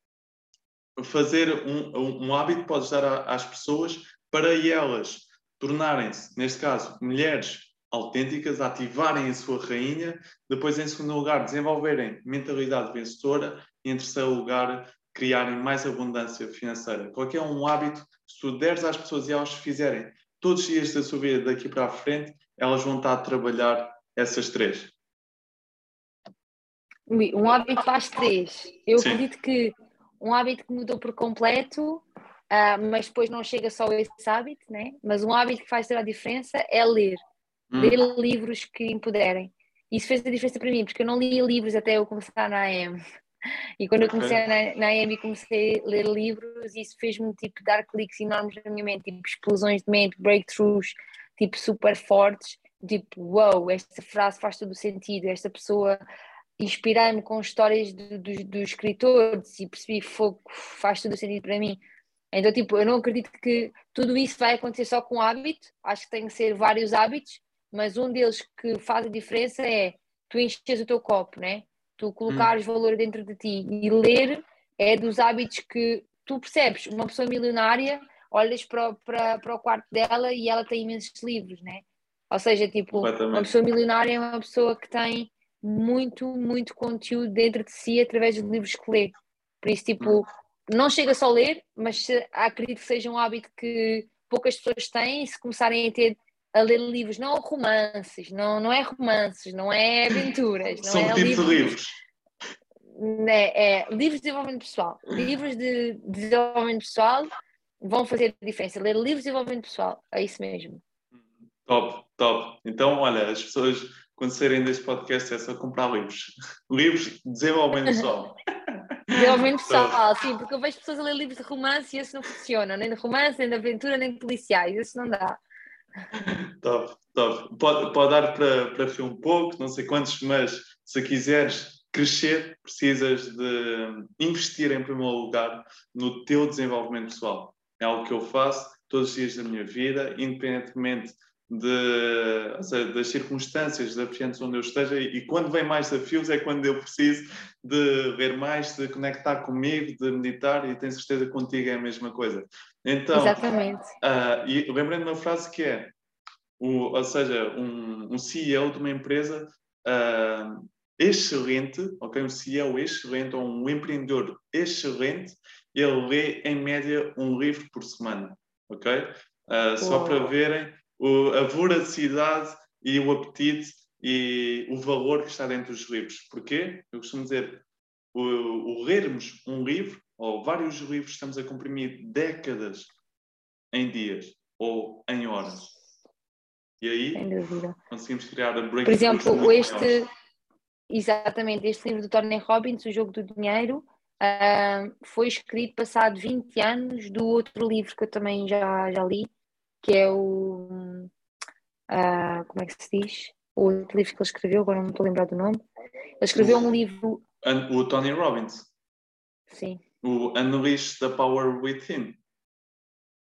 fazer um, um hábito que podes dar às pessoas para elas tornarem-se, neste caso, mulheres autênticas, ativarem a sua rainha, depois, em segundo lugar, desenvolverem mentalidade vencedora e, em terceiro lugar, criarem mais abundância financeira. Qualquer um hábito, se tu deres às pessoas e elas fizerem todos os dias da sua vida daqui para a frente, elas vão estar a trabalhar essas três. Um hábito faz três. Eu Sim. acredito que um hábito que mudou por completo, uh, mas depois não chega só esse hábito, né? mas um hábito que faz toda a diferença é ler. Hum. Ler livros que empoderem. Isso fez a diferença para mim, porque eu não lia livros até eu começar na AM. E quando eu comecei na, na EMI comecei a ler livros, isso fez-me tipo dar cliques enormes na minha mente, tipo explosões de mente, breakthroughs, tipo super fortes, tipo, wow, esta frase faz todo o sentido, esta pessoa inspirar-me com histórias dos do, escritores e percebi fogo faz todo o sentido para mim. Então, tipo, eu não acredito que tudo isso vai acontecer só com hábito, acho que tem que ser vários hábitos, mas um deles que faz a diferença é tu enches o teu copo, né? Tu colocares hum. valor dentro de ti e ler é dos hábitos que tu percebes. Uma pessoa milionária, olhas para, para, para o quarto dela e ela tem imensos livros, né? Ou seja, tipo, uma pessoa milionária é uma pessoa que tem muito, muito conteúdo dentro de si através dos livros que lê. Por isso, tipo, hum. não chega só a ler, mas acredito que seja um hábito que poucas pessoas têm e se começarem a ter a ler livros, não romances, não, não é romances, não é aventuras. Não São é livros, de livros. É, é, livros de desenvolvimento pessoal. Livros de, de desenvolvimento pessoal vão fazer a diferença. Ler livros de desenvolvimento pessoal, é isso mesmo. Top, top. Então, olha, as pessoas, quando saírem deste podcast, é só comprar livros. livros de desenvolvimento pessoal. Desenvolvimento pessoal, sim, porque eu vejo pessoas a ler livros de romance e esse não funciona, nem de romance, nem de aventura, nem de policiais, isso não dá. Top, top. Pode, pode dar para, para um pouco, não sei quantos, mas se quiseres crescer, precisas de investir em primeiro lugar no teu desenvolvimento pessoal. É algo que eu faço todos os dias da minha vida, independentemente de, seja, das circunstâncias desafiantes onde eu esteja e quando vem mais desafios é quando eu preciso de ver mais, de conectar comigo, de meditar e tenho certeza que contigo é a mesma coisa. Então, Exatamente. Uh, e lembrando uma frase que é, o, ou seja, um, um, CEO de uma empresa uh, excelente, ok? Um CEO excelente ou um empreendedor excelente, ele lê em média um livro por semana, ok? Uh, só para verem o, a voracidade e o apetite e o valor que está dentro dos livros. Porquê? Eu costumo dizer, o, o lermos um livro, ou vários livros, estamos a comprimir décadas em dias ou em horas. E aí conseguimos criar a breakthrough. Por exemplo, este, exatamente, este livro do Tony Robbins, O Jogo do Dinheiro, uh, foi escrito passado 20 anos do outro livro que eu também já, já li, que é o. Uh, como é que se diz? O outro livro que ele escreveu, agora não me estou a lembrar do nome. Ele escreveu um livro. O Tony Robbins. Sim. O Unleash the Power Within.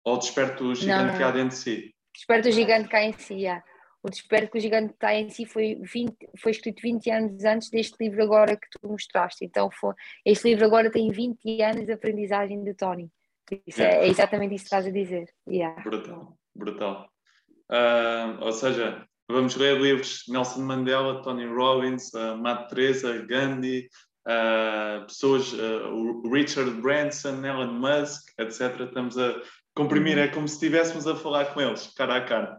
Ou Desperto o Gigante que há dentro de si. Desperto o Gigante cá em si, yeah. O Desperto que o Gigante está em si foi, 20, foi escrito 20 anos antes deste livro agora que tu mostraste. Então, foi, este livro agora tem 20 anos de aprendizagem de Tony. Isso yeah. é, é, exatamente isso que estás a dizer. Yeah. Brutal, brutal. Uh, ou seja, vamos ler livros de Nelson Mandela, Tony Robbins, uh, Matt Teresa, Gandhi, uh, pessoas, uh, Richard Branson, Elon Musk, etc. Estamos a comprimir, uhum. é como se estivéssemos a falar com eles, cara a cara.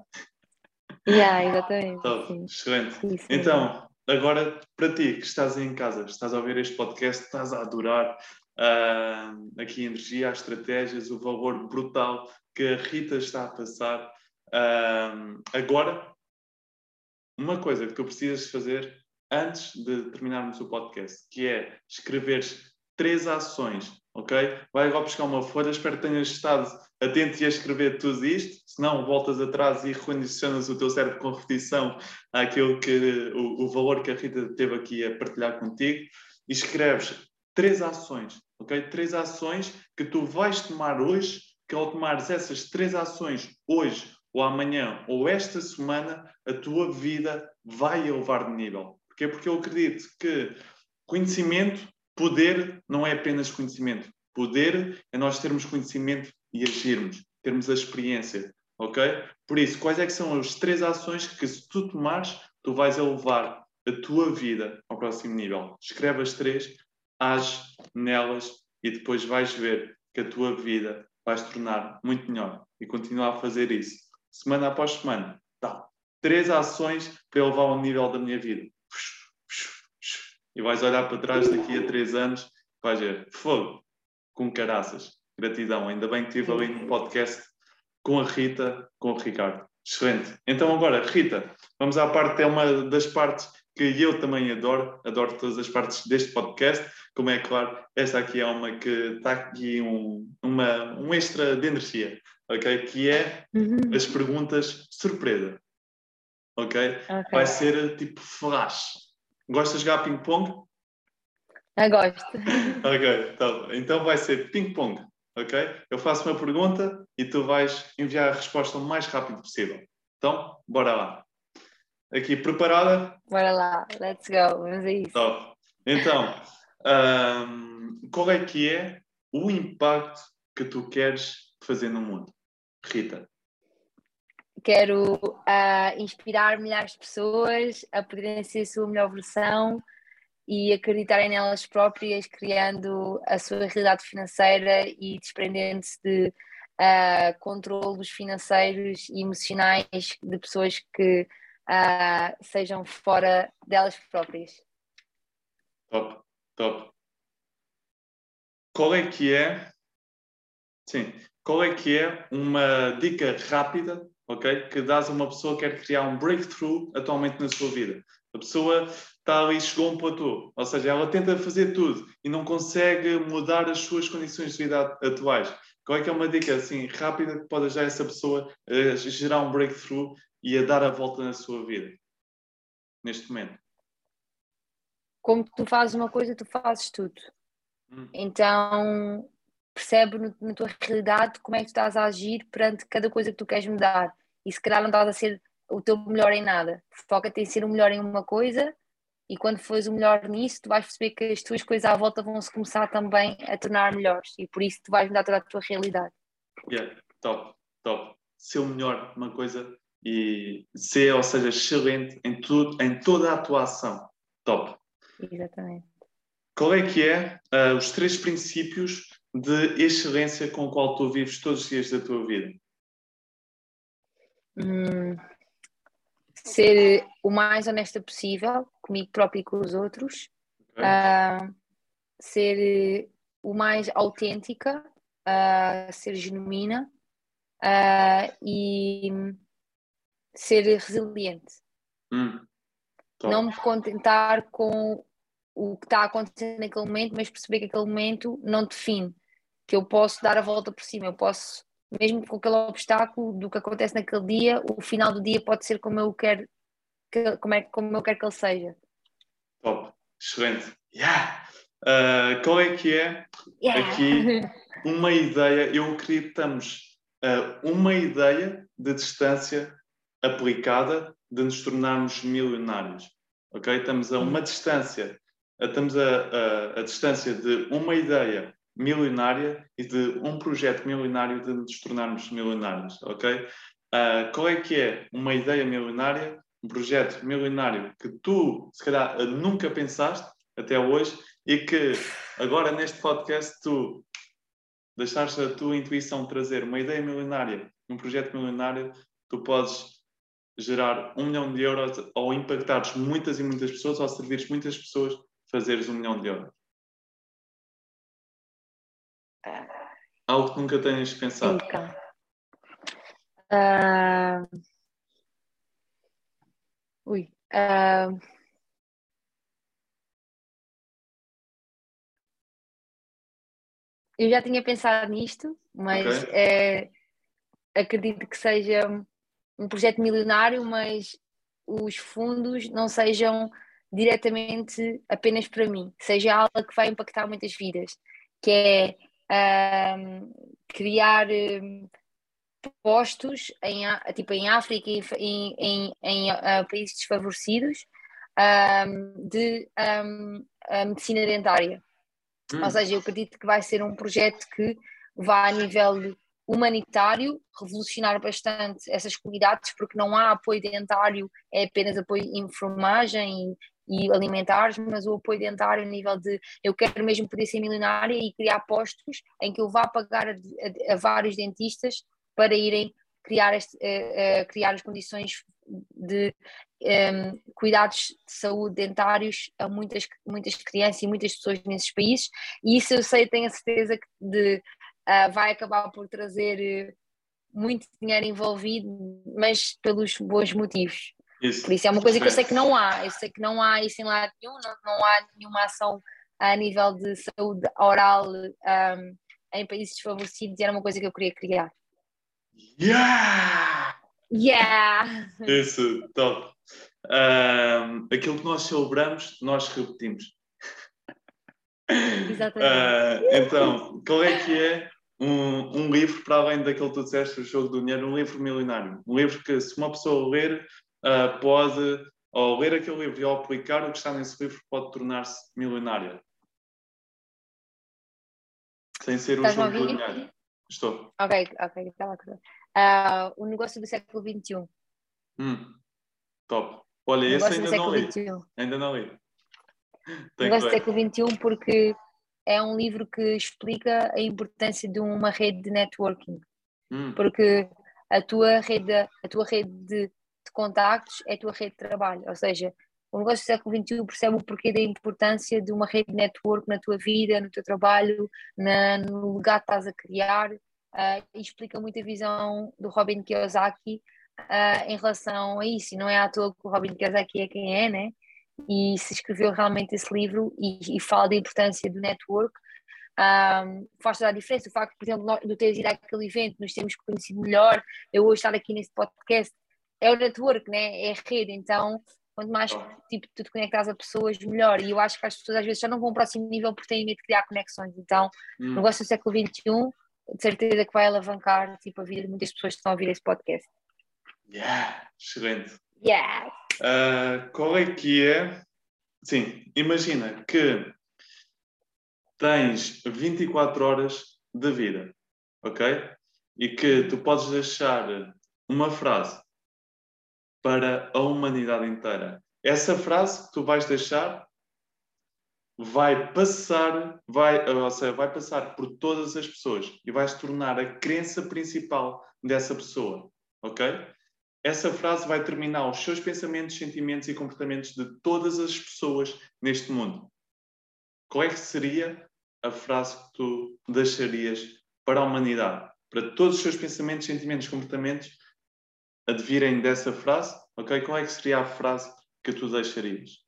Yeah, exatamente. Top, excelente. Isso, então, agora para ti que estás em casa, estás a ouvir este podcast, estás a adorar uh, aqui a energia, as estratégias, o valor brutal que a Rita está a passar. Uh, agora, uma coisa que tu precisas fazer antes de terminarmos o podcast, que é escrever três ações, ok? Vai agora buscar uma folha, espero que tenhas estado atento e a escrever tudo isto, senão voltas atrás e recondicionas o teu cérebro com repetição àquilo que, o, o valor que a Rita teve aqui a partilhar contigo, e escreves três ações, ok? Três ações que tu vais tomar hoje, que ao tomares essas três ações hoje ou amanhã ou esta semana, a tua vida vai elevar de nível. Porquê? Porque eu acredito que conhecimento, poder, não é apenas conhecimento. Poder é nós termos conhecimento e agirmos, termos a experiência, ok? Por isso, quais é que são as três ações que se tu tomares, tu vais elevar a tua vida ao próximo nível? Escreve as três, age nelas e depois vais ver que a tua vida vai se tornar muito melhor e continuar a fazer isso semana após semana. Tá. Três ações para elevar o nível da minha vida. E vais olhar para trás daqui a três anos, vais ver, fogo, com caraças. Gratidão. Ainda bem que estive ali no podcast com a Rita, com o Ricardo. Excelente. Então agora, Rita, vamos à parte, é uma das partes que eu também adoro, adoro todas as partes deste podcast, como é claro, esta aqui é uma que está aqui um, uma, um extra de energia ok? Que é uhum. as perguntas surpresa, okay? ok? Vai ser tipo flash. Gostas de jogar ping-pong? Eu gosto. ok, então, então vai ser ping-pong, ok? Eu faço uma pergunta e tu vais enviar a resposta o mais rápido possível. Então, bora lá. Aqui, preparada? Bora lá, let's go, vamos a isso. Top. Então, um, qual é que é o impacto que tu queres fazer no mundo? Rita? Quero uh, inspirar milhares de pessoas a poderem ser a sua melhor versão e acreditarem nelas próprias, criando a sua realidade financeira e desprendendo-se de uh, controlos financeiros e emocionais de pessoas que uh, sejam fora delas próprias. Top, top. Qual é que é? Sim, qual é que é uma dica rápida, ok, que dás a uma pessoa que quer criar um breakthrough atualmente na sua vida? A pessoa está ali, chegou a um platô, ou seja, ela tenta fazer tudo e não consegue mudar as suas condições de vida atuais. Qual é que é uma dica assim rápida que pode ajudar essa pessoa a gerar um breakthrough e a dar a volta na sua vida neste momento? Como tu fazes uma coisa, tu fazes tudo. Hum. Então, percebe no, na tua realidade como é que tu estás a agir perante cada coisa que tu queres mudar. E se calhar não estás a ser o teu melhor em nada. Foca-te em ser o melhor em uma coisa e quando fores o melhor nisso, tu vais perceber que as tuas coisas à volta vão se começar também a tornar melhores e por isso tu vais mudar toda a tua realidade. Yeah, top, top. Ser o melhor uma coisa e ser, ou seja, excelente em tudo, em toda a tua ação. Top. Exatamente. Qual é que é uh, os três princípios de excelência com o qual tu vives todos os dias da tua vida? Hum, ser o mais honesta possível comigo próprio e com os outros. Okay. Uh, ser o mais autêntica, uh, ser genuína uh, e ser resiliente. Hum. Não me contentar com o que está acontecendo naquele momento, mas perceber que aquele momento não define, que eu posso dar a volta por cima, eu posso, mesmo com aquele obstáculo do que acontece naquele dia, o final do dia pode ser como eu quero, que, como, é, como eu quero que ele seja. Top, excelente. Yeah. Uh, qual é que é yeah. aqui uma ideia? Eu acreditamos uh, uma ideia de distância aplicada de nos tornarmos milionários. Ok? Estamos a uma distância estamos a, a, a, distância de uma ideia milionária e de um projeto milionário de nos tornarmos milionários, ok? Uh, qual é que é uma ideia milionária, um projeto milionário que tu, se calhar, nunca pensaste até hoje e que agora neste podcast tu deixaste a tua intuição trazer uma ideia milionária, um projeto milionário, tu podes gerar um milhão de euros ou impactares muitas e muitas pessoas ou servires muitas pessoas fazeres um milhão de euros? Algo que nunca tenhas pensado. Uh... Ui. Uh... Eu já tinha pensado nisto, mas okay. é... acredito que seja um projeto milionário, mas os fundos não sejam diretamente apenas para mim, seja algo que vai impactar muitas vidas, que é um, criar um, postos em, tipo, em África e em, em, em uh, países desfavorecidos um, de medicina dentária. Hum. Ou seja, eu acredito que vai ser um projeto que vai a nível humanitário revolucionar bastante essas comunidades, porque não há apoio dentário, é apenas apoio em enfermagem e alimentares, mas o apoio dentário a nível de eu quero mesmo poder ser milionária e criar postos em que eu vá pagar a, a, a vários dentistas para irem criar, este, uh, uh, criar as condições de um, ehm, cuidados de saúde dentários a muitas, muitas crianças e muitas pessoas nesses países, e isso eu sei, tenho a certeza que de, uh, vai acabar por trazer muito dinheiro envolvido, mas pelos bons motivos. Isso. Por isso é uma coisa que eu sei que não há, eu sei que não há isso em lado nenhum, não, não há nenhuma ação a nível de saúde oral um, em países desfavorecidos e era uma coisa que eu queria criar. Yeah! Yeah! Isso, top. Um, aquilo que nós celebramos, nós repetimos. Exatamente. Uh, então, qual é que é um, um, livro, para além daquele que tu disseste, o Jogo do Dinheiro, um livro milionário? Um livro que, se uma pessoa ler, uh, pode, ao ler aquele livro e ao aplicar o que está nesse livro, pode tornar-se milionária. Sem ser o jogo do dinheiro. Estou. Ok, ok, estava a uh, O negócio do século XXI. Hum, top. Olha, esse ainda não li. Ainda não li. O negócio do século XXI porque é um livro que explica a importância de uma rede de networking. Hum. Porque a tua rede, a tua rede de de contactos é a tua rede de trabalho. Ou seja, o negócio do século XXI percebe o porquê da importância de uma rede de network na tua vida, no teu trabalho, na, no legado que estás a criar, uh, e explica muito a visão do Robin Kiyosaki uh, em relação a isso. E não é à toa que o Robin Kiyosaki é quem é, né? E se escreveu realmente esse livro e, e fala da importância do network. Um, faz toda a diferença. O facto, por exemplo, de teres ido àquele evento, nos termos conhecido melhor, eu hoje estar aqui nesse podcast, é o network, né? é a rede, então quanto mais tipo, tu te conectas a pessoas, melhor. E eu acho que as pessoas às vezes já não vão ao próximo nível porque têm medo de criar conexões. Então, hum. negócio do século XXI, de certeza que vai alavancar tipo, a vida de muitas pessoas que estão a ouvir esse podcast. Yeah, excelente. Yeah. Uh, qual é que é? Sim, imagina que tens 24 horas de vida, ok? E que tu podes deixar uma frase para a humanidade inteira. Essa frase que tu vais deixar vai passar, vai, ou seja, vai passar por todas as pessoas e vai se tornar a crença principal dessa pessoa, ok? Essa frase vai terminar os seus pensamentos, sentimentos e comportamentos de todas as pessoas neste mundo. Qual é que seria a frase que tu deixarias para a humanidade? Para todos os seus pensamentos, sentimentos, comportamentos advirem dessa frase, ok? Qual é que seria a frase que tu deixarias?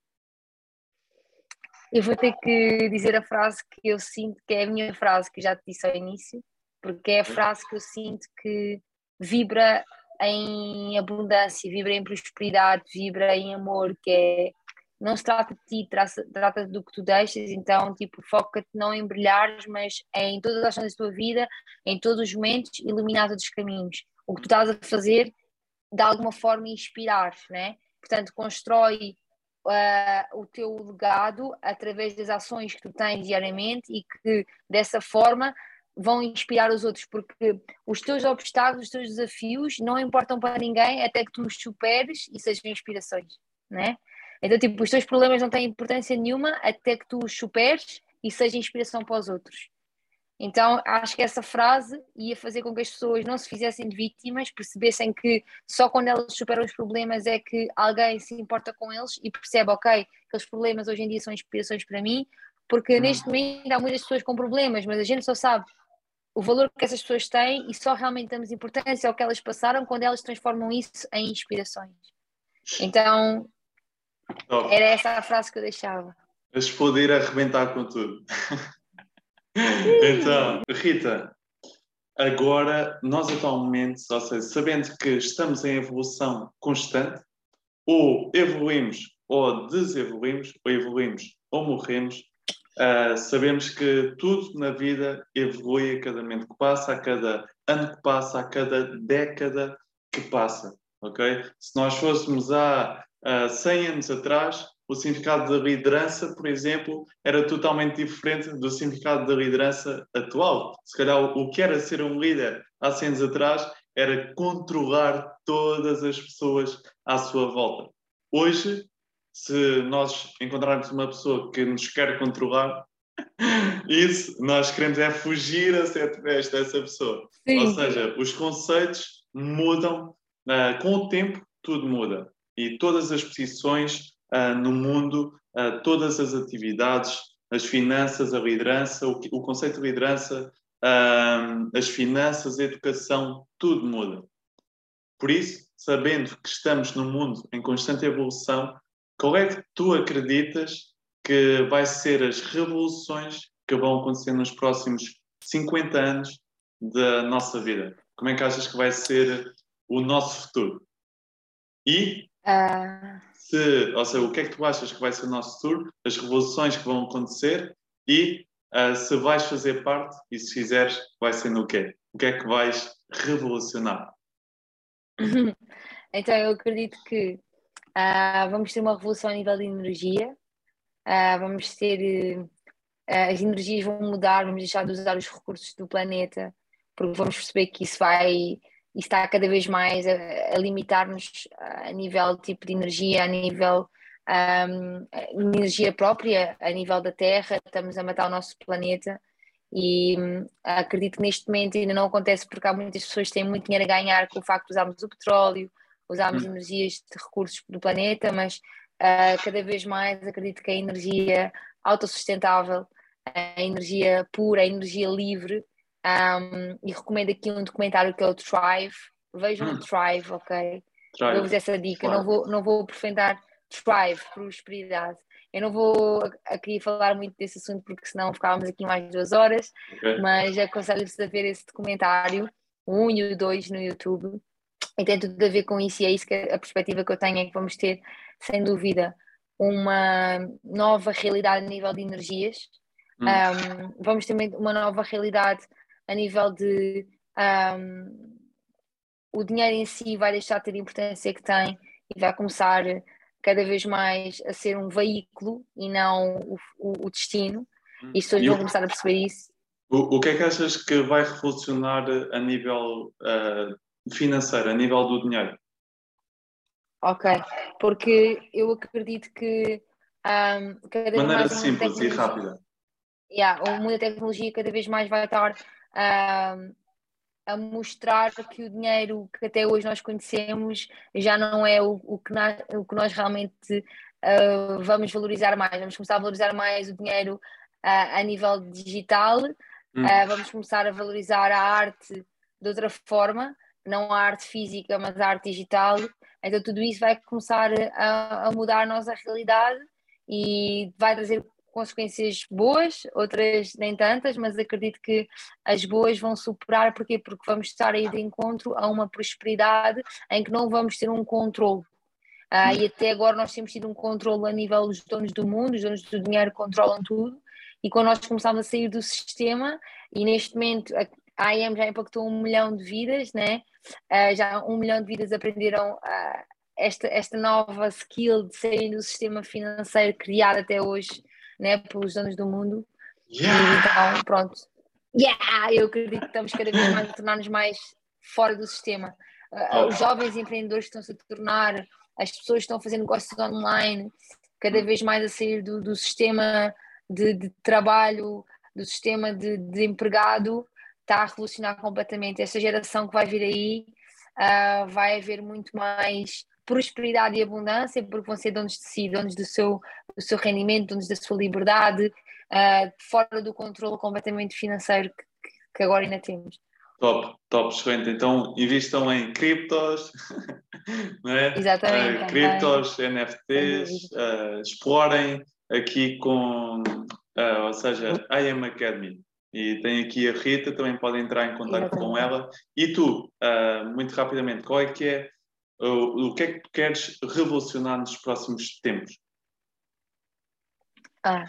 Eu vou ter que dizer a frase que eu sinto que é a minha frase, que já te disse ao início, porque é a frase que eu sinto que vibra em abundância, vibra em prosperidade, vibra em amor, que é não se trata de ti, trata, do que tu deixas, então tipo, foca-te não em brilhares, mas em todas as ações da tua vida, em todos os momentos, iluminar todos os caminhos. O que tu estás a fazer, de alguma forma, inspirar, né? Portanto, constrói uh, o teu legado através das ações que tu tens diariamente e que dessa forma vão inspirar os outros, porque os teus obstáculos, os teus desafios não importam para ninguém até que tu os superes e sejam inspirações, né? Então, tipo, os teus problemas não têm importância nenhuma até que tu os superes e seja inspiração para os outros. Então, acho que essa frase ia fazer com que as pessoas não se fizessem de vítimas, percebessem que só quando elas superam os problemas é que alguém se importa com eles e percebe, ok, aqueles problemas hoje em dia são inspirações para mim, porque hum. neste momento há muitas pessoas com problemas, mas a gente só sabe o valor que essas pessoas têm e só realmente damos importância ao que elas passaram quando elas transformam isso em inspirações. Então, era essa a frase que eu deixava. Mas poder arrebentar com tudo. então, Rita, agora nós atualmente, ou seja, sabendo que estamos em evolução constante, ou evoluímos ou desevoluímos, ou evoluímos ou morremos, Uh, sabemos que tudo na vida evolui a cada momento que passa, a cada ano que passa, a cada década que passa, ok? Se nós fôssemos há uh, 100 anos atrás, o significado da liderança, por exemplo, era totalmente diferente do significado da liderança atual. Se calhar o que era ser um líder há 100 anos atrás era controlar todas as pessoas à sua volta. Hoje, se nós encontrarmos uma pessoa que nos quer controlar, isso nós queremos é fugir a ser através dessa pessoa. Sim. Ou seja, os conceitos mudam, uh, com o tempo tudo muda. E todas as posições uh, no mundo, uh, todas as atividades, as finanças, a liderança, o, o conceito de liderança, as finanças, a educação, tudo muda. Por isso, sabendo que estamos num mundo em constante evolução, qual é que tu acreditas que vai ser as revoluções que vão acontecer nos próximos 50 anos da nossa vida? Como é que achas que vai ser o nosso futuro? E se, ou seja, o que é que tu achas que vai ser o nosso futuro, as revoluções que vão acontecer e uh, se vais fazer parte e se fizeres, vai ser no quê? O que é que vais revolucionar? Então, eu acredito que Uh, vamos ter uma revolução a nível de energia, uh, vamos ter. Uh, as energias vão mudar, vamos deixar de usar os recursos do planeta, porque vamos perceber que isso vai. Isso está cada vez mais a, a limitar-nos a nível tipo de energia, a nível um, energia própria, a nível da Terra, estamos a matar o nosso planeta e um, acredito que neste momento ainda não acontece porque há muitas pessoas que têm muito dinheiro a ganhar com o facto de usarmos o petróleo, usarmos hum. energias de recursos do planeta, mas uh, cada vez mais acredito que a energia autossustentável, a energia pura, a energia livre, um, e recomendo aqui um documentário que é o Thrive. Vejam hum. o Thrive, ok? Dou-vos essa dica. Não vou, não vou aprofundar Thrive, prosperidade. Eu não vou aqui falar muito desse assunto porque senão ficávamos aqui mais duas horas, okay. mas aconselho-vos a ver esse documentário, o 1 e o 2 no YouTube e tem tudo a ver com isso, e é isso que a perspectiva que eu tenho é que vamos ter, sem dúvida, uma nova realidade a nível de energias, hum. um, vamos ter uma nova realidade a nível de um, o dinheiro em si vai deixar de ter a importância que tem e vai começar cada vez mais a ser um veículo e não o, o, o destino, hum. e as pessoas vão começar a perceber isso. O, o que é que achas que vai revolucionar a nível uh, financeiro, a nível do dinheiro? Ok, porque eu acredito que Um, cada vez Maneira mais simples e rápida. Yeah, o mundo da tecnologia cada vez mais vai estar uh, a mostrar que o dinheiro que até hoje nós conhecemos já não é o, o, que, na, o que nós realmente uh, vamos valorizar mais. Vamos começar a valorizar mais o dinheiro uh, a nível digital, hum. uh, vamos começar a valorizar a arte de outra forma, não a arte física, mas a arte digital. Então tudo isso vai começar a, a mudar a nossa realidade e vai trazer consequências boas, outras nem tantas, mas acredito que as boas vão superar, porquê? Porque vamos estar aí de encontro a uma prosperidade em que não vamos ter um controle. Ah, e até agora nós temos tido um controle a nível dos donos do mundo, os donos do dinheiro controlam tudo, e quando nós começámos a sair do sistema, e neste momento a IAM já impactou um milhão de vidas, né? Ah, já um milhão de vidas aprenderam ah, esta, esta nova skill de sair do sistema financeiro criado até hoje né, pelos donos do mundo. Yeah. E então, pronto. Yeah! Eu acredito que estamos cada vez mais a tornar-nos mais fora do sistema. Uh, os jovens empreendedores estão-se a tornar, as pessoas estão a fazer negócios online, cada vez mais a sair do, do sistema de, de, trabalho, do sistema de, de, empregado, está a revolucionar completamente. Esta geração que vai vir aí uh, vai haver muito mais prosperidade e abundância, porque vão ser donos de si, donos do seu, do seu rendimento, donos da sua liberdade, uh, fora do controle completamente financeiro que, que agora ainda temos. Top, top, excelente. Então invistam em criptos, não é? Exatamente. Uh, criptos, NFTs, uh, explorem aqui com, uh, ou seja, I Am Academy. E tem aqui a Rita, também podem entrar em contato com ela. E tu, muito rapidamente, qual é que é o, o que é que tu queres revolucionar nos próximos tempos? Ah,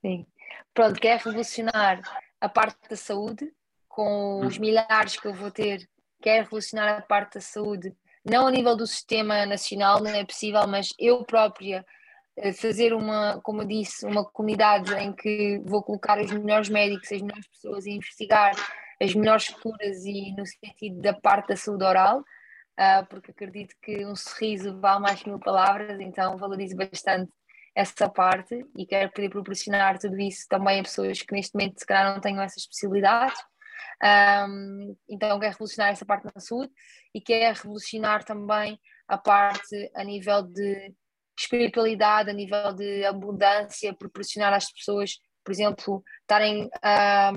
sim. Pronto, quero revolucionar a parte da saúde com os hum. milhares que eu vou ter. Quero revolucionar a parte da saúde, não a nível do sistema nacional, não é possível, mas eu própria eh, fazer uma, como eu disse, uma comunidade em que vou colocar os melhores médicos, as melhores pessoas a investigar as melhores curas e no sentido da parte da saúde oral uh, porque acredito que um sorriso vale mais que mil palavras, então valorizo bastante essa parte e quero poder proporcionar tudo isso também a pessoas que neste momento se calhar não tenham essas possibilidades. Um, então quero revolucionar essa parte da saúde e quero revolucionar também a parte a nível de espiritualidade, a nível de abundância, proporcionar às pessoas, por exemplo, estarem a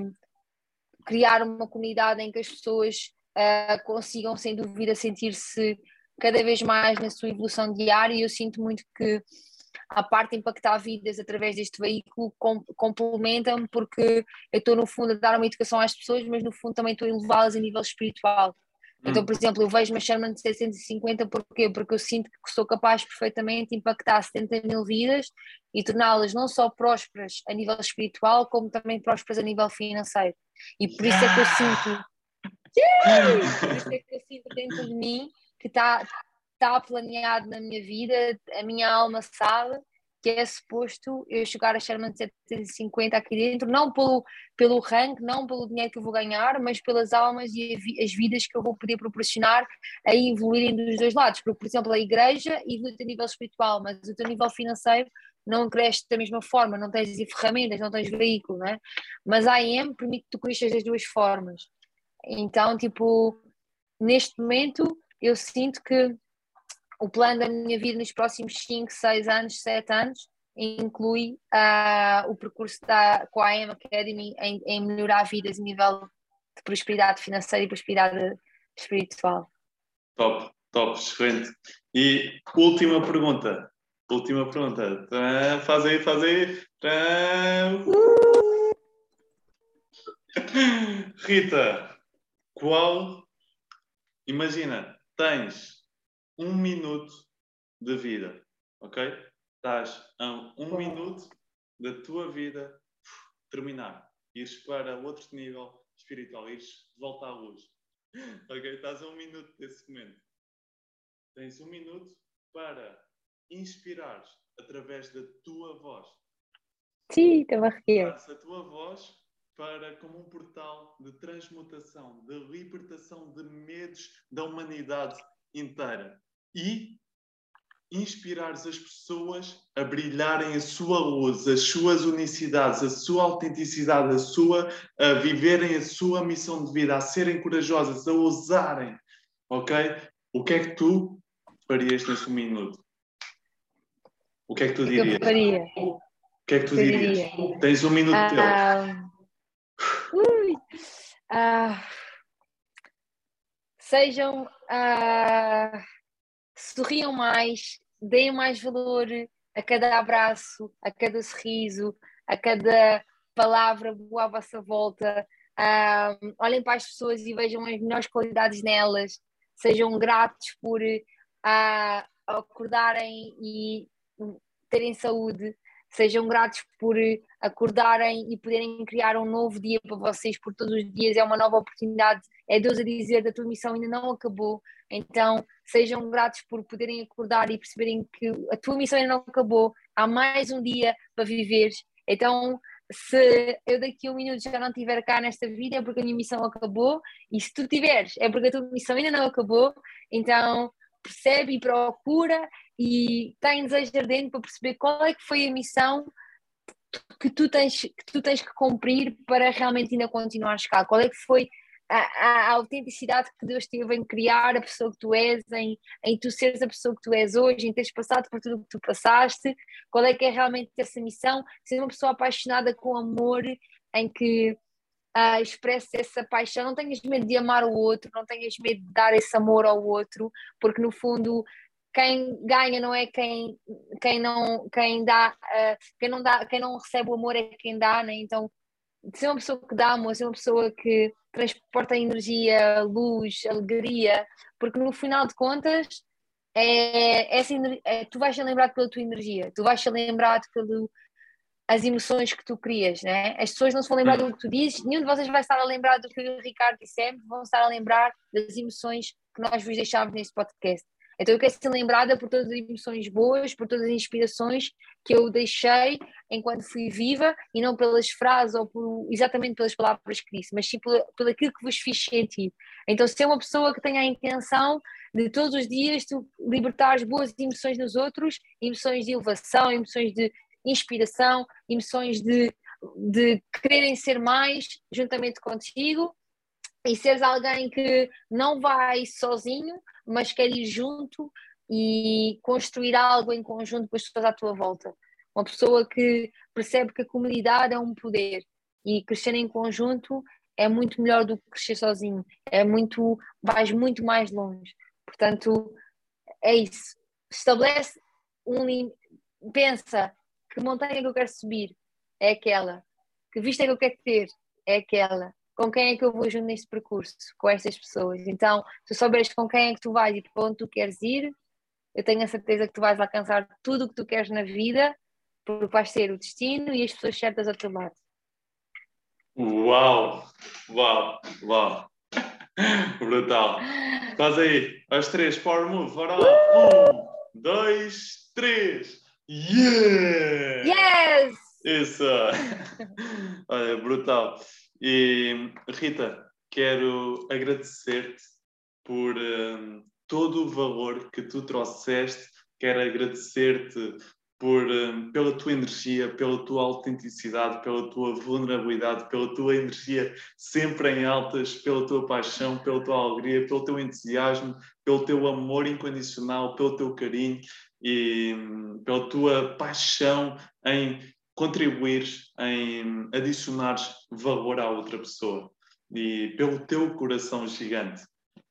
criar uma comunidade em que as pessoas uh, consigam, sem dúvida, sentir-se cada vez mais na sua evolução diária. E eu sinto muito que a parte de impactar vidas através deste veículo com, complementa-me, porque eu estou, no fundo, a dar uma educação às pessoas, mas no fundo também estou a elevá-las a nível espiritual. Então, hum. por exemplo, eu vejo uma Sherman de 750 porquê? Porque eu sinto que sou capaz perfeitamente de impactar 70 mil vidas e torná-las não só prósperas a nível espiritual, como também prósperas a nível financeiro. E por isso é que eu sinto isso é que eu sinto dentro de mim que está tá planeado na minha vida, a minha alma sabe que é suposto eu chegar a Sherman 750 aqui dentro, não pelo, pelo rank, não pelo dinheiro que eu vou ganhar, mas pelas almas e as vidas que eu vou poder proporcionar a evoluírem dos dois lados. Porque, por exemplo, a igreja evolui a nível espiritual, mas o teu nível financeiro não cresce da mesma forma, não tens ferramentas, não tens veículo, né? Mas a IM permite que tu cresças das duas formas. Então, tipo, neste momento eu sinto que o plano da minha vida nos próximos 5, 6 anos, 7 anos inclui uh, o percurso da, com a AM Academy em, em melhorar vidas a nível de prosperidade financeira e prosperidade espiritual. Top, top, excelente. E última pergunta. Última pergunta. Faz aí, faz aí. Uh! Rita, qual. Imagina, tens um minuto de vida, ok? Estás a um minuto da tua vida terminar, ires para outro nível espiritual, ires de volta à luz. Ok? Estás a um minuto desse momento. Tens um minuto para inspirares através da tua voz. Sim, estava a A tua voz para como um portal de transmutação, de libertação de medos da humanidade inteira. E inspirares as pessoas a brilharem a sua luz, as suas unicidades, a sua autenticidade, a sua a viverem a sua missão de vida, a serem corajosas, a ousarem, ok? O que é que tu farias nesse minuto? O que é que tu dirias? Eu faria. O que é que tu dirias? Tens um minuto uh, teu. Uh, sejam uh, sorriam mais, deem mais valor a cada abraço, a cada sorriso, a cada palavra boa à vossa volta. Um, olhem para as pessoas e vejam as melhores qualidades nelas. Sejam gratos por acordarem e terem saúde. Sejam gratos por acordarem e poderem criar um novo dia para vocês, por todos os dias é uma nova oportunidade. É Deus a dizer: a tua missão ainda não acabou. Então, sejam gratos por poderem acordar e perceberem que a tua missão ainda não acabou, há mais um dia para viver. Então, se eu daqui a um minuto já não estiver cá nesta vida, é porque a minha missão acabou, e se tu tiveres, é porque a tua missão ainda não acabou. Então, percebe e procura e tem desejo ardente para perceber qual é que foi a missão que tu tens que, tu tens que cumprir para realmente ainda continuar cá. Qual é que foi a, a, a, autenticidade que Deus teve em criar a pessoa que tu és, em, em tu seres a pessoa que tu és hoje, em teres passado por tudo o que tu passaste, qual é que é realmente essa missão, ser uma pessoa apaixonada com amor, em que uh, expresse essa paixão, não tenhas medo de amar o outro, não tenhas medo de dar esse amor ao outro, porque no fundo quem ganha não é quem, quem não quem dá, uh, quem não dá, quem não recebe o amor é quem dá, né? então ser uma pessoa que dá amor, ser uma pessoa que transporta energia, luz, alegria, porque no final de contas é, essa, é, tu vais ser lembrado pela tua energia, tu vais ser lembrado pelas as emoções que tu crias, né? As pessoas não se vão lembrar do que tu dizes, nenhum de vocês vai estar a lembrar do que o Ricardo dissemos, vão estar a lembrar das emoções que nós vos deixámos neste podcast. Então eu quero ser lembrada por todas as emoções boas, por todas as inspirações que eu deixei enquanto fui viva e não pelas frases ou por, exatamente pelas palavras que disse, mas sim pelo aquilo que vos fiz sentir. Então ser uma pessoa que tenha a intenção de todos os dias tu libertares boas emoções nos outros, emoções de elevação, emoções de inspiração, emoções de, de quererem ser mais juntamente contigo e seres alguém que não vai sozinho, mas quer ir junto e construir algo em conjunto com as pessoas à tua volta. Uma pessoa que percebe que a comunidade é um poder e crescer em conjunto é muito melhor do que crescer sozinho. É muito, vais muito mais longe. Portanto, é isso. Estabelece um pensa que montanha que eu quero subir é aquela, que vista que eu quero ter é aquela, com quem é que eu vou junto neste percurso, com estas pessoas. Então, se souberes com quem é que tu vais e para onde tu queres ir, eu tenho a certeza que tu vais alcançar tudo o que tu queres na vida, porque vais ser o destino e as pessoas certas ao teu lado. Uau! Uau! Uau! Brutal! Faz aí, as três, power move, bora lá! Um, dois, três! Yeah! Yes! Isso! Olha, brutal! E Rita, quero agradecer-te por um, todo o valor que tu trouxeste, quero agradecer-te por, um, pela tua energia, pela tua autenticidade, pela tua vulnerabilidade, pela tua energia sempre em altas, pela tua paixão, pela tua alegria, pelo teu entusiasmo, pelo teu amor incondicional, pelo teu carinho e um, pela tua paixão em contribuir em adicionar valor à outra pessoa. E pelo teu coração gigante.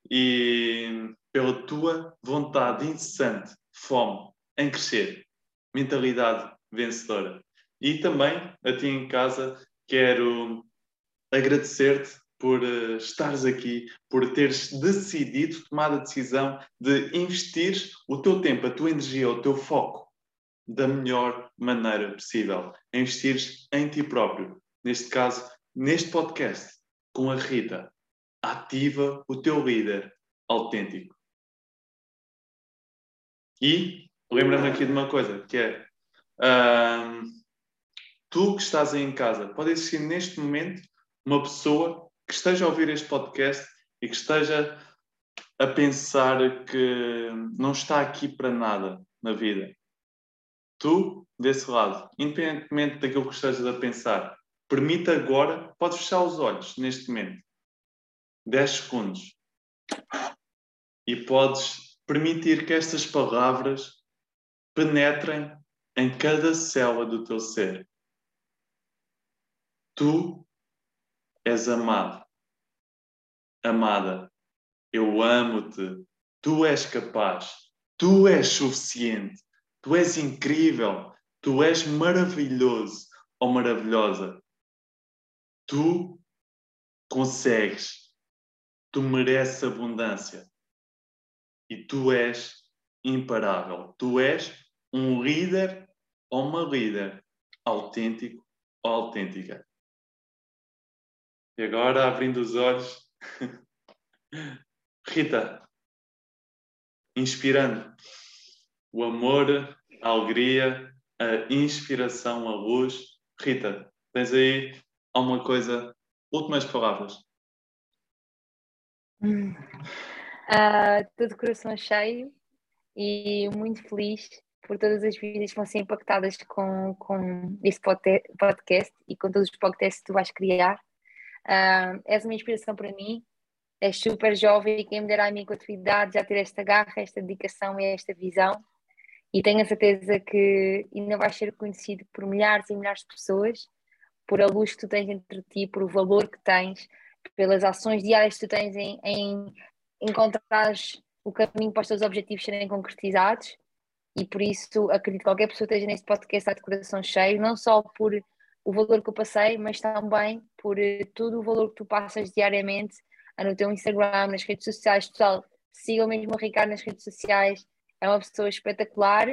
E pela tua vontade incessante, fome em crescer, mentalidade vencedora. E também a ti em casa quero agradecer-te por uh, estares aqui, por teres decidido, tomado a decisão de investir o teu tempo, a tua energia, o teu foco da melhor maneira possível. Investir em ti próprio. Neste caso, neste podcast, com a Rita. Ativa o teu líder autêntico. E lembra-me aqui de uma coisa, que é tu que estás aí em casa, pode existir neste momento uma pessoa que esteja a ouvir este podcast e que esteja a pensar que não está aqui para nada, na vida. Tu, desse lado, independentemente daquilo que estejas a pensar, permite agora, podes fechar os olhos neste momento, 10 segundos, e podes permitir que estas palavras penetrem em cada célula do teu ser. Tu és amado, amada. Eu amo-te. Tu és capaz. Tu és suficiente. Tu és incrível. Tu és maravilhoso ou maravilhosa. Tu consegues. Tu mereces abundância. E tu és imparável. Tu és um líder ou uma líder autêntico ou autêntica. E agora, abrindo os olhos, Rita, inspirando o amor, a alegria, a inspiração, a luz. Rita, tens aí alguma coisa? Últimas palavras. Uh, todo coração cheio e muito feliz por todas as vidas que vão ser impactadas com, com este podcast e com todos os podcasts que tu vais criar. Uh, és uma inspiração para mim, és super jovem e quem me dera a mim com a tua idade já ter esta garra, esta dedicação e esta visão. E tenho a certeza que ainda vais ser conhecido por milhares e milhares de pessoas, por a luz que tu tens entre ti, por o valor que tens, pelas ações diárias que tu tens em, em encontrar o caminho para os teus objetivos serem concretizados. E por isso acredito que qualquer pessoa esteja neste podcast está de coração cheio, não só por o valor que eu passei, mas também por uh, todo o valor que tu passas diariamente uh, no teu Instagram, nas redes sociais. Pessoal, sigam mesmo o Ricardo nas redes sociais, é uma pessoa espetacular.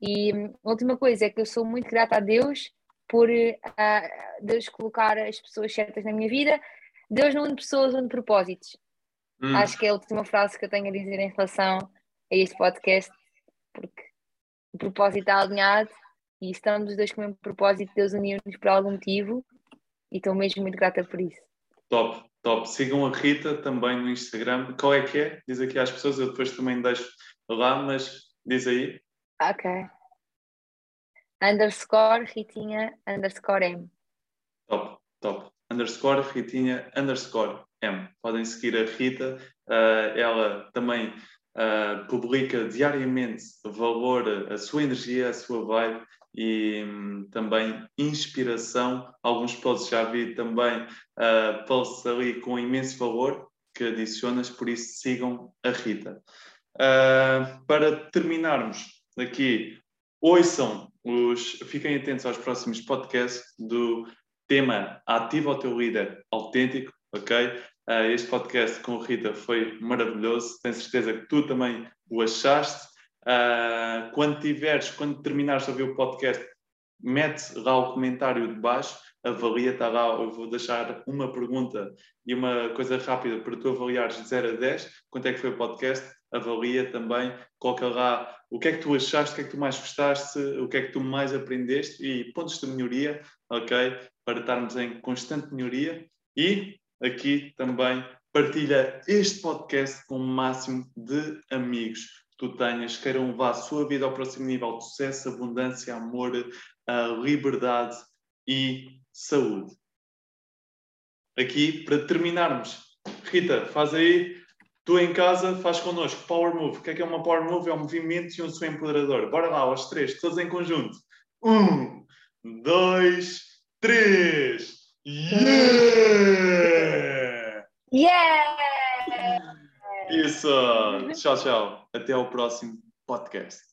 E a última coisa é que eu sou muito grata a Deus por uh, Deus colocar as pessoas certas na minha vida. Deus não une pessoas, une propósitos. Hum. Acho que é a última frase que eu tenho a dizer em relação a este podcast, porque o propósito está alinhado e estamos os dois com o mesmo propósito, Deus uniu-nos por algum motivo e estou mesmo muito grata por isso. Top, top. Sigam a Rita também no Instagram. Qual é que é? Diz aqui às pessoas, eu depois também deixo lá, mas diz aí. Ok. Underscore Ritinha underscore M. Top, top. Underscore Ritinha underscore M. Podem seguir a Rita. Uh, ela também uh, publica diariamente valor, a sua energia, a sua vibe e um, também inspiração. Alguns posts já vi também uh, posts ali com imenso valor que adicionas, por isso sigam a Rita. Uh, para terminarmos aqui, ouçam os, fiquem atentos aos próximos podcasts do tema Ativa o teu líder autêntico, ok? Uh, este podcast com a Rita foi maravilhoso, tenho certeza que tu também o achaste. Uh, quando tiveres, quando terminares de ouvir o podcast, mete lá o comentário de baixo, avalia, está lá, eu vou deixar uma pergunta e uma coisa rápida para tu avaliares de 0 a 10, quanto é que foi o podcast, avalia também, coloca lá o que é que tu achaste, o que é que tu mais gostaste, o que é que tu mais aprendeste e pontos de melhoria, ok? Para estarmos em constante melhoria e aqui também partilha este podcast com o máximo de amigos tu tenhas, queiram levar a sua vida ao próximo nível de sucesso, abundância, amor, liberdade e saúde. Aqui, para terminarmos, Rita, faz aí, tu em casa, faz connosco, Power Move. O que é que é uma Power Move? É um movimento e um seu empoderador. Bora lá, aos três, todos em conjunto. Um, dois, três. Yeah! Yeah! Isso! Tchau, tchau. Até ao próximo podcast.